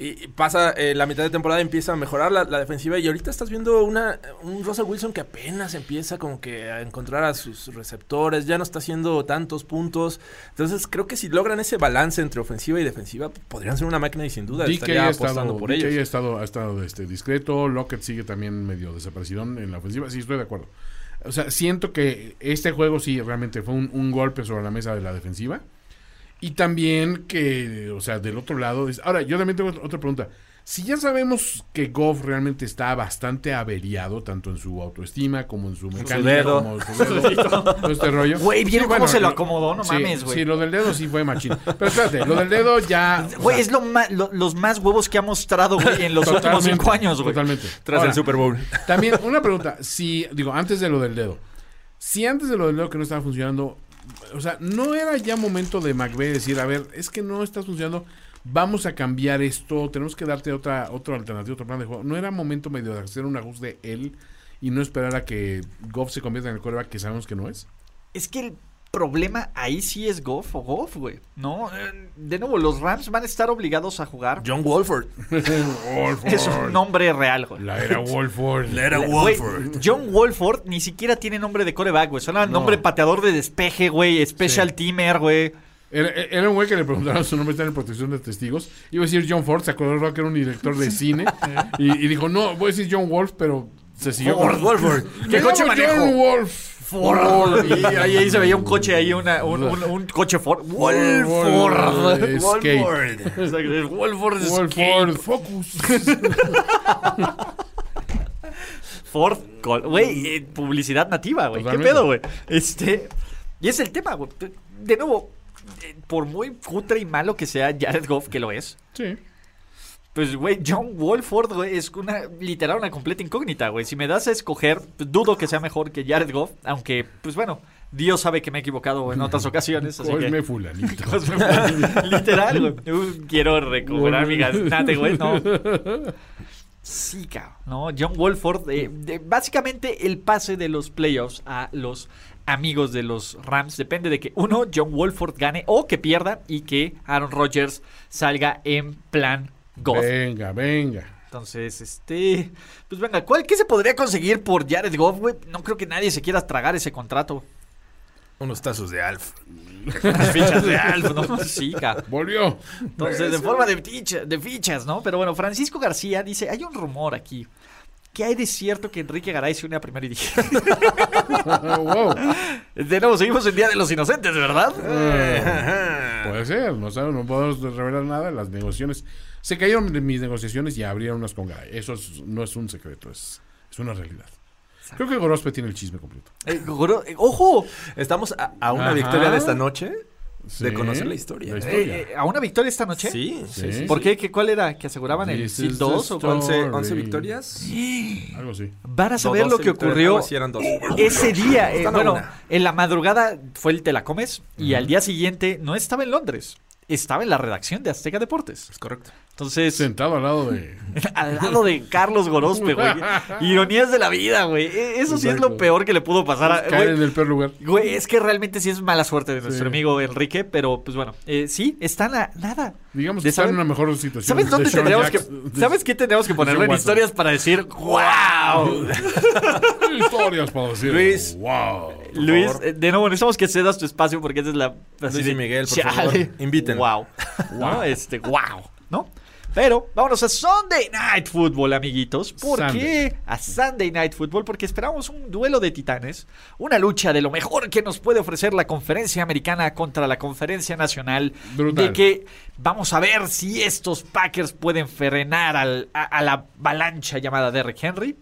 Y pasa eh, la mitad de temporada empieza a mejorar la, la defensiva y ahorita estás viendo una un Russell Wilson que apenas empieza como que a encontrar a sus receptores, ya no está haciendo tantos puntos. Entonces creo que si logran ese balance entre ofensiva y defensiva, podrían ser una máquina y sin duda DK estaría ha apostando estado, por DK ha ellos. estado, ha estado este, discreto. Lockett sigue también medio desaparecido en la ofensiva. Sí, estoy de acuerdo. O sea, siento que este juego sí realmente fue un, un golpe sobre la mesa de la defensiva. Y también que, o sea, del otro lado. es- Ahora, yo también tengo otra pregunta. Si ya sabemos que Goff realmente está bastante averiado, tanto en su autoestima como en su mecánica, dedo. como su dedo, todo este rollo. Güey, ¿vieron Sí, cómo se lo acomodó? No sí, mames, güey. Sí, lo del dedo sí fue machín. Pero espérate, lo del dedo ya. Güey, es lo ma- lo- los más huevos que ha mostrado, güey, en los últimos cinco años, güey. Totalmente. Tras Ahora, el Super Bowl. También, una pregunta. Si, digo, antes de lo del dedo. Si antes de lo del dedo que no estaba funcionando, o sea, ¿no era ya momento de McVeigh decir, a ver, es que no está funcionando, vamos a cambiar esto, tenemos que darte otra, otra alternativa, otro plan de juego? ¿No era momento medio de hacer un ajuste él y no esperar a que Goff se convierta en el coreback que sabemos que no es? Es que el problema ahí sí es Goff o Goff, güey. No, eh, de nuevo, los Rams van a estar obligados a jugar. John Wolford. Es un nombre real, güey. La era Wolford. Güey, John Wolford ni siquiera tiene nombre de coreback, güey. Suena nombre pateador de despeje, güey. Special teamer, güey. Era, era un güey que le preguntaron su nombre, está en protección de testigos. Iba a decir John Ford, se acordó que era un director de cine. y, y dijo, no, voy a decir John Wolf, pero se siguió Ford, con Wolford. Me ¿Qué coche manejo? John Wolf. Ford. Y ahí, ahí se veía un coche ahí, una, un, un- un coche Ford. Wolford. Wolford. Wolford. Wolford. Focus. Ford, güey, eh, publicidad nativa, güey. ¿Qué pedo, güey? Este, y es el tema, güey. De nuevo, eh, por muy cutre y malo que sea Jared Goff, que lo es, Sí. Pues, güey, John Wolford, güey, es una, literal, una completa incógnita, güey. Si me das a escoger, pues, dudo que sea mejor que Jared Goff, aunque, pues, bueno, Dios sabe que me he equivocado en otras ocasiones, así Cosme que... fulanito. Literal, güey. Uh, Quiero recuperar mi gaznate, güey. No. Sí, cabrón. No, John Wolford. eh, de- básicamente, el pase de los playoffs a los amigos de los Rams depende de que, uno, John Wolford gane o que pierda y que Aaron Rodgers salga en plan Goff. Venga, venga. Entonces, este. Pues venga, ¿cuál, ¿qué se podría conseguir por Jared Goff, güey? No creo que nadie se quiera tragar ese contrato. Unos tazos de Alf. Fichas de Alf, ¿no? Sí, cabrón. Volvió. Entonces, de forma de, ficha- de fichas, ¿no? Pero bueno, Francisco García dice, hay un rumor aquí. ¿Qué hay de cierto que Enrique Garay se une a primera y wow. De nuevo, seguimos el Día de los Inocentes, ¿verdad? Puede ser, no, sabemos, no podemos revelar nada. Las negociaciones. Se cayeron de mis negociaciones y abrieron unas con Garay. Eso es- no es un secreto, es, es una realidad. Creo que Gorospe tiene el chisme completo. Eh, goro- eh, ¡Ojo! Estamos a, a una Ajá. victoria de esta noche Sí, de conocer la historia. la Eh, historia. eh, ¿A una victoria esta noche? Sí, sí, sí. ¿Por qué? ¿Qué- ¿Cuál era? ¿Que aseguraban el This SID is 2 the o cuál? story. 11, 11 victorias. Algo así. Van a No, saber lo 12 que ocurrió eran 12. ese día. eh, bueno, en la madrugada fue el Te la comes y al día siguiente no estaba en Londres. Estaba en la redacción de Azteca Deportes. Es correcto. Entonces, Sentado al lado de. al lado de Carlos Gorospe, güey. Ironías de la vida, güey. E- Eso sí es lo peor que le pudo pasar a. caer güey. en el peor lugar. Güey, es que realmente sí es mala suerte de nuestro Sí. amigo Enrique, pero pues bueno, eh, sí, están a nada. Digamos que está en una mejor situación. ¿Sabes de dónde tendríamos que, ¿Sabes qué tendríamos que ponerlo en historias para decir wow? Historias para decir. Luis. Wow. Luis, favor. eh, de nuevo, necesitamos que cedas tu espacio porque esa es la. así Luis de- y Miguel, por Chale. favor, inviten. Wow. ¿No? Este, wow. ¿No? Pero vámonos a Sunday Night Football, amiguitos. ¿Por Sunday. qué a Sunday Night Football? Porque esperamos un duelo de titanes, una lucha de lo mejor que nos puede ofrecer la conferencia americana contra la conferencia nacional. Brutal. De que vamos a ver si estos Packers pueden frenar al- a, a la avalancha llamada Derrick Henry.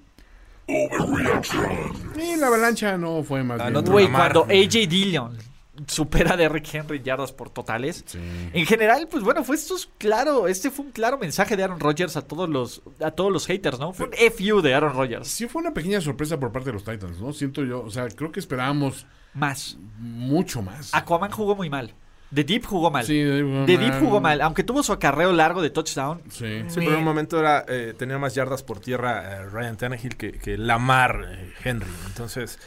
Y la avalancha no fue más Güey, cuando AJ Dillon supera a Derrick Henry en yardas por totales. En general, pues bueno, fue esto es claro, este fue un claro mensaje de Aaron Rodgers a todos los a todos los haters, ¿no? Fue un FU de Aaron Rodgers. Sí fue una pequeña sorpresa por parte de los Titans, ¿no? Siento yo, o sea, creo que esperábamos Más. mucho más. Aquaman jugó muy mal. The Deep jugó mal. Sí, The Deep jugó The mal. Deep jugó mal, aunque tuvo su acarreo largo de touchdown. Sí. Sí, pero en un momento era, eh, tenía más yardas por tierra eh, Ryan Tannehill que, que Lamar eh, Henry. Entonces,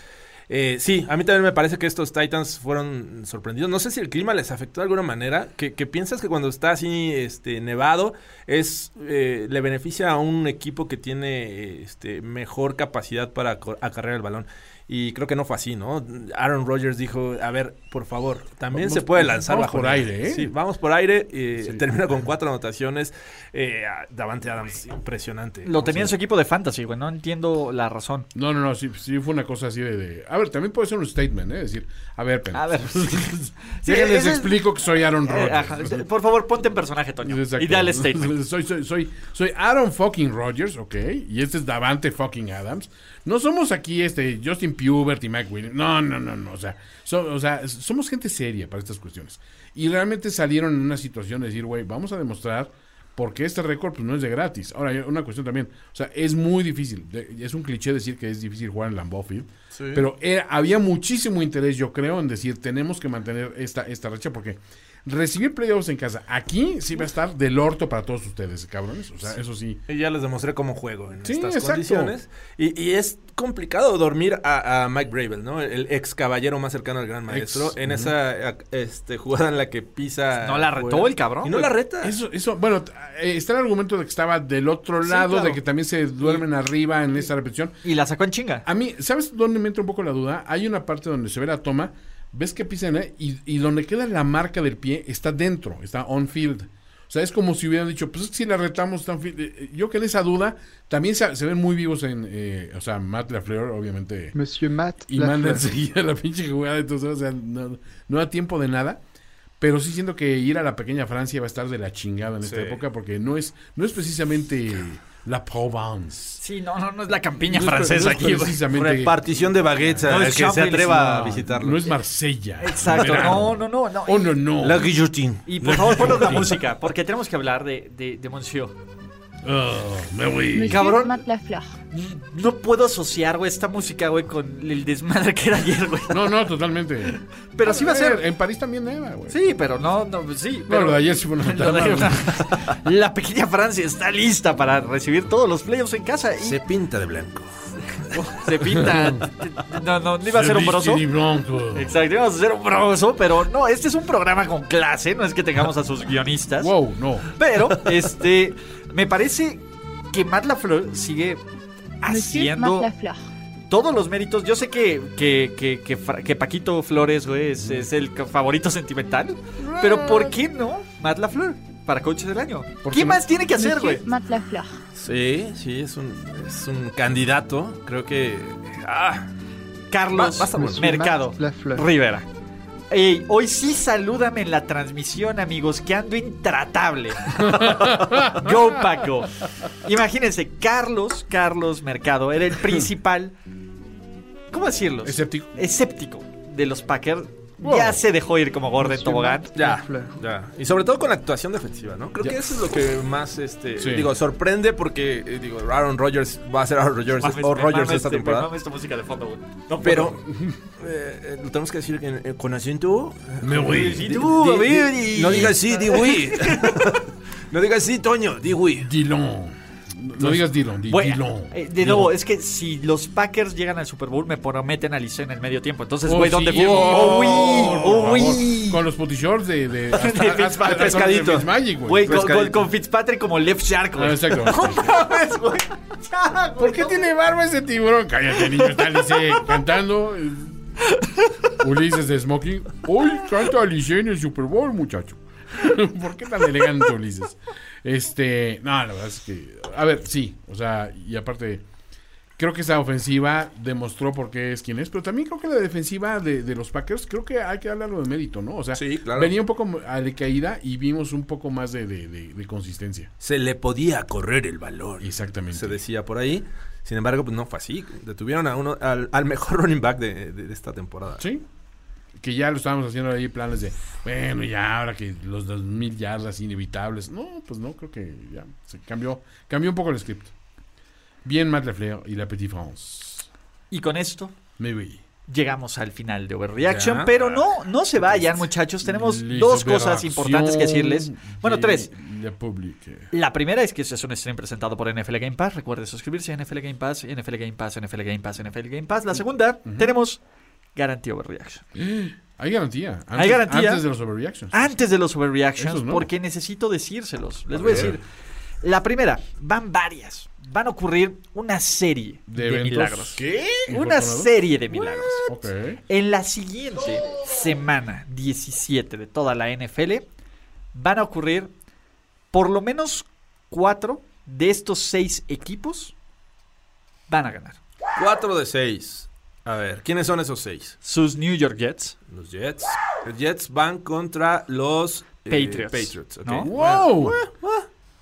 eh, sí, a mí también me parece que estos Titans fueron sorprendidos. No sé si el clima les afectó de alguna manera. Que, piensas que cuando está así este, nevado es eh, le beneficia a un equipo que tiene este, mejor capacidad para acarrear el balón. Y creo que no fue así, ¿no? Aaron Rodgers dijo, a ver, por favor, también Vamos- se puede lanzar vamos bajo por nieve". aire, ¿eh? Sí, vamos por aire. eh, Termina con cuatro anotaciones. Eh, Davante Adams, impresionante. Lo tenía en su equipo de fantasy, güey. No entiendo la razón. No, no, no, sí, sí fue una cosa así de, de- A ver, también puede ser un statement, ¿eh? Decir, a ver, pen. A ver. Sí, Déjenles ese es- explico que soy Aaron Eh, Rodgers. ajá. Por favor, ponte en personaje, Toño. Exacto. Y dale statement. soy, soy, soy, soy Aaron fucking Rodgers, ok. Y este es Davante fucking Adams. No somos aquí este Justin Pubert y Mike Williams. No, no, no, no. O sea, so- o sea, somos gente seria para estas cuestiones. Y realmente salieron en una situación de decir, güey, vamos a demostrar por qué este récord pues, no es de gratis. Ahora, una cuestión también. O sea, es muy difícil. Es un cliché decir que es difícil jugar en Lambeau Field. Pero era- había muchísimo interés, yo creo, en decir, tenemos que mantener esta, esta racha porque recibir playoffs en casa aquí sí va a estar del orto para todos ustedes, cabrones. O sea, eso sí. y ya les demostré cómo juego en Sí, estas exacto. condiciones. Y, y es complicado dormir a, a Mike Bravel, ¿no? El ex caballero más cercano al gran maestro. Ex, en esa este, jugada en la que pisa. No la retó fuera. el cabrón, Y no la reta. Eso, eso, bueno, eh, está el argumento de que estaba del otro Sí, lado, claro. de que también se duermen arriba en esa repetición. Y la sacó en chinga. A mí, ¿sabes dónde me entra un poco la duda? Hay una parte donde se ve la toma, ves que pisan ¿eh? y, y donde queda la marca del pie está dentro, está on field. O sea, es como si hubieran dicho, pues es que si la retamos está on field. Eh, eh, Yo que en esa duda, también se, se ven muy vivos en, eh, o sea, Matt LaFleur, obviamente. Monsieur Matt Y manda enseguida la pinche jugada, entonces, o sea, no, no da tiempo de nada. Pero sí siento que ir a la pequeña Francia va a estar de la chingada en esta Sí. época porque no es, no es precisamente la Provence. Sí, no, no, no es la campiña No es- francesa no es aquí, güey. precisamente- Repartición de baguettes No al es que se atreva a no. visitarlo. No es Marsella. Exacto, no, no, no, no. Oh, no, no. La guillotine. Y por favor, ponnos la música, porque tenemos que hablar de, de, de Monsieur. Oh, me voy. Cabrón. No puedo asociar, güey, esta música, güey, con el desmadre que era ayer, güey. No, no, totalmente. Pero sí va a ser. En París también era, güey. Sí, pero no, no, sí. No, pero- lo de ayer sí fue una Lo de- nota. La pequeña Francia está lista para recibir todos los playoffs en casa y Se pinta de blanco. se pinta. No, no, no iba a ser un broso. Viste de blanco. Exacto, íbamos a hacer un broso, pero no, este es un programa con clase, no es que tengamos a sus guionistas. Wow, no. Pero, este, me parece que Matt LaFleur sigue haciendo Lafleur. todos los méritos. Yo sé que, que, que, que, Paquito Flores, güey, es, es el favorito sentimental. Pero ¿por qué no Matt LaFleur para coach del año? ¿Por ¿Qué más tiene que hacer, güey? Matt Lafleur. Sí, sí, es un, es un candidato. Creo que. Ah, Carlos Mercado. Rivera. Ey, hoy sí salúdame en la transmisión, amigos, que ando intratable. Go Paco. Imagínense, Carlos, Carlos Mercado era el principal, ¿cómo decirlo? Escéptico. Escéptico de los Packers ya se dejó ir como gordo en tobogán. Ya, ya. Y sobre todo con la actuación defensiva, ¿no? Creo Ya. que eso es lo que más, este, Sí. digo, sorprende porque, eh, digo, Aaron Rodgers va a ser Aaron Rodgers Mames, o Rodgers esta temporada. esta música de fondo, güey. No Pero eh, eh, lo tenemos que decir en- eh, con acento. Me voy. Di- No digas sí, di oui. no digas sí, Toño, di oui. No digas Dillon, di Bueno, Dillon. eh, de nuevo, es que si los Packers llegan al Super Bowl, me prometen a Liceo en el medio tiempo. Entonces, Oh, güey, sí, ¿dónde por ¡Oh, ¡Oh, uy! favor. Con los puti-shorts de, de, hasta- Pescadito. de Fitzmagic, Güey, con, Pescadito. con- con Fitzpatrick como Left Shark, güey. Ah, exacto. Güey. ¿Por qué tiene barba ese tiburón? Cállate, niño, está Alice cantando. Ulises de Smoking. Hoy canta Alice en el Super Bowl, muchacho. ¿Por qué tan elegante, Ulises? Este, no, la verdad es que, a ver, sí, o sea, y aparte, creo que esa ofensiva demostró por qué es quien es, pero también creo que la defensiva de, de los Packers, creo que hay que darle algo de mérito, ¿no? O sea, Sí, claro. venía un poco a de caída y vimos un poco más de, de- consistencia. Se le podía correr el balón. Exactamente. Se decía por ahí. Sin embargo, pues no fue así. Detuvieron a uno, al, al mejor running back de, de- de esta temporada. Sí. Que ya lo estábamos haciendo ahí planes de, bueno, ya ahora que los dos mil yardas inevitables. No, pues no, creo que ya se cambió, cambió un poco el script. Bien Matt Lefleur y la Petite France. Y con esto Me voy. llegamos al final de Overreaction, Ya. pero no, no se vayan, muchachos. Tenemos Les dos cosas importantes que decirles. Bueno, de tres. La. La primera es que este es un stream presentado por NFL Game Pass. Recuerde suscribirse a NFL Game Pass, NFL Game Pass, NFL Game Pass, NFL Game Pass. La segunda, tenemos garantía Overreaction. Hay garantía. Antes, Hay garantía. Antes de los overreactions. Antes de los Overreactions, no. porque necesito decírselos. Les A voy a decir. La primera, van varias. Van a ocurrir una serie de, milagros. ¿Qué? Una serie de milagros. En la siguiente semana 17 de toda la NFL van a ocurrir por lo menos cuatro de estos seis equipos van a ganar. 4 de 6. A ver, ¿quiénes son esos seis? Sus New York Jets, Los Jets. Los Jets van contra los eh, Patriots, Patriots, ok. ¿no? ¡Wow!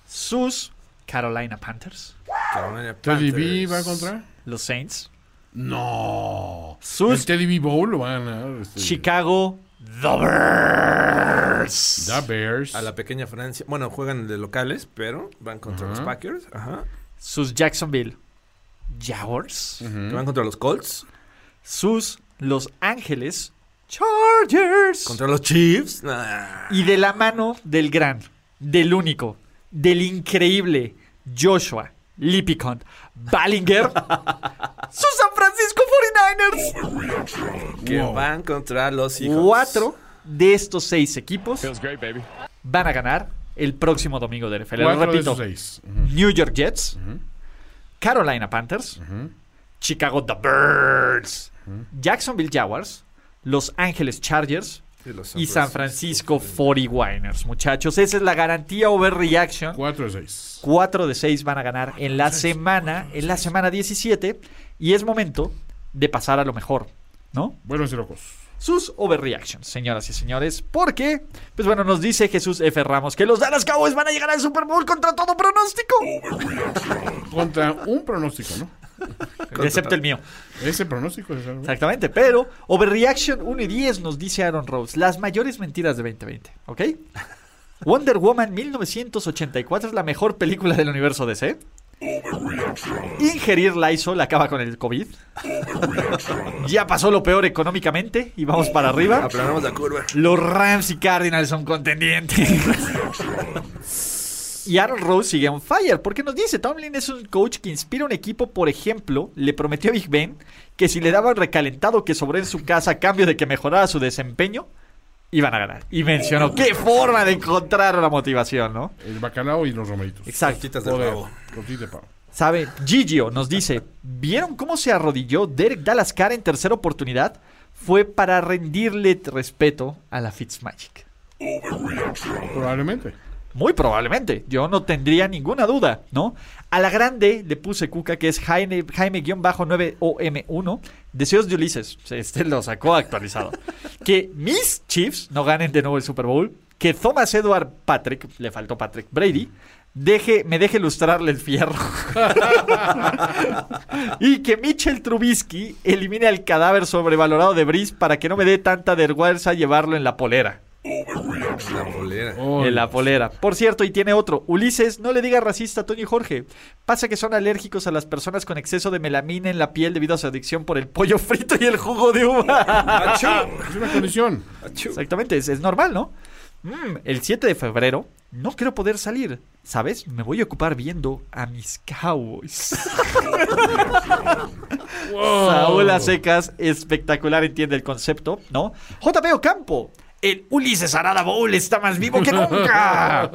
sus Carolina Panthers, Carolina ¿Teddy Panthers. B va a contra? los Saints, No. Sus- El Teddy B Bowl lo van a ganar. este, Chicago The Bears. The Bears. A la pequeña Francia. Bueno, juegan de locales, pero van contra los Packers. Ajá. Sus Jacksonville Jaguars, Que van contra los Colts. Sus Los Ángeles Chargers. Contra los Chiefs. Nah. Y de la mano del gran, del único, del increíble Joshua Lipicon Ballinger, sus San Francisco 49ers. Que Wow. van contra los. Cuatro de estos seis equipos van a ganar el próximo domingo de NFL. Lo Cuatro repito, seis. New York Jets, Carolina Panthers, Chicago The Birds, Jacksonville Jaguars, Los Ángeles Chargers Y los San y San Francisco 49ers. Muchachos, esa es la garantía Overreaction. Cuatro de seis. 4 de 6 van a ganar en la semana, en la semana 17 y es momento de pasar a lo mejor, ¿no? Buenos y locos. Sus overreactions, señoras y señores, porque, pues bueno, nos dice Jesús F. Ramos que los Dallas Cowboys van a llegar al Super Bowl contra todo pronóstico, Contra un pronóstico, ¿no? Excepto el mío. Ese pronóstico es algo. Exactamente, pero Overreaction 1 y 10 nos dice Aaron Rose, las mayores mentiras de 2020, ¿ok? Wonder Woman 1984 es la mejor película del universo DC. Ingerir Lysol acaba con el COVID. ya pasó lo peor económicamente y vamos para arriba. Aplanamos la curva. Los Rams y Cardinals son contendientes. Y Aaron Rose sigue on fire porque nos dice, Tomlin es un coach que inspira un equipo, por ejemplo, le prometió a Big Ben que si le daban recalentado que sobró en su casa a cambio de que mejorara su desempeño, iban a ganar. Y mencionó, qué forma de encontrar la motivación, ¿no? El bacalao y los romeritos. Exacto. De pavo. de pavo. ¿Sabe? Gigio nos dice, ¿vieron cómo se arrodilló Derek Dallas Carr en tercera oportunidad? Fue para rendirle respeto a la Fitzmagic. Probablemente. Muy probablemente, yo no tendría ninguna duda, ¿no? A la grande le puse cuca, que es Jaime- Jaime-9OM1, Deseos de Ulises, este lo sacó actualizado. que mis Chiefs no ganen de nuevo el Super Bowl, que Thomas Edward Patrick, le faltó Patrick Brady, deje, me deje lustrarle el fierro. y que Mitchell Trubisky elimine al cadáver sobrevalorado de Brice para que no me dé tanta vergüenza llevarlo en la polera. La. En la polera. Por cierto, y tiene otro. Ulises, no le diga racista a Toño y Jorge. Pasa que son alérgicos a las personas con exceso de melamina en la piel debido a su adicción por el pollo frito y el jugo de uva. Es una condición. Exactamente, es, es normal, ¿no? Mm, el 7 de febrero no quiero poder salir. ¿Sabes? Me voy a ocupar viendo a mis Cowboys. Saúl a secas, espectacular, entiende el concepto, ¿no? JP Ocampo. El Ulises Arada Bowl está más vivo que nunca.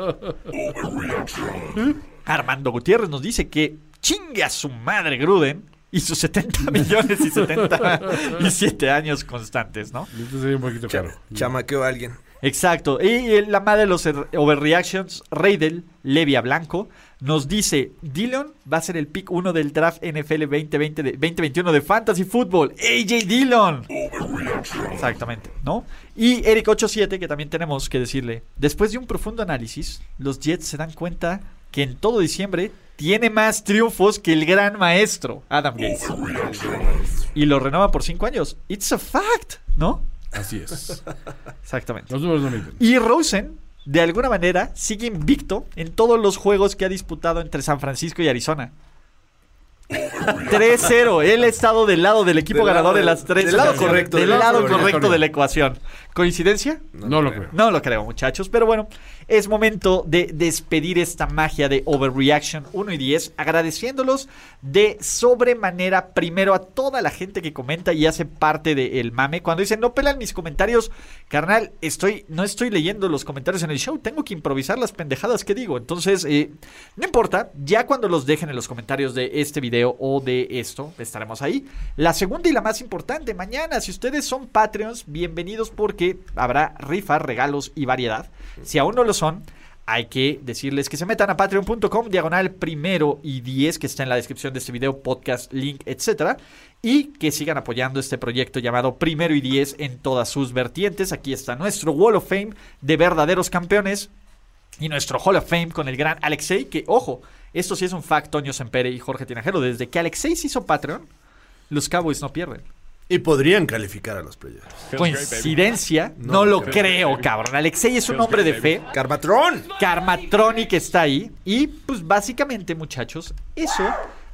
Armando Gutiérrez nos dice que chingue a su madre Gruden y sus 70 millones y 77 años constantes, ¿no? Esto sería un poquito caro. Chamaqueo a alguien. Exacto. Y la madre de los er- overreactions, Reidel, Levia Blanco, nos dice, Dillon va a ser el pick 1 del draft NFL 2020 de, 2021 de Fantasy Football. AJ Dillon. Exactamente, ¿no? Y Eric87, que también tenemos que decirle, después de un profundo análisis, los Jets se dan cuenta que en todo diciembre tiene más triunfos que el gran maestro, Adam Gates. Y lo renova por 5 años. It's a fact, ¿no? Así es. Exactamente. Los números no mienten. Y Rosen, de alguna manera, sigue invicto en todos los juegos que ha disputado entre San Francisco y Arizona. 3-0. Él ha estado del lado del equipo Del lado ganador de las tres. del lado correcto, Del del lado lado correcto. correcto de la ecuación. ¿Coincidencia? No, lo creo. No lo creo, muchachos. Pero bueno, es momento de despedir esta magia de Overreaction 1 y 10, agradeciéndolos de sobremanera primero a toda la gente que comenta y hace parte del mame. Cuando dicen, no pelan mis comentarios, carnal, estoy, no estoy leyendo los comentarios en el show, tengo que improvisar las pendejadas que digo. Entonces, eh, no importa, ya cuando los dejen en los comentarios de este video o de esto, estaremos ahí. La segunda y la más importante, mañana, si ustedes son Patreons, bienvenidos porque habrá rifas, regalos y variedad. Si aún no lo son, hay que decirles que se metan a patreon.com, diagonal primero y 10, que está en la descripción de este video, podcast, link, etcétera. Y que sigan apoyando este proyecto llamado Primero y 10 en todas sus vertientes. Aquí está nuestro Wall of Fame de verdaderos campeones. Y nuestro Hall of Fame con el gran Alexei, que ojo, esto sí es un fact, Toño Sempere y Jorge Tinajero. Desde que Alexei se hizo Patreon, los Cowboys no pierden. Y podrían calificar a los playoffs. Coincidencia, no, No lo creo, cabrón. Alexei es un hombre de fe. Carmatrón. Karmatronic está ahí. Y pues básicamente, muchachos, eso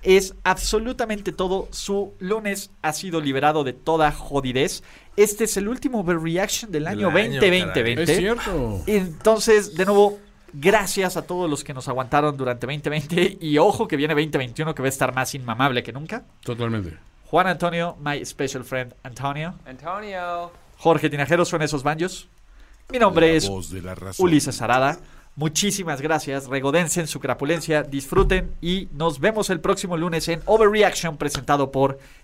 es absolutamente todo. Su lunes ha sido liberado de toda jodidez. Este es el último overreaction del año año, 2020. Es cierto. Entonces, de nuevo, gracias a todos los que nos aguantaron durante 2020. Y ojo que viene 2021 que va a estar más inmamable que nunca. Totalmente. Juan Antonio, my special friend Antonio. Antonio. Jorge Tinajero, ¿suenan esos banjos? Mi nombre La es voz de la razón. Ulises Arada. Muchísimas gracias. Regodense en su crapulencia, disfruten y nos vemos el próximo lunes en Overreaction presentado por